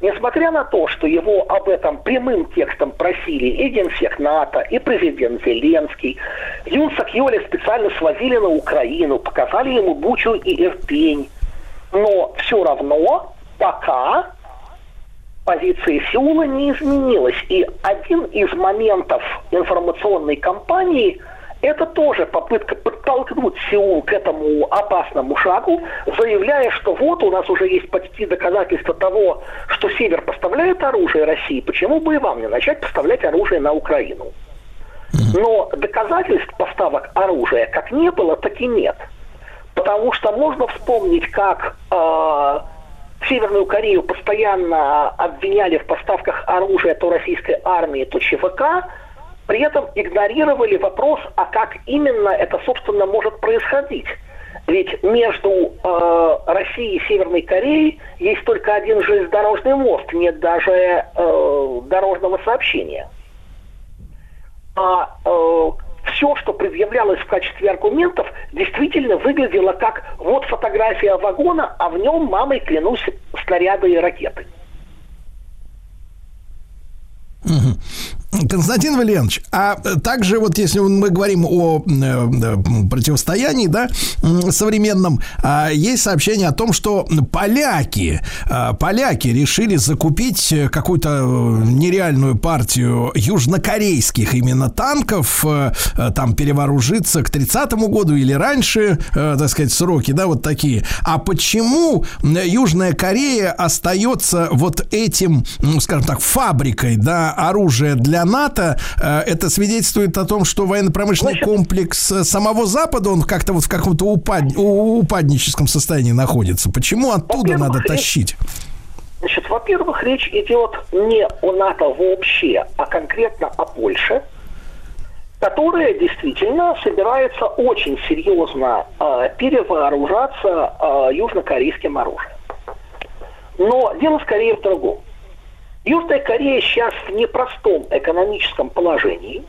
Несмотря на то, что его об этом прямым текстом просили и генсек НАТО, и президент Зеленский, Юн Сакьоли специально свозили на Украину, показали ему Бучу и Ирпень. Но все равно пока позиция Сеула не изменилась. И один из моментов информационной кампании – это тоже попытка подтолкнуть Сеул к этому опасному шагу, заявляя, что вот у нас уже есть почти доказательства того, что Север поставляет оружие России, почему бы и вам не начать поставлять оружие на Украину? Но доказательств поставок оружия как не было, так и нет. Потому что можно вспомнить, как э, Северную Корею постоянно обвиняли в поставках оружия то российской армии, то ЧВК, при этом игнорировали вопрос, а как именно это, собственно, может происходить. Ведь между э, Россией и Северной Кореей есть только один железнодорожный мост, нет даже э, дорожного сообщения. А э, все, что предъявлялось в качестве аргументов, действительно выглядело как вот фотография вагона, а в нем, мамой клянусь, снаряды и ракеты.
Константин Валерьянович, а также вот если мы говорим о э, противостоянии, да, современном, а, есть сообщение о том, что поляки, а, поляки решили закупить какую-то э, нереальную партию южнокорейских именно танков, э, там перевооружиться к 30-му году или раньше, так сказать, сроки, да, вот такие. А почему Южная Корея остается вот этим, скажем так, фабрикой, да, оружия для НАТО, э, это свидетельствует о том, что военно-промышленный
Значит-
комплекс э, самого Запада, он как-то вот в каком-то упад- упадническом состоянии находится. Почему оттуда надо тащить?
Значит, во-первых, речь идет не о НАТО вообще, а конкретно о Польше, которая действительно собирается очень серьезно э, перевооружаться э, южнокорейским оружием. Но дело скорее в другом. Южная Корея сейчас в непростом экономическом положении.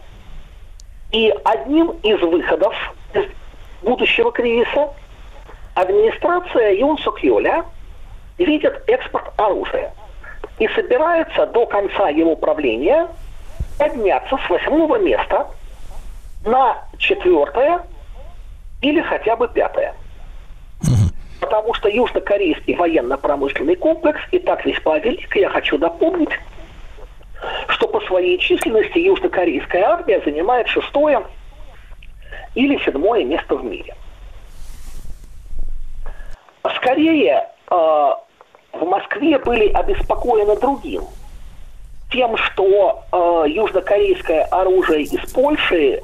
И одним из выходов из будущего кризиса администрация Юн Сок Йоля видит экспорт оружия и собирается до конца его правления подняться с восьмого места на четвертое или хотя бы пятое. Потому что южнокорейский военно-промышленный комплекс и так весьма велик. Я хочу напомнить, что по своей численности южнокорейская армия занимает шестое или седьмое место в мире. Скорее, э, в Москве были обеспокоены другим. Тем, что э, южнокорейское оружие из Польши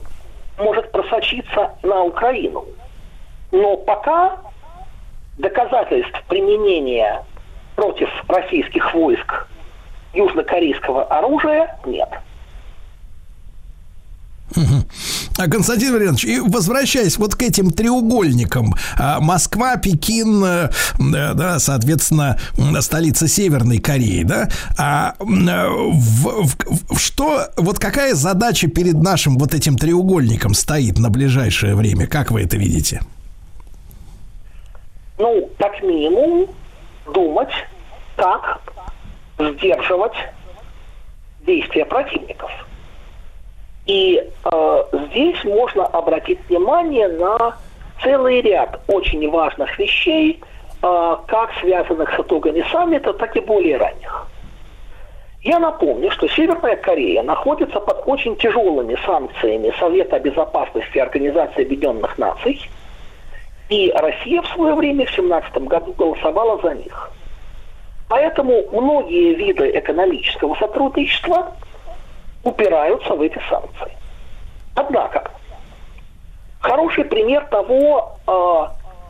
может просочиться на Украину. Но пока доказательств применения против российских войск южнокорейского оружия нет.
А, Константин Валерьянович, и возвращаясь вот к этим треугольникам, а, Москва, Пекин, э, да, да, соответственно, столица Северной Кореи, да, а э, в- в- в- что, вот какая задача перед нашим вот этим треугольником стоит на ближайшее время, как вы это видите?
Ну, как минимум, думать, как сдерживать действия противников. И э, здесь можно обратить внимание на целый ряд очень важных вещей, э, как связанных с итогами саммита, так и более ранних. Я напомню, что Северная Корея находится под очень тяжелыми санкциями Совета Безопасности Организации Объединенных Наций, и Россия в свое время в 2017 году голосовала за них. Поэтому многие виды экономического сотрудничества упираются в эти санкции. Однако, хороший пример того, э,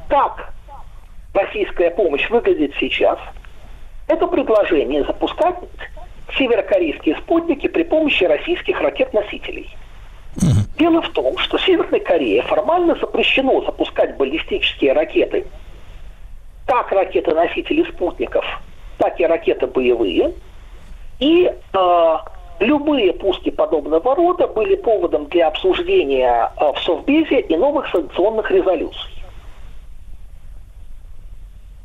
как российская помощь выглядит сейчас, это предложение запускать северокорейские спутники при помощи российских ракет-носителей. Дело в том, что Северной Корее формально запрещено запускать баллистические ракеты, как ракеты-носители спутников, так и ракеты боевые. И э, любые пуски подобного рода были поводом для обсуждения э, в Совбезе и новых санкционных резолюций.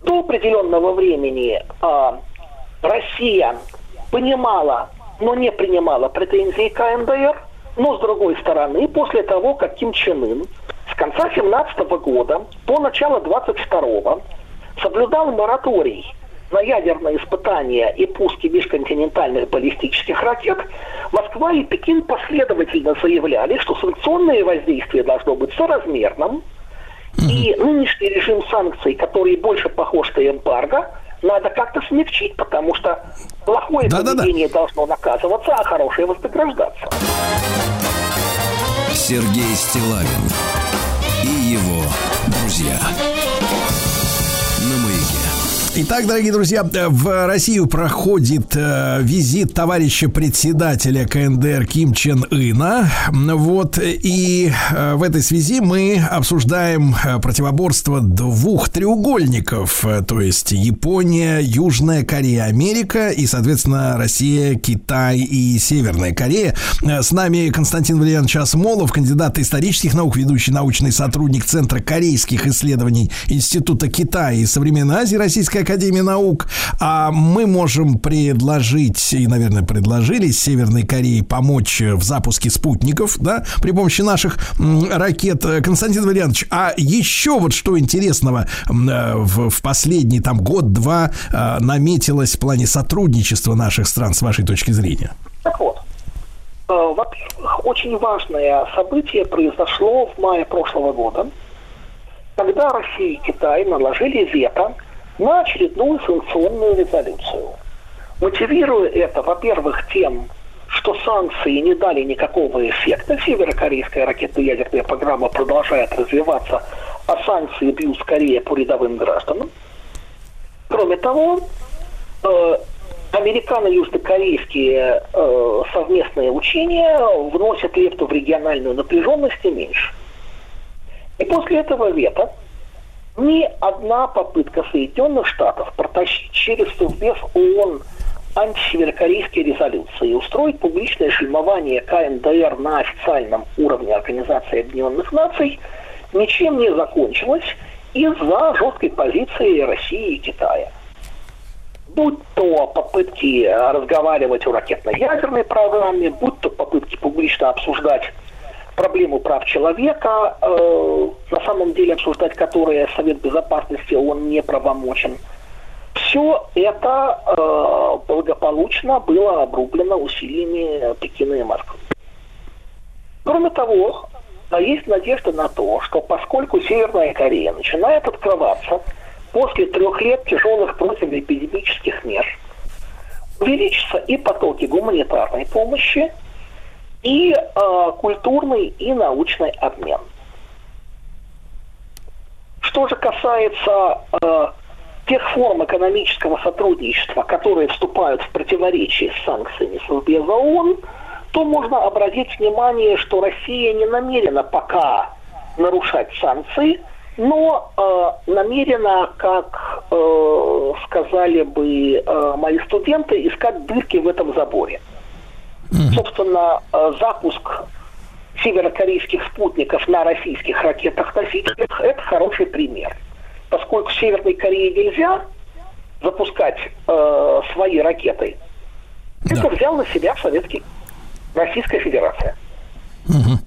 До определенного времени э, Россия понимала, но не принимала претензии КНДР, но с другой стороны, после того, как Ким Чен Ын с конца 17 года по начало 22 соблюдал мораторий на ядерные испытания и пуски межконтинентальных баллистических ракет, Москва и Пекин последовательно заявляли, что санкционное воздействие должно быть соразмерным, и нынешний режим санкций, который больше похож на эмбарго, надо как-то смягчить, потому что плохое
Да-да-да.
поведение должно наказываться, а хорошее вознаграждаться.
Сергей Стилавин и его друзья.
Итак, дорогие друзья, в Россию проходит э, визит товарища председателя КНДР Ким Чен Ына. Вот, и э, в этой связи мы обсуждаем э, противоборство двух треугольников, э, то есть Япония, Южная Корея, Америка и, соответственно, Россия, Китай и Северная Корея. Э, С нами Константин Валерьянович Осмолов, кандидат исторических наук, ведущий научный сотрудник Центра корейских исследований Института Китая и Современной Азии Российской Академии Наук. А мы можем предложить, и, наверное, предложили Северной Корее помочь в запуске спутников, да, при помощи наших ракет. Константин Валерьянович, а еще вот что интересного э, в, в последний там год-два э, наметилось в плане сотрудничества наших стран, с вашей точки зрения?
Так вот, э, во-первых, очень важное событие произошло в мае прошлого года, когда Россия и Китай наложили вето на очередную санкционную резолюцию. Мотивируя это, во-первых, тем, что санкции не дали никакого эффекта. Северокорейская ракетно-ядерная программа продолжает развиваться, а санкции бьют скорее по рядовым гражданам. Кроме того, э, американо-южнокорейские э, совместные учения вносят лепту в региональную напряженность и меньше. И после этого вето ни одна попытка Соединенных Штатов протащить через Совбез ООН антисеверокорейские резолюции и устроить публичное фильмование КНДР на официальном уровне Организации Объединенных Наций ничем не закончилось из-за жесткой позиции России и Китая. Будь то попытки разговаривать о ракетно-ядерной программе, будь то попытки публично обсуждать проблему прав человека, э, на самом деле обсуждать которые Совет Безопасности он не правомочен. Все это э, благополучно было обрублено усилиями Пекина и Москвы. Кроме того, есть надежда на то, что поскольку Северная Корея начинает открываться после трех лет тяжелых противоэпидемических мер, увеличатся и потоки гуманитарной помощи, и э, культурный и научный обмен. Что же касается э, тех форм экономического сотрудничества, которые вступают в противоречие с санкциями Совбеза ООН, то можно обратить внимание, что Россия не намерена пока нарушать санкции, но э, намерена, как э, сказали бы э, мои студенты, искать дырки в этом заборе. Mm-hmm. Собственно, э, запуск северокорейских спутников на российских ракетах-носителях – это хороший пример. Поскольку Северной Корее нельзя запускать э, свои ракеты, да. это взял на себя Советский, Российская Федерация.
Угу.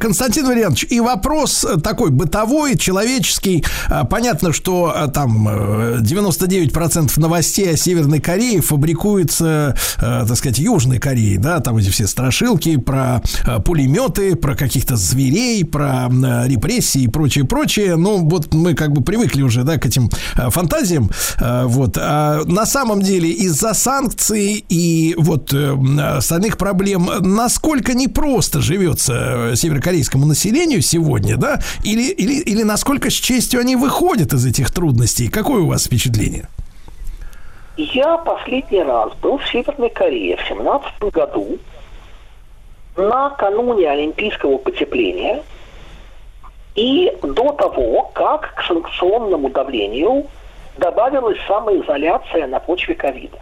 Константин Валерьянович, и вопрос такой бытовой, человеческий. А, понятно, что а, там 99% новостей о Северной Корее фабрикуется, так сказать, Южной Кореей, да, там эти все страшилки про пулеметы, про каких-то зверей, про репрессии и прочее, прочее. Ну, вот мы как бы привыкли уже, да, к этим фантазиям. Вот. А на самом деле из-за санкций и вот э, остальных проблем насколько непросто живется северокорейскому населению сегодня, да? Или, или, или насколько с честью они выходят из этих трудностей? Какое у вас впечатление?
Я последний раз был в Северной Корее в 17 году накануне Олимпийского потепления и до того, как к санкционному давлению добавилась самоизоляция на почве ковида.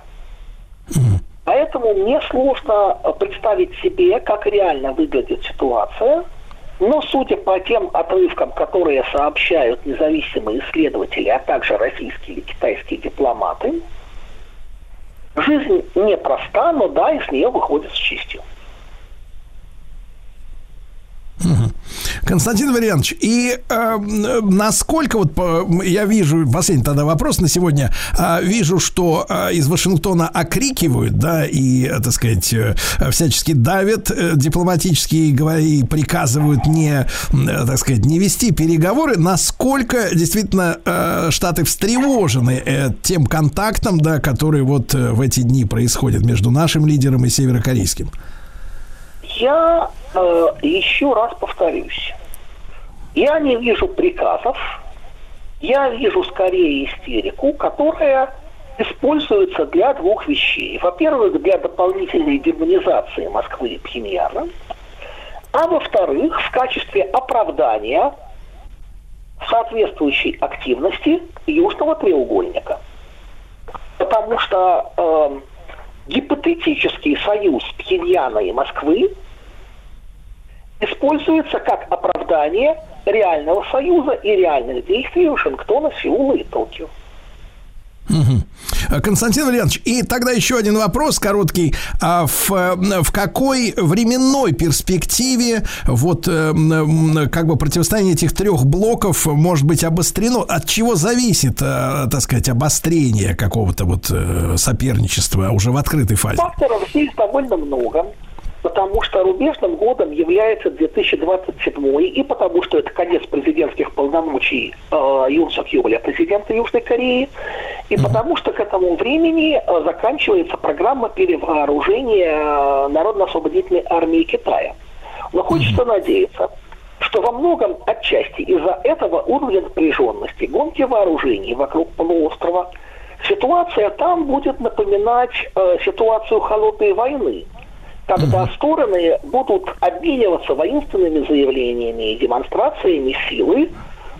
Поэтому мне сложно представить себе, как реально выглядит ситуация. Но судя по тем отрывкам, которые сообщают независимые исследователи, а также российские или китайские дипломаты, жизнь непроста, но да, из нее выходит с честью.
Константин Валерьянович, и э, насколько вот я вижу, последний тогда вопрос на сегодня, э, вижу, что э, из Вашингтона окрикивают, да, и, э, так сказать, э, всячески давят э, дипломатически и, и приказывают не, э, так сказать, не вести переговоры, насколько действительно э, Штаты встревожены э, тем контактом, да, который вот э, в эти дни происходит между нашим лидером и северокорейским?
Я э, еще раз повторюсь. Я не вижу приказов, я вижу скорее истерику, которая используется для двух вещей. Во-первых, для дополнительной демонизации Москвы и Пхеньяна, а во-вторых, в качестве оправдания соответствующей активности Южного треугольника. Потому что э, гипотетический союз Пхеньяна и Москвы используется как оправдание реального союза и реальных действий Вашингтона, Сеула и Токио.
Угу. Константин Валерьянович, и тогда еще один вопрос короткий. А в, в какой временной перспективе вот э, как бы противостояние этих трех блоков может быть обострено? От чего зависит, э, так сказать, обострение какого-то вот э, соперничества уже в открытой фазе?
Факторов здесь довольно много потому что рубежным годом является 2027 и потому что это конец президентских полномочий э, Юн Сок Юля, президента Южной Кореи, И потому что к этому времени э, заканчивается программа перевооружения э, Народно-освободительной армии Китая. Но хочется надеяться, что во многом отчасти из-за этого уровня напряженности, гонки вооружений вокруг полуострова, ситуация там будет напоминать э, ситуацию холодной войны, когда стороны будут обмениваться воинственными заявлениями и демонстрациями силы,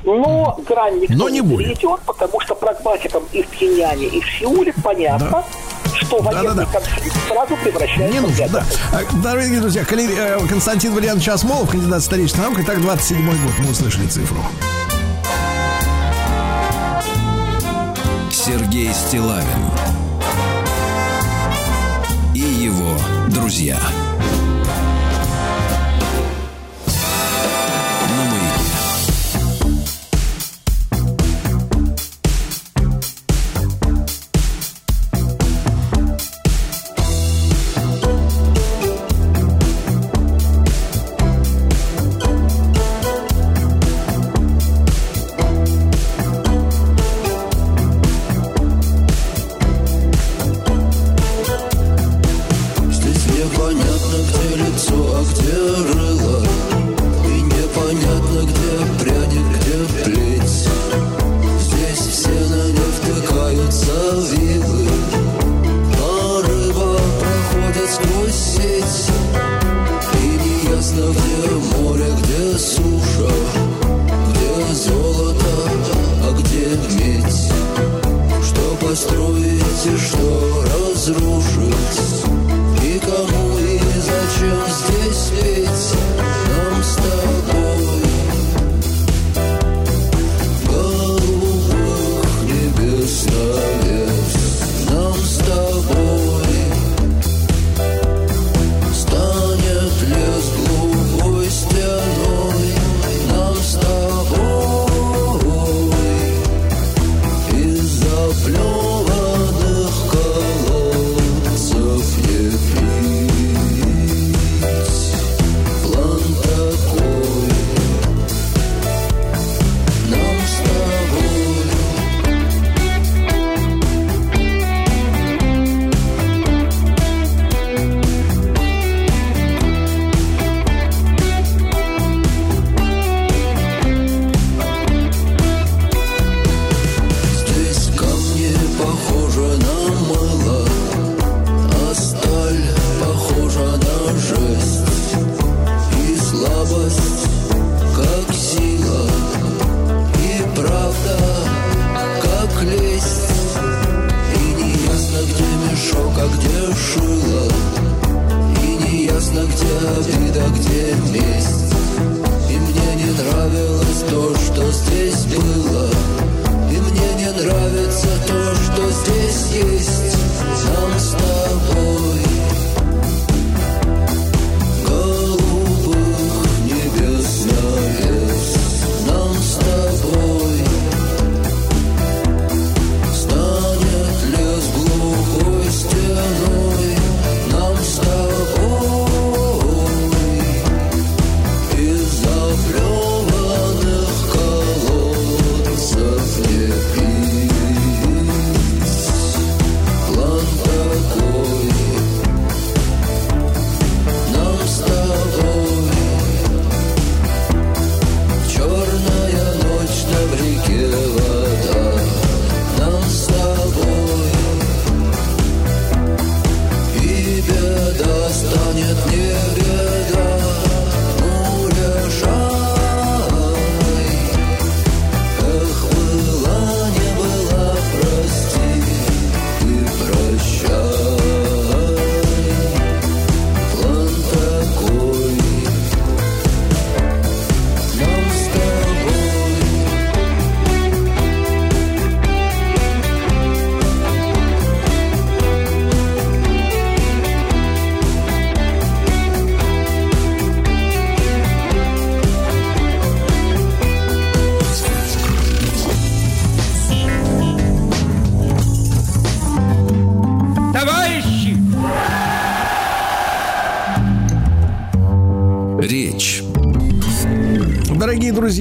но грань никто
Но не будет.
перейдет, потому что прагматикам и в Пхеньяне, и в Сеуле понятно, что военный
Да-да-да.
конфликт сразу превращается
Не
в
нужно,
ядерный.
да. А, Дорогие друзья, э, Константин Валерьянович Осмолов, кандидат исторических наук, итак, 27 год, мы услышали цифру.
Сергей Стилавин и его друзья.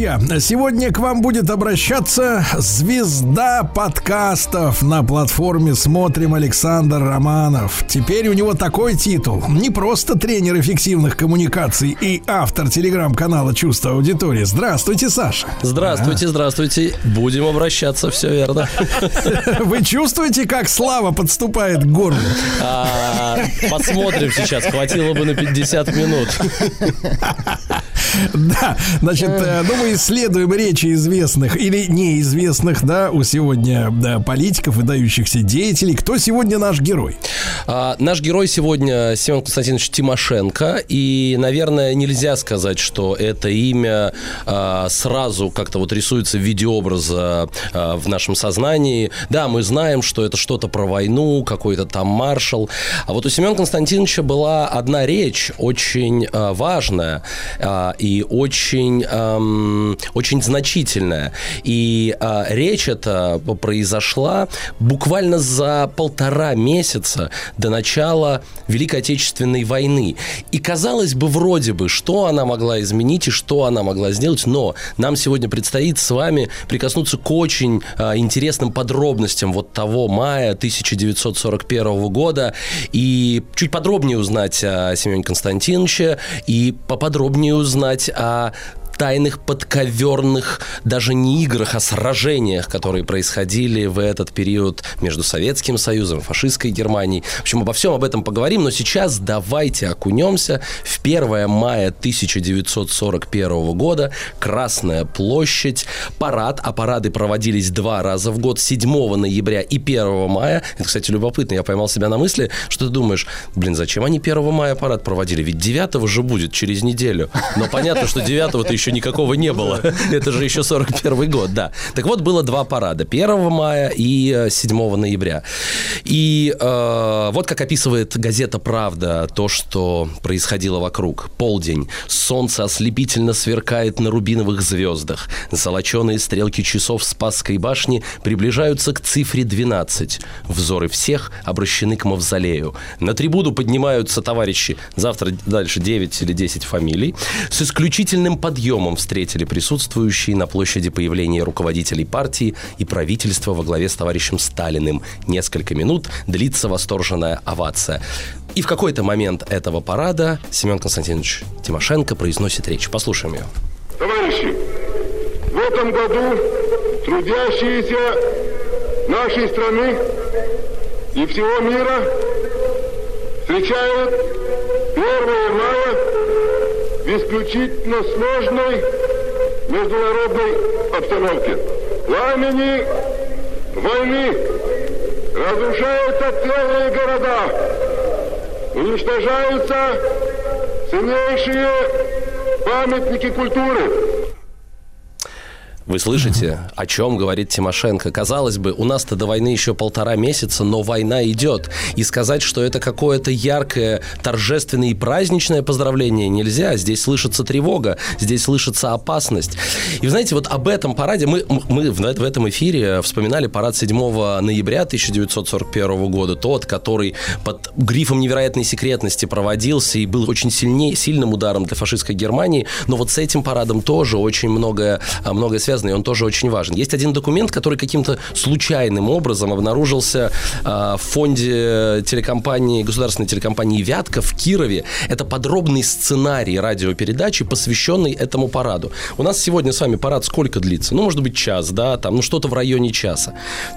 Друзья, сегодня к вам будет обращаться звезда подкастов на платформе «Смотрим» Александр Романов. Теперь у него такой титул. Не просто тренер эффективных коммуникаций и автор телеграм-канала «Чувство аудитории». Здравствуйте, Саша.
Здравствуйте, здравствуйте. Будем обращаться, все верно.
Вы чувствуете, как слава подступает к горлу?
А, посмотрим сейчас, хватило бы на 50 минут.
Да, значит, э, ну мы исследуем речи известных или неизвестных, да, у сегодня да, политиков, выдающихся деятелей. Кто сегодня наш герой?
А, наш герой сегодня Семен Константинович Тимошенко, и, наверное, нельзя сказать, что это имя а, сразу как-то вот рисуется в виде образа а, в нашем сознании. Да, мы знаем, что это что-то про войну, какой-то там маршал. А вот у Семена Константиновича была одна речь очень а, важная а, и очень, ам, очень значительная. И а, речь эта произошла буквально за полтора месяца до начала Великой Отечественной войны. И казалось бы, вроде бы, что она могла изменить и что она могла сделать, но нам сегодня предстоит с вами прикоснуться к очень а, интересным подробностям вот того мая 1941 года и чуть подробнее узнать о Семене Константиновиче и поподробнее узнать о тайных подковерных даже не играх, а сражениях, которые происходили в этот период между Советским Союзом, фашистской Германией. В общем, обо всем об этом поговорим, но сейчас давайте окунемся в 1 мая 1941 года, Красная площадь, парад, а парады проводились два раза в год, 7 ноября и 1 мая. Это, кстати, любопытно, я поймал себя на мысли, что ты думаешь, блин, зачем они 1 мая парад проводили? Ведь 9 же будет через неделю. Но понятно, что 9 ты еще никакого не было. Это же еще 41 год, да. Так вот, было два парада. 1 мая и 7 ноября. И э, вот как описывает газета «Правда» то, что происходило вокруг. Полдень. Солнце ослепительно сверкает на рубиновых звездах. Золоченые стрелки часов Спасской башни приближаются к цифре 12. Взоры всех обращены к мавзолею. На трибуну поднимаются товарищи, завтра дальше 9 или 10 фамилий, с исключительным подъемом встретили присутствующие на площади появления руководителей партии и правительства во главе с товарищем Сталиным. Nесколько минут длится восторженная овация. И в какой-то момент этого парада Семен Константинович Тимошенко произносит речь. Послушаем ее.
Товарищи, в этом году трудящиеся нашей страны и всего мира встречают 1 мая в исключительно сложной международной обстановке. Пламени войны разрушаются целые города, уничтожаются ценнейшие памятники культуры.
Вы слышите, о чем говорит Тимошенко? Казалось бы, у нас-то до войны еще полтора месяца, но война идет. И сказать, что это какое-то яркое, торжественное и праздничное поздравление нельзя. Здесь слышится тревога, здесь слышится опасность. И знаете, вот об этом параде мы, мы в, в этом эфире вспоминали парад 7 ноября 1941 года, тот, который под грифом невероятной секретности проводился и был очень сильнее, сильным ударом для фашистской Германии. Но вот с этим парадом тоже очень многое, многое связано связано, и он тоже очень важен. Есть один документ, который каким-то случайным образом обнаружился э, в фонде телекомпании, государственной телекомпании «Вятка» в Кирове. Это подробный сценарий радиопередачи, посвященный этому параду. У нас сегодня с вами парад сколько длится? Ну, может быть, час, да, там, ну, что-то в районе часа.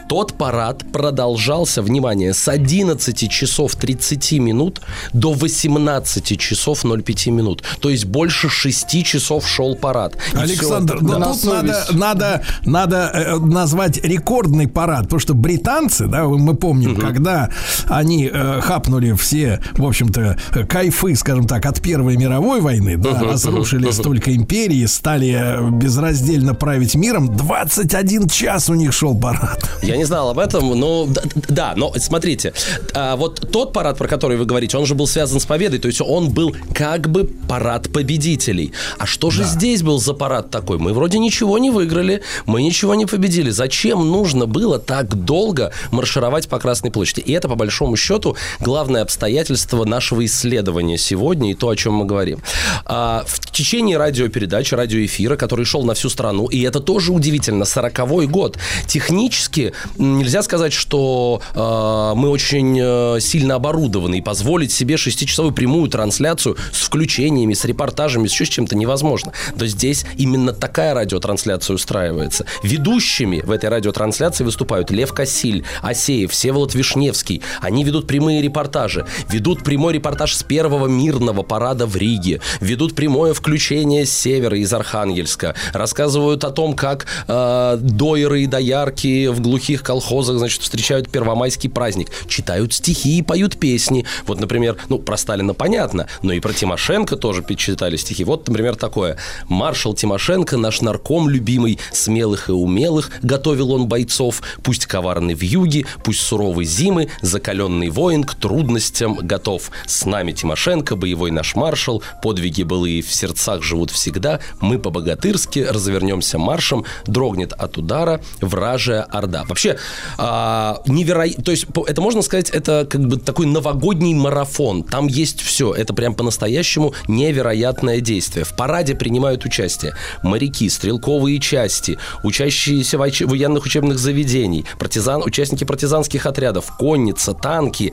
Тот парад продолжался, внимание, с 11 часов 30 минут до 18 часов 05 минут. То есть больше 6 часов шел парад.
Александр, но
Да.
тут надо, надо, надо э, назвать рекордный парад, потому что британцы, да, мы помним, когда они э, хапнули все, в общем-то, кайфы, скажем так, от Первой мировой войны, да,
Мгм,
разрушили
мгм,
столько империи, стали э, безраздельно править миром, 21 час у них шел парад.
Я не знал об этом, но да, да, но смотрите, а, вот тот парад, про который вы говорите, он же был связан с победой, то есть он был как бы парад победителей. А что же здесь был за парад такой? Мы вроде ничего не выиграли, мы ничего не победили. Зачем нужно было так долго маршировать по Красной площади? И это, по большому счету, главное обстоятельство нашего исследования сегодня и то, о чем мы говорим. А, в течение радиопередачи, радиоэфира, который шел на всю страну, и это тоже удивительно, 40-й год, технически нельзя сказать, что э, мы очень э, сильно оборудованы, и позволить себе шестичасовую прямую трансляцию с включениями, с репортажами, с еще с чем-то невозможно. То здесь именно такая радиотрансляция устраивается. Ведущими в этой радиотрансляции выступают Лев Кассиль, Асеев, Всеволод Вишневский. Они ведут прямые репортажи, ведут прямой репортаж с первого мирного парада в Риге, ведут прямое включение с севера из Архангельска, рассказывают о том, как э, дойры и доярки в глухих колхозах, значит, встречают первомайский праздник, читают стихи и поют песни. Вот, например, ну, про Сталина понятно, но и про Тимошенко тоже читали стихи. Вот, например, такое. Маршал Тимошенко, наш нарком любимый, смелых и умелых, готовил он бойцов, пусть коварный в юге, пусть суровый зимы, закаленный воин к трудностям готов. С нами Тимошенко, боевой наш маршал, подвиги былые в сердцах живут всегда, мы по-богатырски развернемся маршем, дрогнет от удара вражая орда. Вообще, а, невероятно, то есть это можно сказать, это как бы такой новогодний марафон, там есть все, это прям по-настоящему невероятное действие. В параде принимают участие моряки, стрелковые части, учащиеся военных учебных заведений, партизан, участники партизанских отрядов, конница, танки.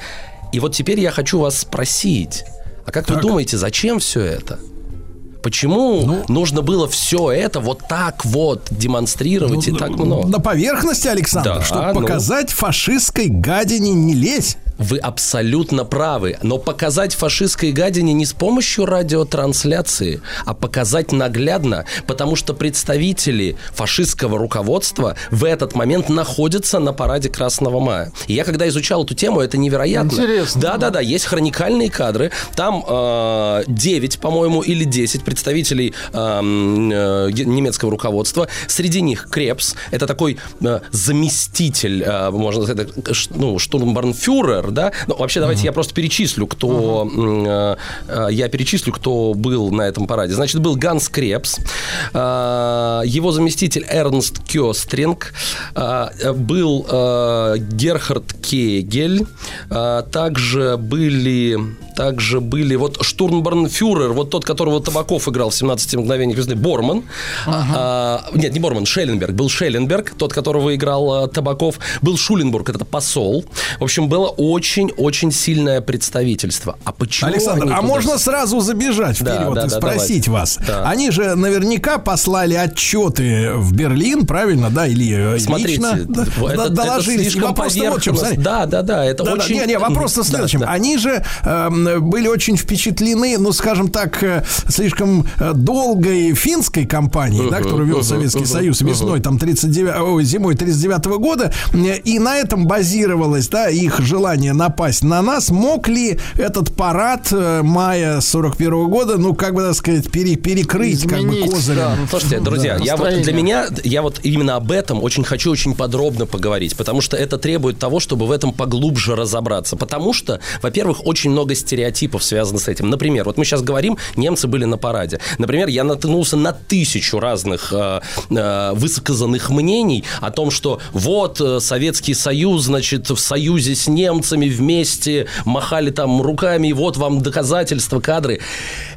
И вот теперь я хочу вас спросить, а как вы думаете, зачем все это? Почему
Ну,
нужно было все это вот так вот демонстрировать и так много?
На поверхности, Александр,
Да,
чтобы
ну.
показать фашистской гадине не лезь.
Вы абсолютно правы. Но показать фашистской гадине не с помощью радиотрансляции, а показать наглядно, потому что представители фашистского руководства в этот момент находятся на параде Красного Мая. И я когда изучал эту тему, это невероятно.
Интересно.
Да-да-да, есть хроникальные кадры. Там э, 9, по-моему, или 10 представителей э, м, э, немецкого руководства. Среди них Крепс. Это такой э, заместитель, э, можно сказать, э, ну, штурмбарнфюрер, да? Ну, вообще, давайте я просто перечислю, кто... м, э, э, я перечислю, кто был на этом параде. Значит, был Ганс Крепс, э, его заместитель Эрнст Кёстринг, э, был э, Герхард Кегель, э, также были, также были вот штурмбарнфюрер, вот тот, которого Табаков играл в 17 мгновениях весны, Борман. А, нет, не Борман, Шелленберг. Был Шелленберг, тот, которого играл э, Табаков. Был Шуленбург, это посол. В общем, было очень-очень сильное представительство. А почему
Александр,
они
а
туда
можно сразу забежать
Да,
вперед
да,
и
да,
спросить
давайте.
вас?
Да.
Они же наверняка послали отчеты в Берлин, правильно, да, или э,
Смотрите,
лично
это-
да,
это
доложились. И вопрос-то вот в чем, смотри.
Да, да, да, это
Да, да,
очень...
Не, не, вопрос-то в
Да,
следующем.
да.
Они же эм, были очень впечатлены, ну, скажем так, э, слишком э, долгой финской кампанией, да, которую вел Советский Союз весной, там, 39, ой, зимой 39 года, э, и на этом базировалось, да, их желание напасть на нас. Мог ли этот парад э, мая 41 года, ну, как бы, так сказать, пере- перекрыть, как бы,
Изменить,
козырем?
да.
Слушайте, друзья, я вот, для меня, я вот именно об этом очень хочу очень подробно поговорить, потому что это требует того, чтобы в этом поглубже разобраться. Потому что, во-первых, очень много стереотипов связано с этим. Например, вот мы сейчас говорим, немцы были на параде. Например, я наткнулся на тысячу разных э, э, высказанных мнений о том, что вот э, Советский Союз, значит, в союзе с немцами вместе махали там руками, и вот вам доказательства, кадры.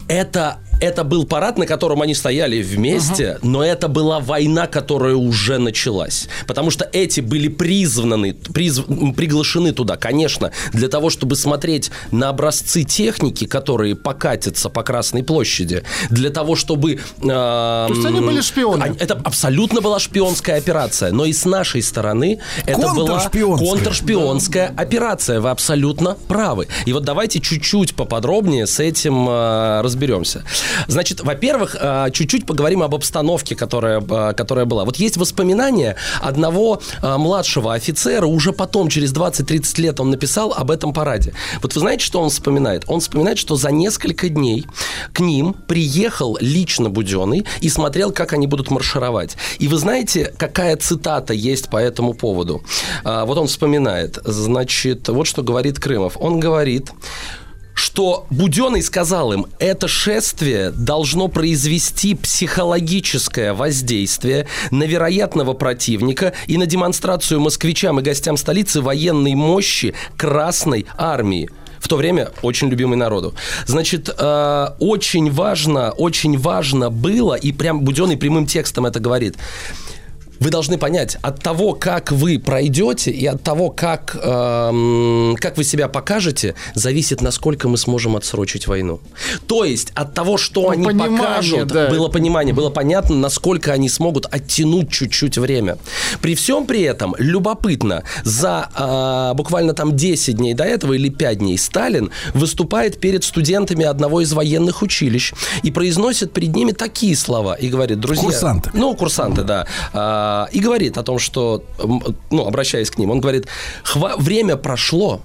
Это это был парад, на котором они стояли вместе, но это была война, которая уже началась. Потому что эти были призваны, призв- приглашены туда, конечно, для того, чтобы смотреть на образцы техники, которые покатятся по Красной площади, для того, чтобы... То
есть они были шпионы?
Это абсолютно была шпионская операция. Но и с нашей стороны это была
Контршпионская.
контршпионская операция. Вы абсолютно правы. И вот давайте чуть-чуть поподробнее с этим э, разберемся. Значит, во-первых, э, чуть-чуть поговорим об обстановке, которая, э, которая была. Вот есть воспоминания одного э, младшего офицера, уже потом, через 20-30 лет, он написал об этом параде. Вот вы знаете, что он вспоминает? Он вспоминает, что за несколько дней к ним приехал лично Буденный и смотрел, как они будут маршировать. И вы знаете, какая цитата есть по этому поводу? Вот он вспоминает. Значит, вот что говорит Крымов. Он говорит, что Буденный сказал им, это шествие должно произвести психологическое воздействие на вероятного противника и на демонстрацию москвичам и гостям столицы военной мощи Красной Армии в то время очень любимый народу. Значит, э, очень важно, очень важно было, и прям Буденный прямым текстом это говорит, вы должны понять, от того, как вы пройдете и от того, как, эм, как вы себя покажете, зависит, насколько мы сможем отсрочить войну. То есть от того, что
Ну,
они
понимание,
покажут,
да.
было понимание, было понятно, насколько они смогут оттянуть чуть-чуть время. При всем при этом, любопытно, за э, буквально там 10 дней до этого или 5 дней Сталин выступает перед студентами одного из военных училищ и произносит перед ними такие слова и говорит, друзья...
Курсанты.
Ну, курсанты, да. А, и говорит о том, что, ну, обращаясь к ним, он говорит, «Хва- время прошло,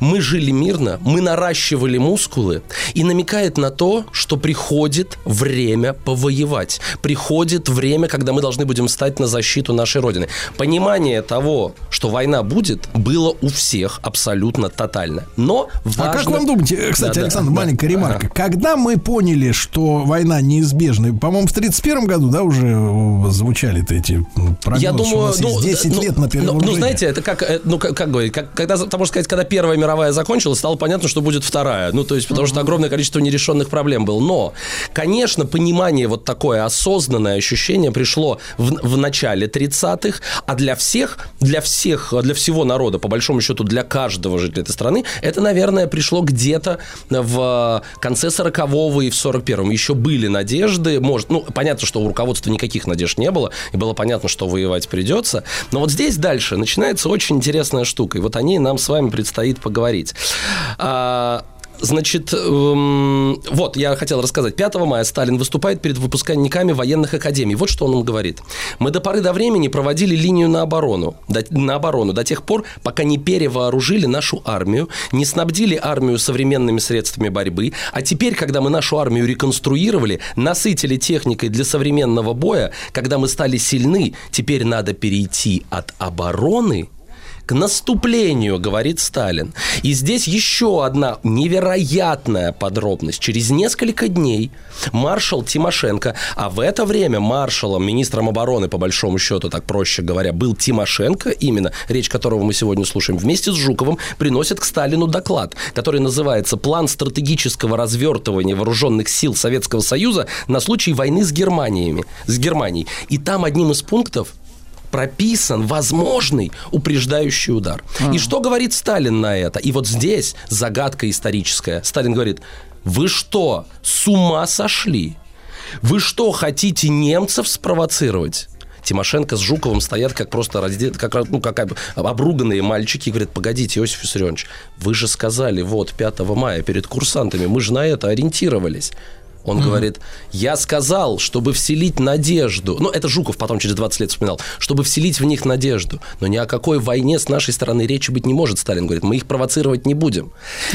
мы жили мирно, мы наращивали мускулы и намекает на то, что приходит время повоевать. Приходит время, когда мы должны будем стать на защиту нашей Родины. Понимание того, что война будет, было у всех абсолютно тотально. Но важно...
А как вам думаете, э, кстати,
Да-да,
Александр,
да.
маленькая ремарка, когда мы поняли, что война неизбежна, по-моему, в 31 году, да, уже э, звучали-то эти прогнозы,
Я
что у
думаю,
нас
ну,
10
ну,
лет на
ну,
перевооружение.
ну, знаете, это как, э, ну, как, как говорить, как, когда, там можно сказать, когда Первая мировая закончилась, стало понятно, что будет Вторая. Ну, то есть, потому что огромное количество нерешенных проблем было. Но, конечно, понимание вот такое осознанное ощущение пришло в, в начале 30-х, а для всех, для всех, для всего народа, по большому счету, для каждого жителя этой страны, это, наверное, пришло где-то в конце 40-го и в 41-м. Еще были надежды, может, ну, понятно, что у руководства никаких надежд не было, и было понятно, что воевать придется. Но вот здесь дальше начинается очень интересная штука, и вот о ней нам с вами предстоит поговорить. А, Значит, эм, вот, я хотел рассказать. 5 мая Сталин выступает перед выпускниками военных академий. Вот что он им говорит. Мы до поры до времени проводили линию на оборону, до, на оборону до тех пор, пока не перевооружили нашу армию, не снабдили армию современными средствами борьбы, а теперь, когда мы нашу армию реконструировали, насытили техникой для современного боя, когда мы стали сильны, теперь надо перейти от обороны к наступлению, говорит Сталин. И здесь еще одна невероятная подробность. Через несколько дней маршал Тимошенко, а в это время маршалом, министром обороны, по большому счету, так проще говоря, был Тимошенко, именно речь которого мы сегодня слушаем, вместе с Жуковым приносит к Сталину доклад, который называется «План стратегического развертывания вооруженных сил Советского Союза на случай войны с Германиями, с Германией». И там одним из пунктов прописан возможный упреждающий удар. И что говорит Сталин на это? И вот здесь загадка историческая. Сталин говорит, вы что, с ума сошли? Вы что, хотите немцев спровоцировать? Тимошенко с Жуковым стоят как просто разде... как, ну, как об- обруганные мальчики и говорят, погодите, Иосиф Виссарионович, вы же сказали вот 5 мая перед курсантами, мы же на это ориентировались. Он говорит, я сказал, чтобы вселить надежду. Ну, это Жуков потом через 20 лет вспоминал. Чтобы вселить в них надежду. Но ни о какой войне с нашей стороны речи быть не может, Сталин говорит. Мы их провоцировать не будем.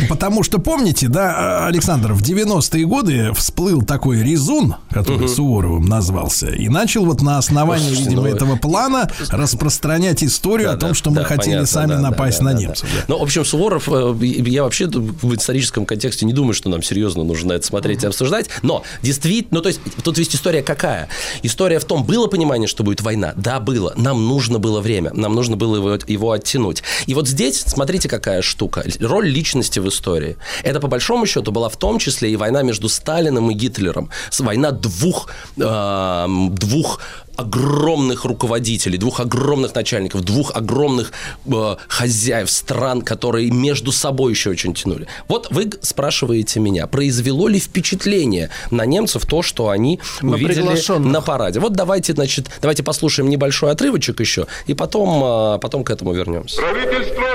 Потому что, помните, да, Александр, в 90-е годы всплыл такой резун, который Суворовым назвался, и начал вот на основании,
Слушайте,
видимо,
ну,
этого плана распространять историю о том, что мы
Да,
хотели
понятно,
сами
да, да,
напасть
да,
на
да,
немцев.
да. Ну, в общем, Суворов, э, я вообще в историческом контексте не думаю, что нам серьезно нужно это смотреть и обсуждать. Но действительно, ну, то есть, тут есть история какая? История в том, было понимание, что будет война? Да, было. Нам нужно было время, нам нужно было его, его оттянуть. И вот здесь, смотрите, какая штука. Роль личности в истории. Это, по большому счету, была в том числе и война между Сталиным и Гитлером. Война двух, э, двух огромных руководителей, двух огромных начальников, двух огромных э, хозяев стран, которые между собой еще очень тянули. Вот вы спрашиваете меня, произвело ли впечатление на немцев то, что они
На
увидели на параде? Вот давайте, значит, давайте послушаем небольшой отрывочек еще, и потом, э, потом к этому вернемся.
Правительство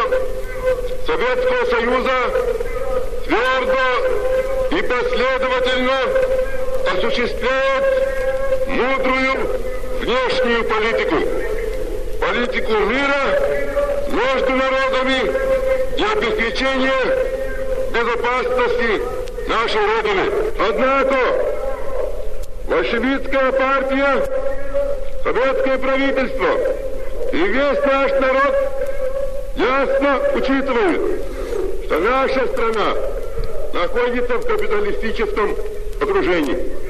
Советского Союза твердо и последовательно осуществляет мудрую внешнюю политику. Политику мира между народами и обеспечения безопасности нашей Родины. Однако большевистская партия, советское правительство и весь наш народ ясно учитывают, что наша страна находится в капиталистическом окружении.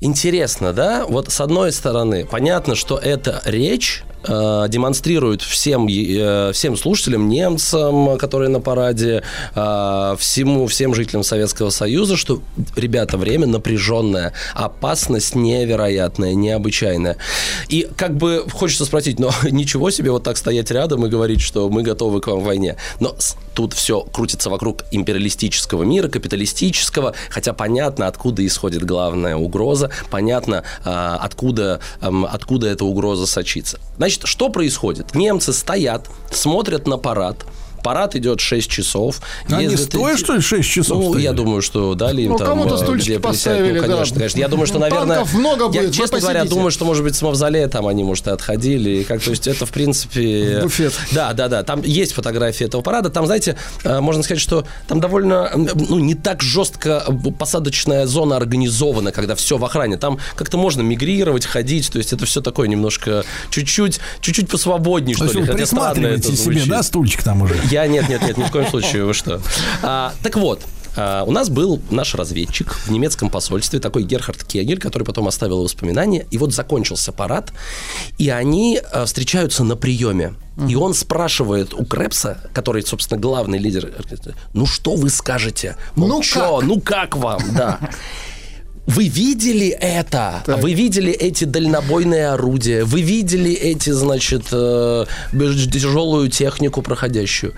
Интересно, да? Вот с одной стороны, понятно, что эта речь э, демонстрирует всем, э, всем слушателям, немцам, которые на параде, э, всему, всем жителям Советского Союза, что, ребята, время напряженное, опасность невероятная, необычайная. И как бы хочется спросить, но ничего себе вот так стоять рядом и говорить, что мы готовы к вам в войне. Но тут все крутится вокруг империалистического мира, капиталистического, хотя понятно, откуда исходит главная угроза, понятно, а, откуда, откуда эта угроза сочится. Значит, что происходит? Немцы стоят, смотрят на парад, Парад идет 6 часов.
Они
Ездят
стоя,
эти-
что ли, 6 часов
Ну,
стояли?
я думаю, что дали им
Ну,
там...
кому-то
э,
стульчики
где присядать.
поставили,
Ну,
да.
конечно, конечно. Я думаю, что,
Ну,
наверное...
танков много
я,
будет, вы
честно говоря, думаю, что, может быть, с мавзолея там они, может, и отходили. И как, то есть это, в принципе...
В буфет.
Да, да, да. Там есть фотографии этого парада. Там, знаете, э, можно сказать, что там довольно, ну, не так жестко посадочная зона организована, когда все в охране. Там как-то можно мигрировать, ходить. То есть это все такое немножко чуть-чуть, чуть-чуть посвободнее,
То
что ли. Хотя странно это
себе, да, стульчик там уже?
Я нет, нет, нет, ни в коем случае, вы что. А, так вот, а, у нас был наш разведчик в немецком посольстве, такой Герхард Кегель, который потом оставил воспоминания. И вот закончился парад, и они а, встречаются на приеме. И он спрашивает у Крепса, который, собственно, главный лидер, ну что вы скажете? Мол,
Ну
чё?
как?
Ну как вам? Да. Вы видели это? Вы видели эти дальнобойные орудия? Вы видели эти, значит, э, тяжелую технику проходящую?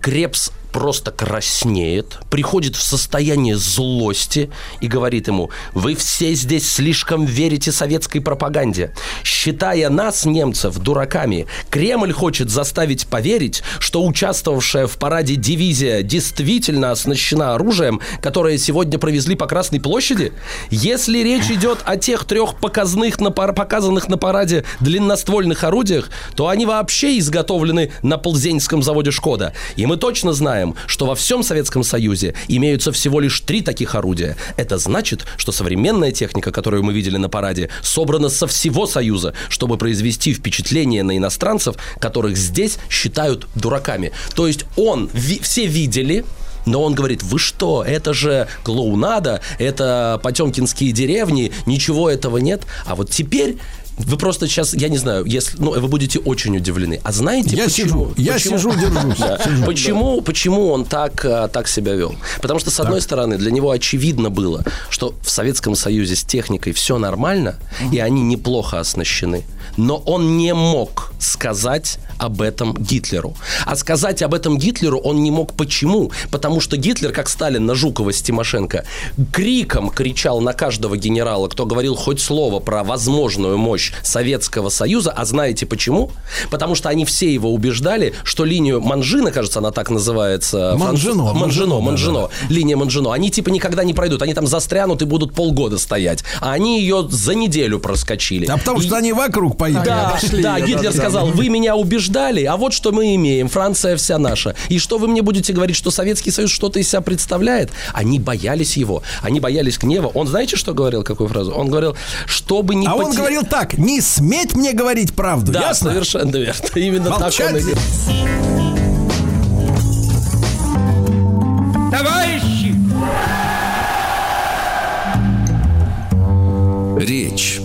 Крепс просто краснеет, приходит в состояние злости и говорит ему, вы все здесь слишком верите советской пропаганде. Считая нас, немцев, дураками, Кремль хочет заставить поверить, что участвовавшая в параде дивизия действительно оснащена оружием, которое сегодня провезли по Красной площади? Если речь идет о тех трех показных на пар- показанных на параде длинноствольных орудиях, то они вообще изготовлены на Ползенском заводе «Шкода». И мы точно знаем, что во всем Советском Союзе имеются всего лишь три таких орудия. Это значит, что современная техника, которую мы видели на параде, собрана со всего Союза, чтобы произвести впечатление на иностранцев, которых здесь считают дураками. То есть он, ви- все видели, но он говорит, вы что, это же клоунада, это потемкинские деревни, ничего этого нет. А вот теперь вы просто сейчас, я не знаю, если, ну, вы будете очень удивлены. А знаете,
Я
почему?
сижу, я
почему-
сижу, держусь.
Да.
Сижу.
Почему, почему он так, а, так себя вел? Потому что, с одной стороны, для него очевидно было, что в Советском Союзе с техникой все нормально, и они неплохо оснащены. Но он не мог сказать об этом Гитлеру. А сказать об этом Гитлеру он не мог. Почему? Потому что Гитлер, как Сталин на Жукова с Тимошенко, криком кричал на каждого генерала, кто говорил хоть слово про возможную мощь Советского Союза. А знаете почему? Потому что они все его убеждали, что линию Манжина, кажется, она так называется.
Манжино,
француз-
Манжино,
Манжино,
да,
Линия Манжино. Они типа никогда не пройдут. Они там застрянут и будут полгода стоять. А они ее за неделю проскочили.
А потому
И-
что они вокруг поехали.
да, да, Гитлер сказал, вы меня убеждали, а вот что мы имеем, Франция вся наша. И что вы мне будете говорить, что Советский Союз что-то из себя представляет? Они боялись его, они боялись гнева. Он знаете, что говорил, какую фразу? Он говорил, чтобы не
А он
поте-
говорил так, не сметь мне говорить правду,
Да,
ясно?
совершенно верно. Именно так
Молчать.
он и говорил.
Товарищи! Речь.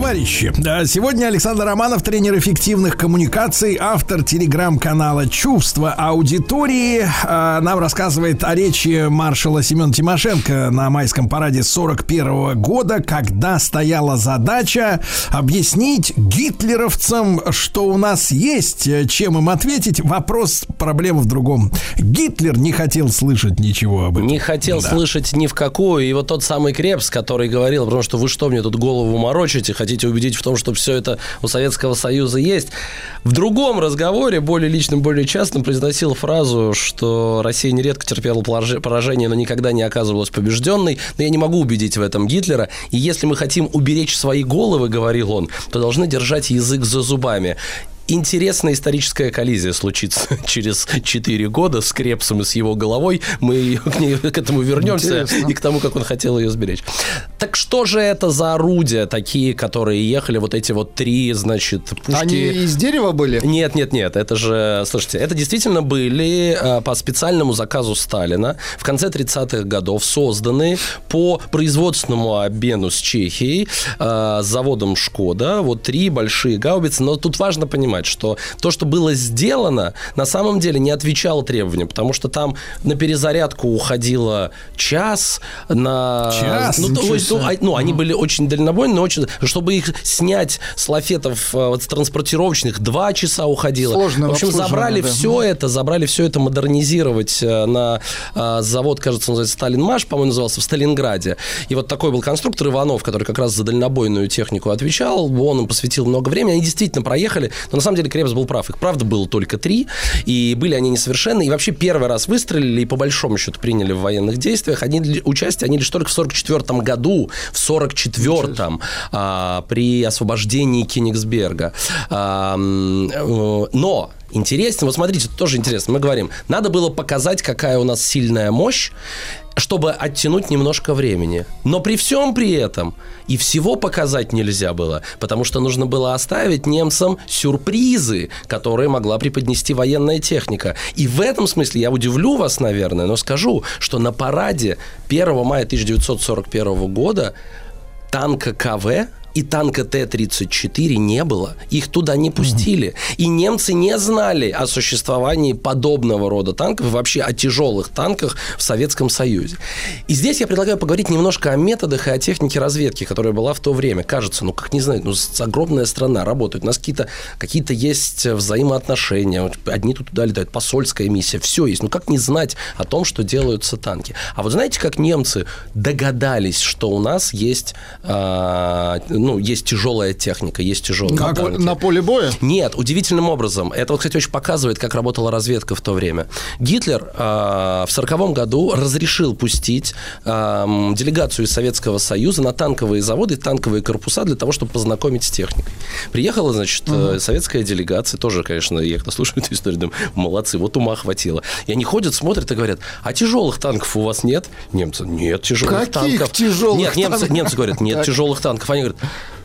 Товарищи, сегодня Александр Романов, тренер эффективных коммуникаций, автор телеграм-канала «Чувство аудитории», а, нам рассказывает о речи маршала Семена Тимошенко на майском параде 41 года, когда стояла задача объяснить гитлеровцам, что у нас есть, э, чем им ответить. Вопрос, проблема в другом. Гитлер не хотел слышать ничего об этом.
Не хотел
Да.
слышать ни в какую. И вот тот самый Крепс, который говорил, потому что вы что мне тут голову морочите, хотите убедить в том, что все это у Советского Союза есть. В другом разговоре, более личном, более частном, произносил фразу, что Россия нередко терпела поражение, но никогда не оказывалась побежденной. Но я не могу убедить в этом Гитлера. И если мы хотим уберечь свои головы, говорил он, то должны держать язык за зубами. Интересная историческая коллизия случится через 4 года с Крепсом и с его головой. Мы к, ней- к этому вернемся
Интересно.
и к тому, как он хотел ее сберечь. Так что же это за орудия такие, которые ехали, вот эти вот три, значит, пушки?
Они из дерева были?
Нет, нет, нет, это же, слушайте, это действительно были э, по специальному заказу Сталина в конце 30-х годов созданы по производственному обмену с Чехией, э, с заводом Шкода, вот три большие гаубицы, но тут важно понимать, что то, что было сделано, на самом деле не отвечало требованиям, потому что там на перезарядку уходило час, на...
Час?
Ну, то есть, ну, а- ну, они были очень дальнобойные, но очень... Чтобы их снять с лафетов э, вот, с транспортировочных, два часа уходило.
Сложное
В общем, забрали
да.
все это, забрали все это модернизировать э, на э, завод, кажется, называется Сталинмаш, по-моему, назывался в Сталинграде. И вот такой был конструктор Иванов, который как раз за дальнобойную технику отвечал. Он им посвятил много времени. Они действительно проехали, но на самом деле Крепс был прав. Их, правда, было только три, и были они несовершенны. И вообще первый раз выстрелили и по большому счету приняли в военных действиях. Они, участие они лишь только в 44 году, в 44-м, а, при освобождении Кенигсберга. А, э, но интересно, вот смотрите, тоже интересно. Мы говорим, надо было показать, какая у нас сильная мощь, чтобы оттянуть немножко времени. Но при всем при этом и всего показать нельзя было, потому что нужно было оставить немцам сюрпризы, которые могла преподнести военная техника. И в этом смысле я удивлю вас, наверное, но скажу, что на параде 1 мая 1941 года танка КВ и танка Т-34 не было. Их туда не пустили. И немцы не знали о существовании подобного рода танков вообще о тяжелых танках в Советском Союзе. И здесь я предлагаю поговорить немножко о методах и о технике разведки, которая была в то время. Кажется, ну как не знаю, ну огромная страна работает. У нас какие-то какие есть взаимоотношения. Одни тут туда летают, посольская миссия, все есть. Ну как не знать о том, что делаются танки? А вот знаете, как немцы догадались, что у нас есть, а, ну, есть тяжелая техника, есть тяжелые
На, по- на поле боя?
Нет, удивительным образом. Это, вот, кстати, очень показывает, как работала разведка в то время. Гитлер а, в сороковом году разрешил пустить ам, делегацию из Советского Союза на танковые заводы, танковые корпуса для того, чтобы познакомить с техникой. Приехала, значит, э, советская делегация, тоже, конечно, я когда слушаю эту историю, думаю, молодцы, вот ума хватило. И они ходят, смотрят и говорят, а тяжелых танков у вас нет? Немцы, нет тяжелых
Каких
танков.
тяжелых
Нет, немцы,
танков?
немцы говорят, нет
Так.
тяжелых танков. Они говорят,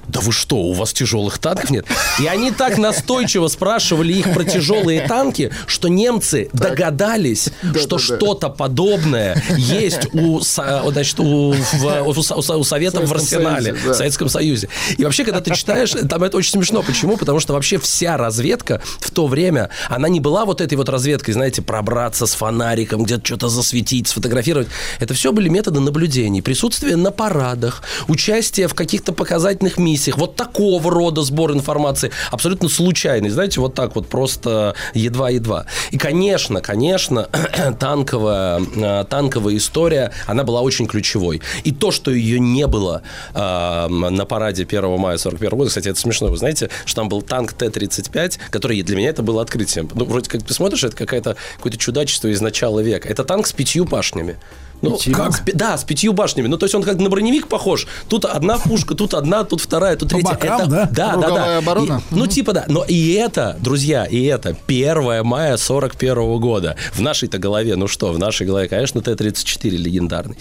да вы что, у вас тяжелых танков нет? И они так настойчиво спрашивали их про тяжелые танки, что немцы догадались, что что-то подобное есть у, значит, у, в- у у у Советов в арсенале,
Союзе, да.
в Советском Союзе. И вообще, когда ты читаешь, там это очень смешно. Почему? Потому что вообще вся разведка в то время, она не была вот этой вот разведкой, знаете, пробраться с фонариком, где-то что-то засветить, сфотографировать. Это все были методы наблюдений, присутствие на парадах, участие в каких-то показательных миссиях. Вот такого рода сбор информации, абсолютно случайный, знаете, вот так вот просто едва-едва. И, конечно, конечно, танковая, э, танковая история, она была очень ключевой. И то, что ее не было э, на параде 1 мая 41 года, кстати, это смешно, вы знаете, что там был танк Т-35, который для меня это было открытием. Ну, вроде как ты смотришь, это какая-то, какое-то чудачество из начала века. Это танк с пятью башнями. Ну,
Как?
с да, с пятью башнями. Ну, то есть он как на броневик похож. Тут одна пушка, тут одна, тут вторая, тут
По
третья.
бокам,
это,
да?
Да, да,
Круговая
да.
оборона?
И- ну, типа, да. Но и это, друзья, и это 1 мая 41 года. В нашей-то голове, ну что, в нашей голове, конечно, Т-34 легендарный.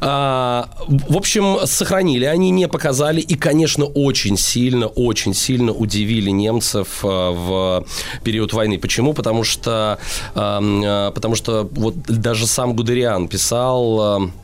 А, в общем, сохранили, они не показали. И, конечно, очень сильно, очень сильно удивили немцев а, в период войны. Почему? Потому что, а, потому что вот даже сам Гудериан писал... ам, а,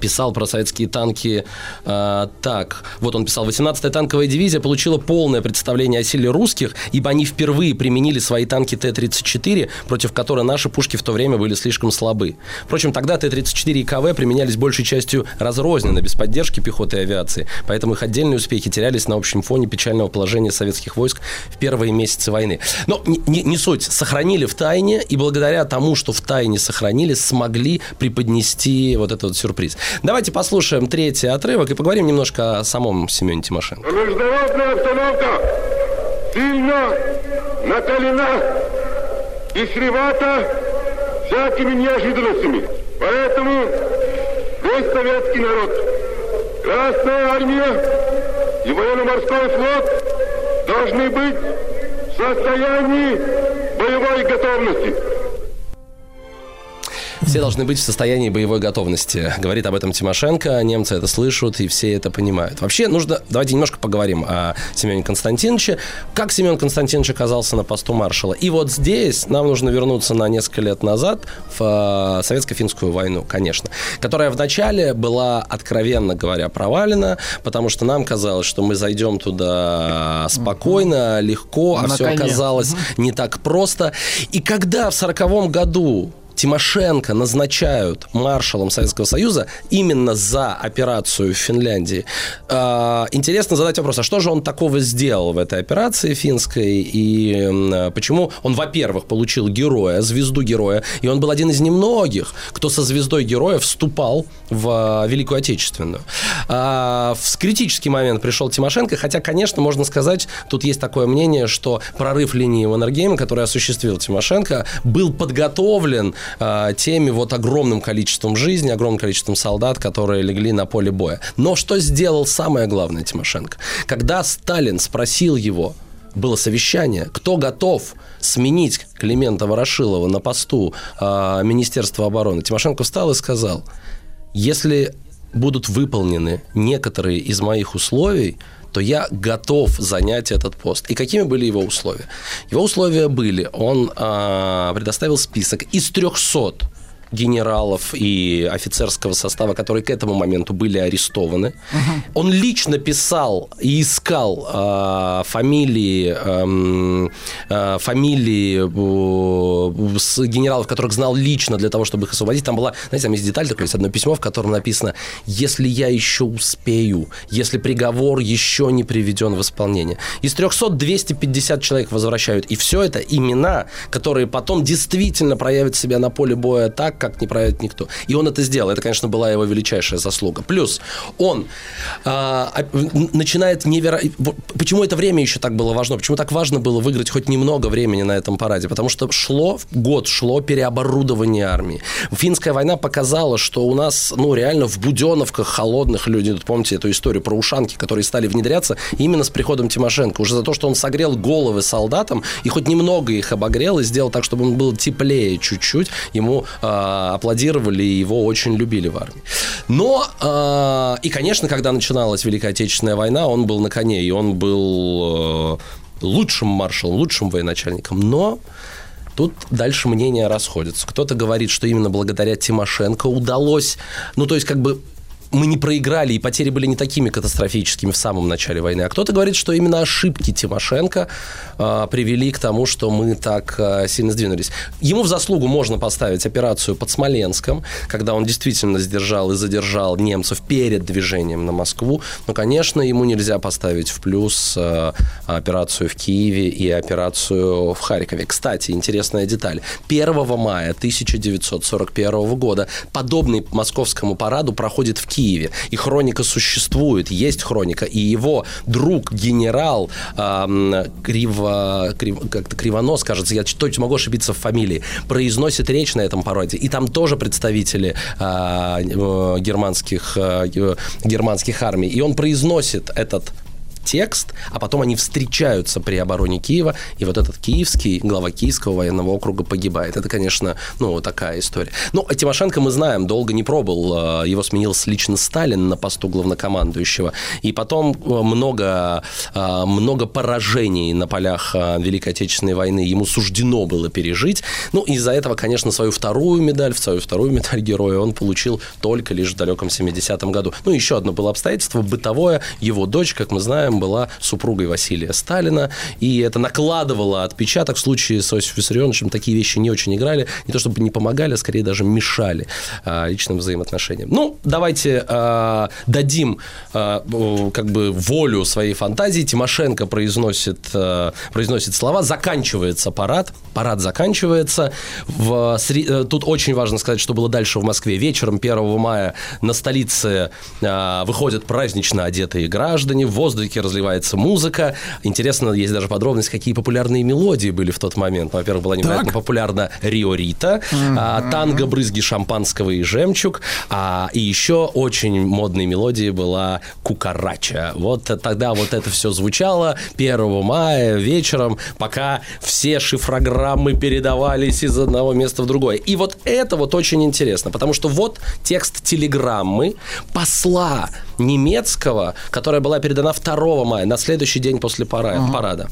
писал про советские танки а, так. Вот он писал. 18-я танковая дивизия получила полное представление о силе русских, ибо они впервые применили свои танки Т-34, против которой наши пушки в то время были слишком слабы. Впрочем, тогда Т-34 и КВ применялись большей частью разрозненно, без поддержки пехоты и авиации. Поэтому их отдельные успехи терялись на общем фоне печального положения советских войск в первые месяцы войны. Но не, не- не суть. Сохранили в тайне, и благодаря тому, что в тайне сохранили, смогли преподнести вот этот вот сюрприз. Давайте послушаем третий отрывок и поговорим немножко о самом Семене Тимошенко.
Международная обстановка сильно накалена и чревата всякими неожиданностями. Поэтому весь советский народ, Красная армия и военно-морской флот должны быть в состоянии боевой готовности.
Все должны быть в состоянии боевой готовности. Говорит об этом Тимошенко, немцы это слышат и все это понимают. Вообще нужно, давайте немножко поговорим о Семене Константиновиче. Как Семен Константинович оказался на посту маршала? И вот здесь нам нужно вернуться на несколько лет назад в э, советско-финскую войну, конечно, которая вначале была, откровенно говоря, провалена, потому что нам казалось, что мы зайдем туда спокойно, легко, а
На
все
коне.
оказалось не так просто. И когда в сороковом году Тимошенко назначают маршалом Советского Союза именно за операцию в Финляндии. Э, Интересно задать вопрос, а что же он такого сделал в этой операции финской, и почему он, во-первых, получил героя, звезду героя, и он был один из немногих, кто со звездой героя вступал в э, Великую Отечественную. А, В критический момент пришел Тимошенко, хотя, конечно, можно сказать, тут есть такое мнение, что прорыв линии Маннергейма, который осуществил Тимошенко, был подготовлен а, теми вот огромным количеством жизни, огромным количеством солдат, которые легли на поле боя. Но что сделал самое главное Тимошенко? Когда Сталин спросил его, было совещание, кто готов сменить Климента Ворошилова на посту а, Министерства обороны, Тимошенко встал и сказал, если будут выполнены некоторые из моих условий, то я готов занять этот пост. И какими были его условия? Его условия были, он а, предоставил список из 300 генералов и офицерского состава, которые к этому моменту были арестованы. Он лично писал и искал а, фамилии, эм, а, фамилии э, с генералов, которых знал лично для того, чтобы их освободить. Там была, знаете, там есть деталь такое, есть одно письмо, в котором написано, если я еще успею, если приговор еще не приведен в исполнение. Из 300 250 человек возвращают. И все это имена, которые потом действительно проявят себя на поле боя так, как не проявит никто. И он это сделал. Это, конечно, была его величайшая заслуга. Плюс он н- начинает невероятно... Почему это время еще так было важно? Почему так важно было выиграть хоть немного времени на этом параде? Потому что шло, год шло переоборудование армии. Финская война показала, что у нас, ну, реально в буденовках холодных люди, помните эту историю про ушанки, которые стали внедряться именно с приходом Тимошенко. Уже за то, что он согрел головы солдатам и хоть немного их обогрел и сделал так, чтобы он был теплее чуть-чуть, ему а, аплодировали его очень любили в армии. Но, а, и, конечно, когда начиналась Великая Отечественная война, он был на коне, и он был э, лучшим маршалом, лучшим военачальником. Но Тут дальше мнения расходятся. Кто-то говорит, что именно благодаря Тимошенко удалось, ну, то есть, как бы мы не проиграли, и потери были не такими катастрофическими в самом начале войны. А кто-то говорит, что именно ошибки Тимошенко а, привели к тому, что мы так а, сильно сдвинулись. Ему в заслугу можно поставить операцию под Смоленском, когда он действительно сдержал и задержал немцев перед движением на Москву. Но, конечно, ему нельзя поставить в плюс а, операцию в Киеве и операцию в Харькове. Кстати, интересная деталь. 1 мая 1941 года подобный московскому параду проходит в Киеве. И хроника существует, есть хроника. И его друг, генерал эм, Криво, Крив- как-то Кривонос, кажется, я точно могу ошибиться в фамилии, произносит речь на этом параде. И там тоже представители э, э, германских, э, ге- германских армий. И он произносит этот текст, а потом они встречаются при обороне Киева, и вот этот киевский, глава Киевского военного округа погибает. Это, конечно, ну, такая история. Ну, Тимошенко, мы знаем, долго не пробовал. Э, Его сменил лично Сталин на посту главнокомандующего. И потом э, много, э, много поражений на полях Великой Отечественной войны ему суждено было пережить. Ну, из-за этого, конечно, свою вторую медаль, свою вторую медаль героя он получил только лишь в далеком 70-м году. Ну, еще одно было обстоятельство бытовое. Его дочь, как мы знаем, была супругой Василия Сталина, и это накладывало отпечаток. В случае с Иосифом Виссарионовичем такие вещи не очень играли, не то чтобы не помогали, а скорее даже мешали а, личным взаимоотношениям. Ну, давайте а, дадим а, как бы волю своей фантазии. Тимошенко произносит, а, произносит слова, заканчивается парад, парад заканчивается. В, сре- э, Тут очень важно сказать, что было дальше в Москве. Вечером 1 мая на столице а, выходят празднично одетые граждане, в воздухе разливается музыка. Интересно, есть даже подробность, какие популярные мелодии были в тот момент. Ну, Во-первых, была невероятно популярна Рио Рита, а, танго «Брызги шампанского и жемчуг», а, и еще очень модной мелодией была «Кукарача». Вот тогда вот это все звучало 1 мая вечером, пока все шифрограммы передавались из одного места в другое. И вот это вот очень интересно, потому что вот текст телеграммы посла немецкого, которая была передана 2 мая, на следующий день после пара- парада.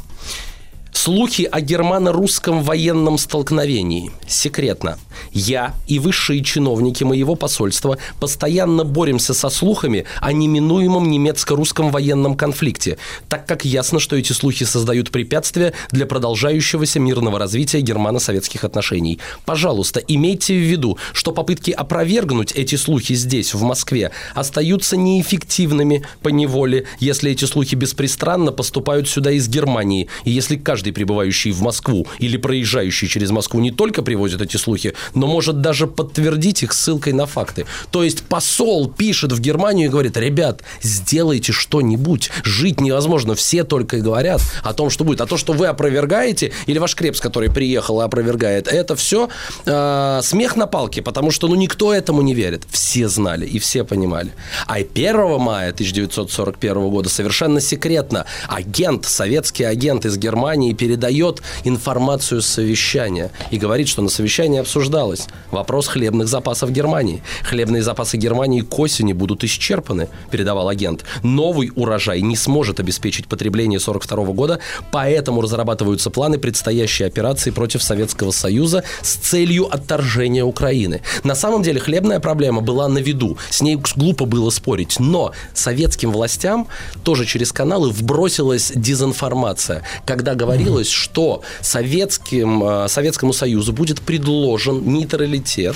Слухи о германо-русском военном столкновении. Секретно. Я и высшие чиновники моего посольства постоянно боремся со слухами о неминуемом немецко-русском военном конфликте, так как ясно, что эти слухи создают препятствия для продолжающегося мирного развития германо-советских отношений. Пожалуйста, имейте в виду, что попытки опровергнуть эти слухи здесь, в Москве, остаются неэффективными по неволе, если эти слухи беспристрастно поступают сюда из Германии, и если каждый прибывающий в Москву или проезжающий через Москву не только привозит эти слухи, но может даже подтвердить их ссылкой на факты. То есть посол пишет в Германию и говорит, ребят, сделайте что-нибудь, жить невозможно, все только и говорят о том, что будет. А то, что вы опровергаете, или ваш Крепс, который приехал и опровергает, это все э, смех на палке, потому что ну никто этому не верит. Все знали и все понимали. А 1 мая 1941 года совершенно секретно агент, советский агент из Германии передает информацию с совещания и говорит, что на совещании обсуждалось вопрос хлебных запасов Германии. Хлебные запасы Германии к осени будут исчерпаны, передавал агент. Новый урожай не сможет обеспечить потребление 1942 года, поэтому разрабатываются планы предстоящей операции против Советского Союза с целью отторжения Украины. На самом деле хлебная проблема была на виду, с ней глупо было спорить, но советским властям тоже через каналы вбросилась дезинформация, когда говорилось, что советским, э, Советскому Союзу будет предложен нейтралитет.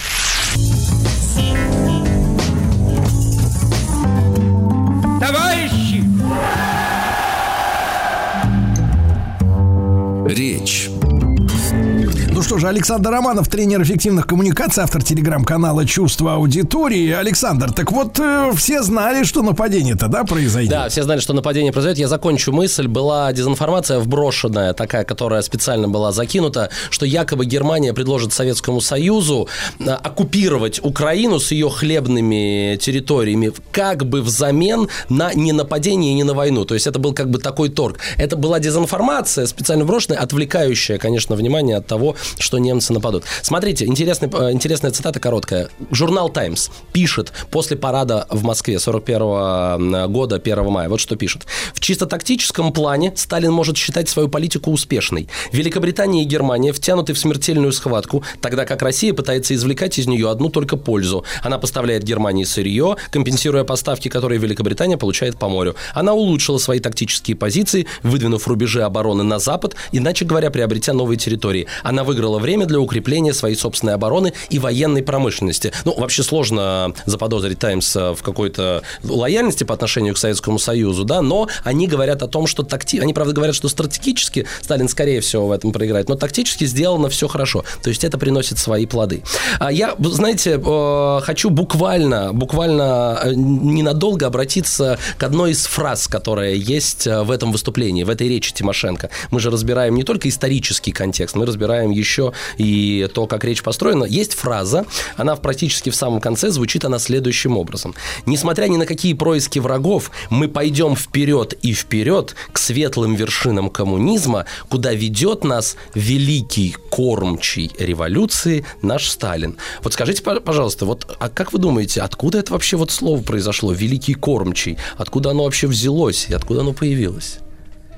Товарищи! Речь.
Что же, Александр Романов, тренер эффективных коммуникаций, автор телеграм-канала «Чувство аудитории». Александр, так вот, э, все знали, что нападение-то, да, произойдет?
Да, все знали, что нападение произойдет. Я закончу мысль. Была дезинформация вброшенная, такая, которая специально была закинута, что якобы Германия предложит Советскому Союзу э, оккупировать Украину с ее хлебными территориями как бы взамен на не нападение и не на войну. То есть это был как бы такой торг. Это была дезинформация, специально брошенная, отвлекающая, конечно, внимание от того, что немцы нападут. Смотрите, интересный, э, интересная цитата короткая. Журнал «Таймс» пишет после парада в Москве 41 года, 1 мая. Вот что пишет. В чисто тактическом плане Сталин может считать свою политику успешной. Великобритания и Германия втянуты в смертельную схватку, тогда как Россия пытается извлекать из нее одну только пользу. Она поставляет Германии сырье, компенсируя поставки, которые Великобритания получает по морю. Она улучшила свои тактические позиции, выдвинув рубежи обороны на запад, иначе говоря, приобретя новые территории. Она выиграла время для укрепления своей собственной обороны и военной промышленности. Ну, вообще сложно заподозрить Таймс в какой-то лояльности по отношению к Советскому Союзу, да, но они говорят о том, что такти... они, правда, говорят, что стратегически Сталин, скорее всего, в этом проиграет, но тактически сделано все хорошо. То есть это приносит свои плоды. А я, знаете, э, хочу буквально, буквально э, ненадолго обратиться к одной из фраз, которая есть э, в этом выступлении, в этой речи Тимошенко. Мы же разбираем не только исторический контекст, мы разбираем еще и то, как речь построена. Есть фраза, она практически в самом конце звучит она следующим образом. Несмотря ни на какие происки врагов, мы пойдем вперед и вперед к светлым вершинам коммунизма, куда ведет нас великий кормчий революции наш Сталин. Вот скажите, пож- пожалуйста, вот а как вы думаете, откуда это вообще вот слово произошло, великий кормчий? Откуда оно вообще взялось и откуда оно появилось?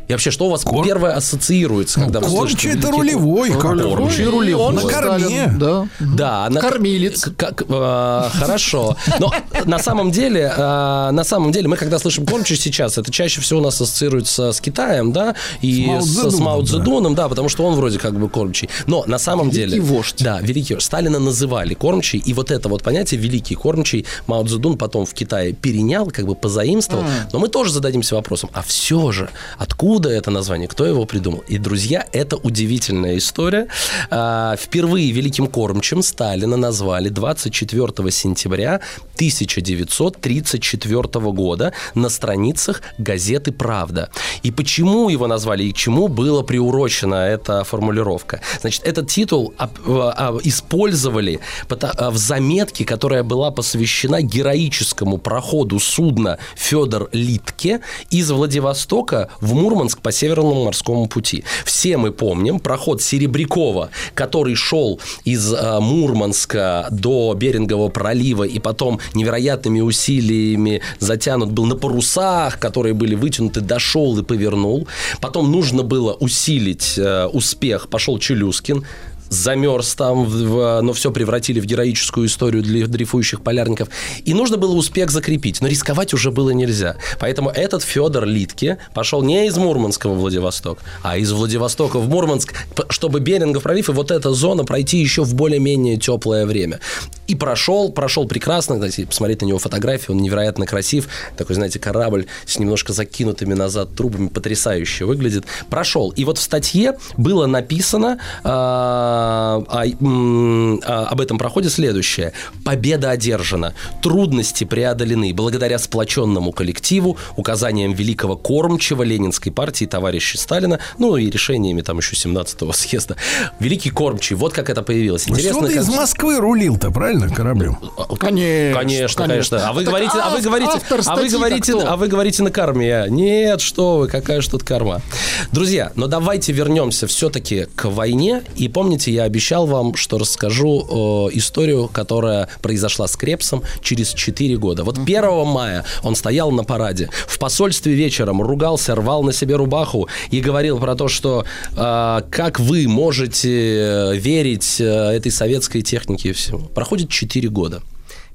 И вообще, что у вас первое ассоциируется, когда вы
Кормчий
слышите
это рулевой,
кор- Кормчий
Рулевой. На корме.
Да.
Да, на-
Кормилец.
Как, э, хорошо. Но на самом деле, э, на самом деле, мы когда слышим кормчий сейчас, это чаще всего у нас ассоциируется с Китаем, да, и
С Мао
с, с
Цзэдуном,
Мао Цзэдуном, да. потому что он вроде как бы кормчий. Но на самом
Великий
деле...
вождь.
Да, великий вождь. Сталина называли кормчий, и вот это вот понятие великий кормчий Мао Цзэдун потом в Китае перенял, как бы позаимствовал. Но мы тоже зададимся вопросом, а все же, откуда Откуда это название? Кто его придумал? И, друзья, это удивительная история. А, Впервые великим кормчим Сталина назвали 24 сентября 1934 года на страницах газеты «Правда». И почему его назвали и к чему была приурочена эта формулировка? Значит, этот титул об- а, использовали а, в заметке, которая была посвящена героическому проходу судна Федор Литке из Владивостока в Мурманск по Северному морскому пути. Все мы помним проход Серебрякова, который шел из а, Мурманска до Берингового пролива и потом невероятными усилиями затянут был на парусах, которые были вытянуты, дошел и повернул. Потом нужно было усилить э, успех, пошел Челюскин, замерз там, в- в- но все превратили в героическую историю для дрейфующих полярников. И нужно было успех закрепить, но рисковать уже было нельзя. Поэтому этот Федор Литке пошел не из Мурманска в Владивосток, а из Владивостока в Мурманск, чтобы Берингов пролив и вот эта зона пройти еще в более-менее теплое время. И прошел, прошел прекрасно. Кстати, посмотреть на него фотографии, он невероятно красив. Такой, знаете, корабль с немножко закинутыми назад трубами, потрясающе выглядит. Прошел. И вот в статье было написано а, а, а, об этом проходе следующее. Победа одержана. Трудности преодолены благодаря сплоченному коллективу, указаниям великого кормчего Ленинской партии товарища Сталина, ну и решениями там еще 17-го съезда. Великий кормчий, вот как это появилось. Интересно,
ты из
как-
Москвы рулил-то, правильно, кораблем?
Конечно,
Конечно, конечно. А вы
Так
говорите, а вы говорите, а вы говорите,
кто?
а вы говорите на корме. Нет, что вы, какая же тут корма. Друзья, но давайте вернемся все-таки к войне. И помните, я обещал вам, что расскажу э, историю, которая произошла с Крепсом через 4 года. Вот 1 мая он стоял на параде. В посольстве вечером ругался, рвал на себе рубаху и говорил про то, что э, как вы можете э, верить э, этой советской технике и всему. Проходит 4 года.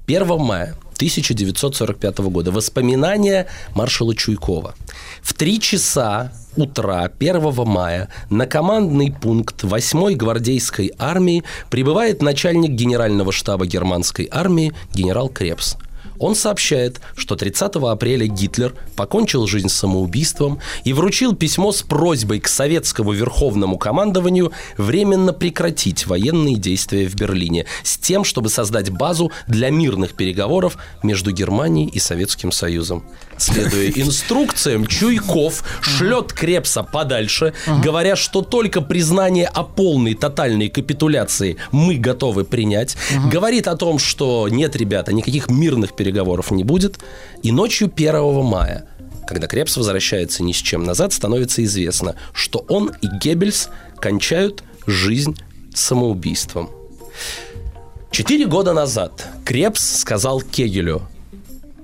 1 мая 1945 года. Воспоминания маршала Чуйкова. В 3 часа утра 1 мая на командный пункт 8-й гвардейской армии прибывает начальник генерального штаба германской армии генерал Крепс. Он сообщает, что 30 апреля Гитлер покончил жизнь самоубийством и вручил письмо с просьбой к советскому верховному командованию временно прекратить военные действия в Берлине с тем, чтобы создать базу для мирных переговоров между Германией и Советским Союзом. Следуя инструкциям, Чуйков шлет Крепса подальше, говоря, что только признание о полной тотальной капитуляции мы готовы принять. Говорит о том, что нет, ребята, никаких мирных переговоров не будет. И ночью 1 мая когда Крепс возвращается ни с чем назад, становится известно, что он и Геббельс кончают жизнь самоубийством. Четыре года назад Крепс сказал Кегелю,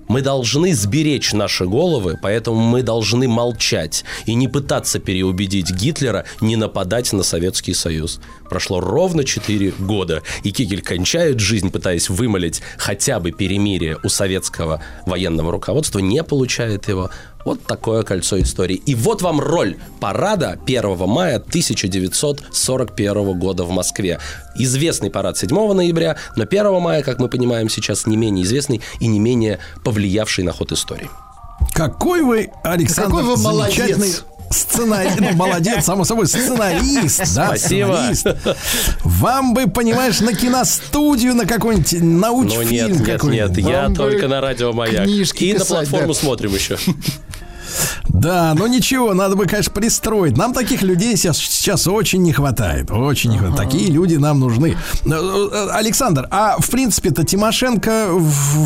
мы должны сберечь наши головы, поэтому мы должны молчать и не пытаться переубедить Гитлера не нападать на Советский Союз. Прошло ровно 4 года, и Кегель кончает жизнь, пытаясь вымолить хотя бы перемирие у советского военного руководства, не получает его. Вот такое кольцо истории. И вот вам роль парада 1 мая 1941 года в Москве. Известный парад 7 ноября, но 1 мая, как мы понимаем сейчас, не менее известный и не менее повлиявший на ход истории.
Какой вы, Александр,
Какой вы молодец.
замечательный сценарист. Ну, молодец, само собой, сценарист. Да,
Спасибо.
сценарист. Вам бы, понимаешь, на киностудию, на какой-нибудь научфильм
Ну, нет, нет,
какой-нибудь.
нет, я
Вам
только на радио Маяк.
книжки
И на
писать,
платформу
да.
смотрим еще.
Да, но ничего, надо бы, конечно, пристроить. Нам таких людей сейчас, сейчас очень не хватает. Очень не хватает. Такие люди нам нужны. Э, э, Александр, а в принципе-то Тимошенко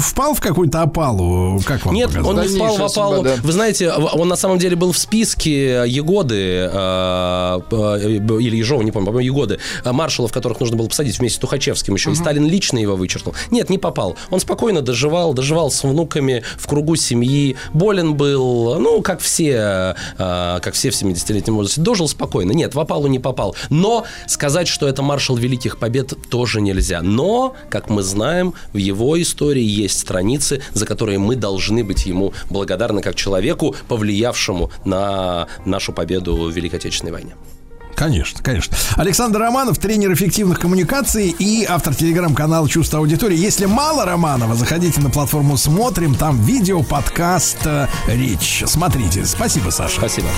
впал в какую-то опалу? Как вам
Нет,
показалось?
он не впал в опалу.
судьба, да.
Вы знаете, он на самом деле был в списке Егоды, э, или Ежова, не помню, по-моему, Егоды, маршалов, которых нужно было посадить вместе с Тухачевским еще. И Сталин лично его вычеркнул. Нет, не попал. Он спокойно доживал, доживал с внуками в кругу семьи. Болен был, ну, как все, э, как все в 70-летнем возрасте. Дожил спокойно. Нет, в опалу не попал. Но сказать, что это маршал великих побед, тоже нельзя. Но, как мы знаем, в его истории есть страницы, за которые мы должны быть ему благодарны как человеку, повлиявшему на нашу победу в Великой Отечественной войне.
Конечно, конечно. Александр Романов, тренер эффективных коммуникаций и автор телеграм-канала «Чувство аудитории». Если мало Романова, заходите на платформу «Смотрим», там видео, подкаст, э, речь. Смотрите. Спасибо, Саша.
Спасибо.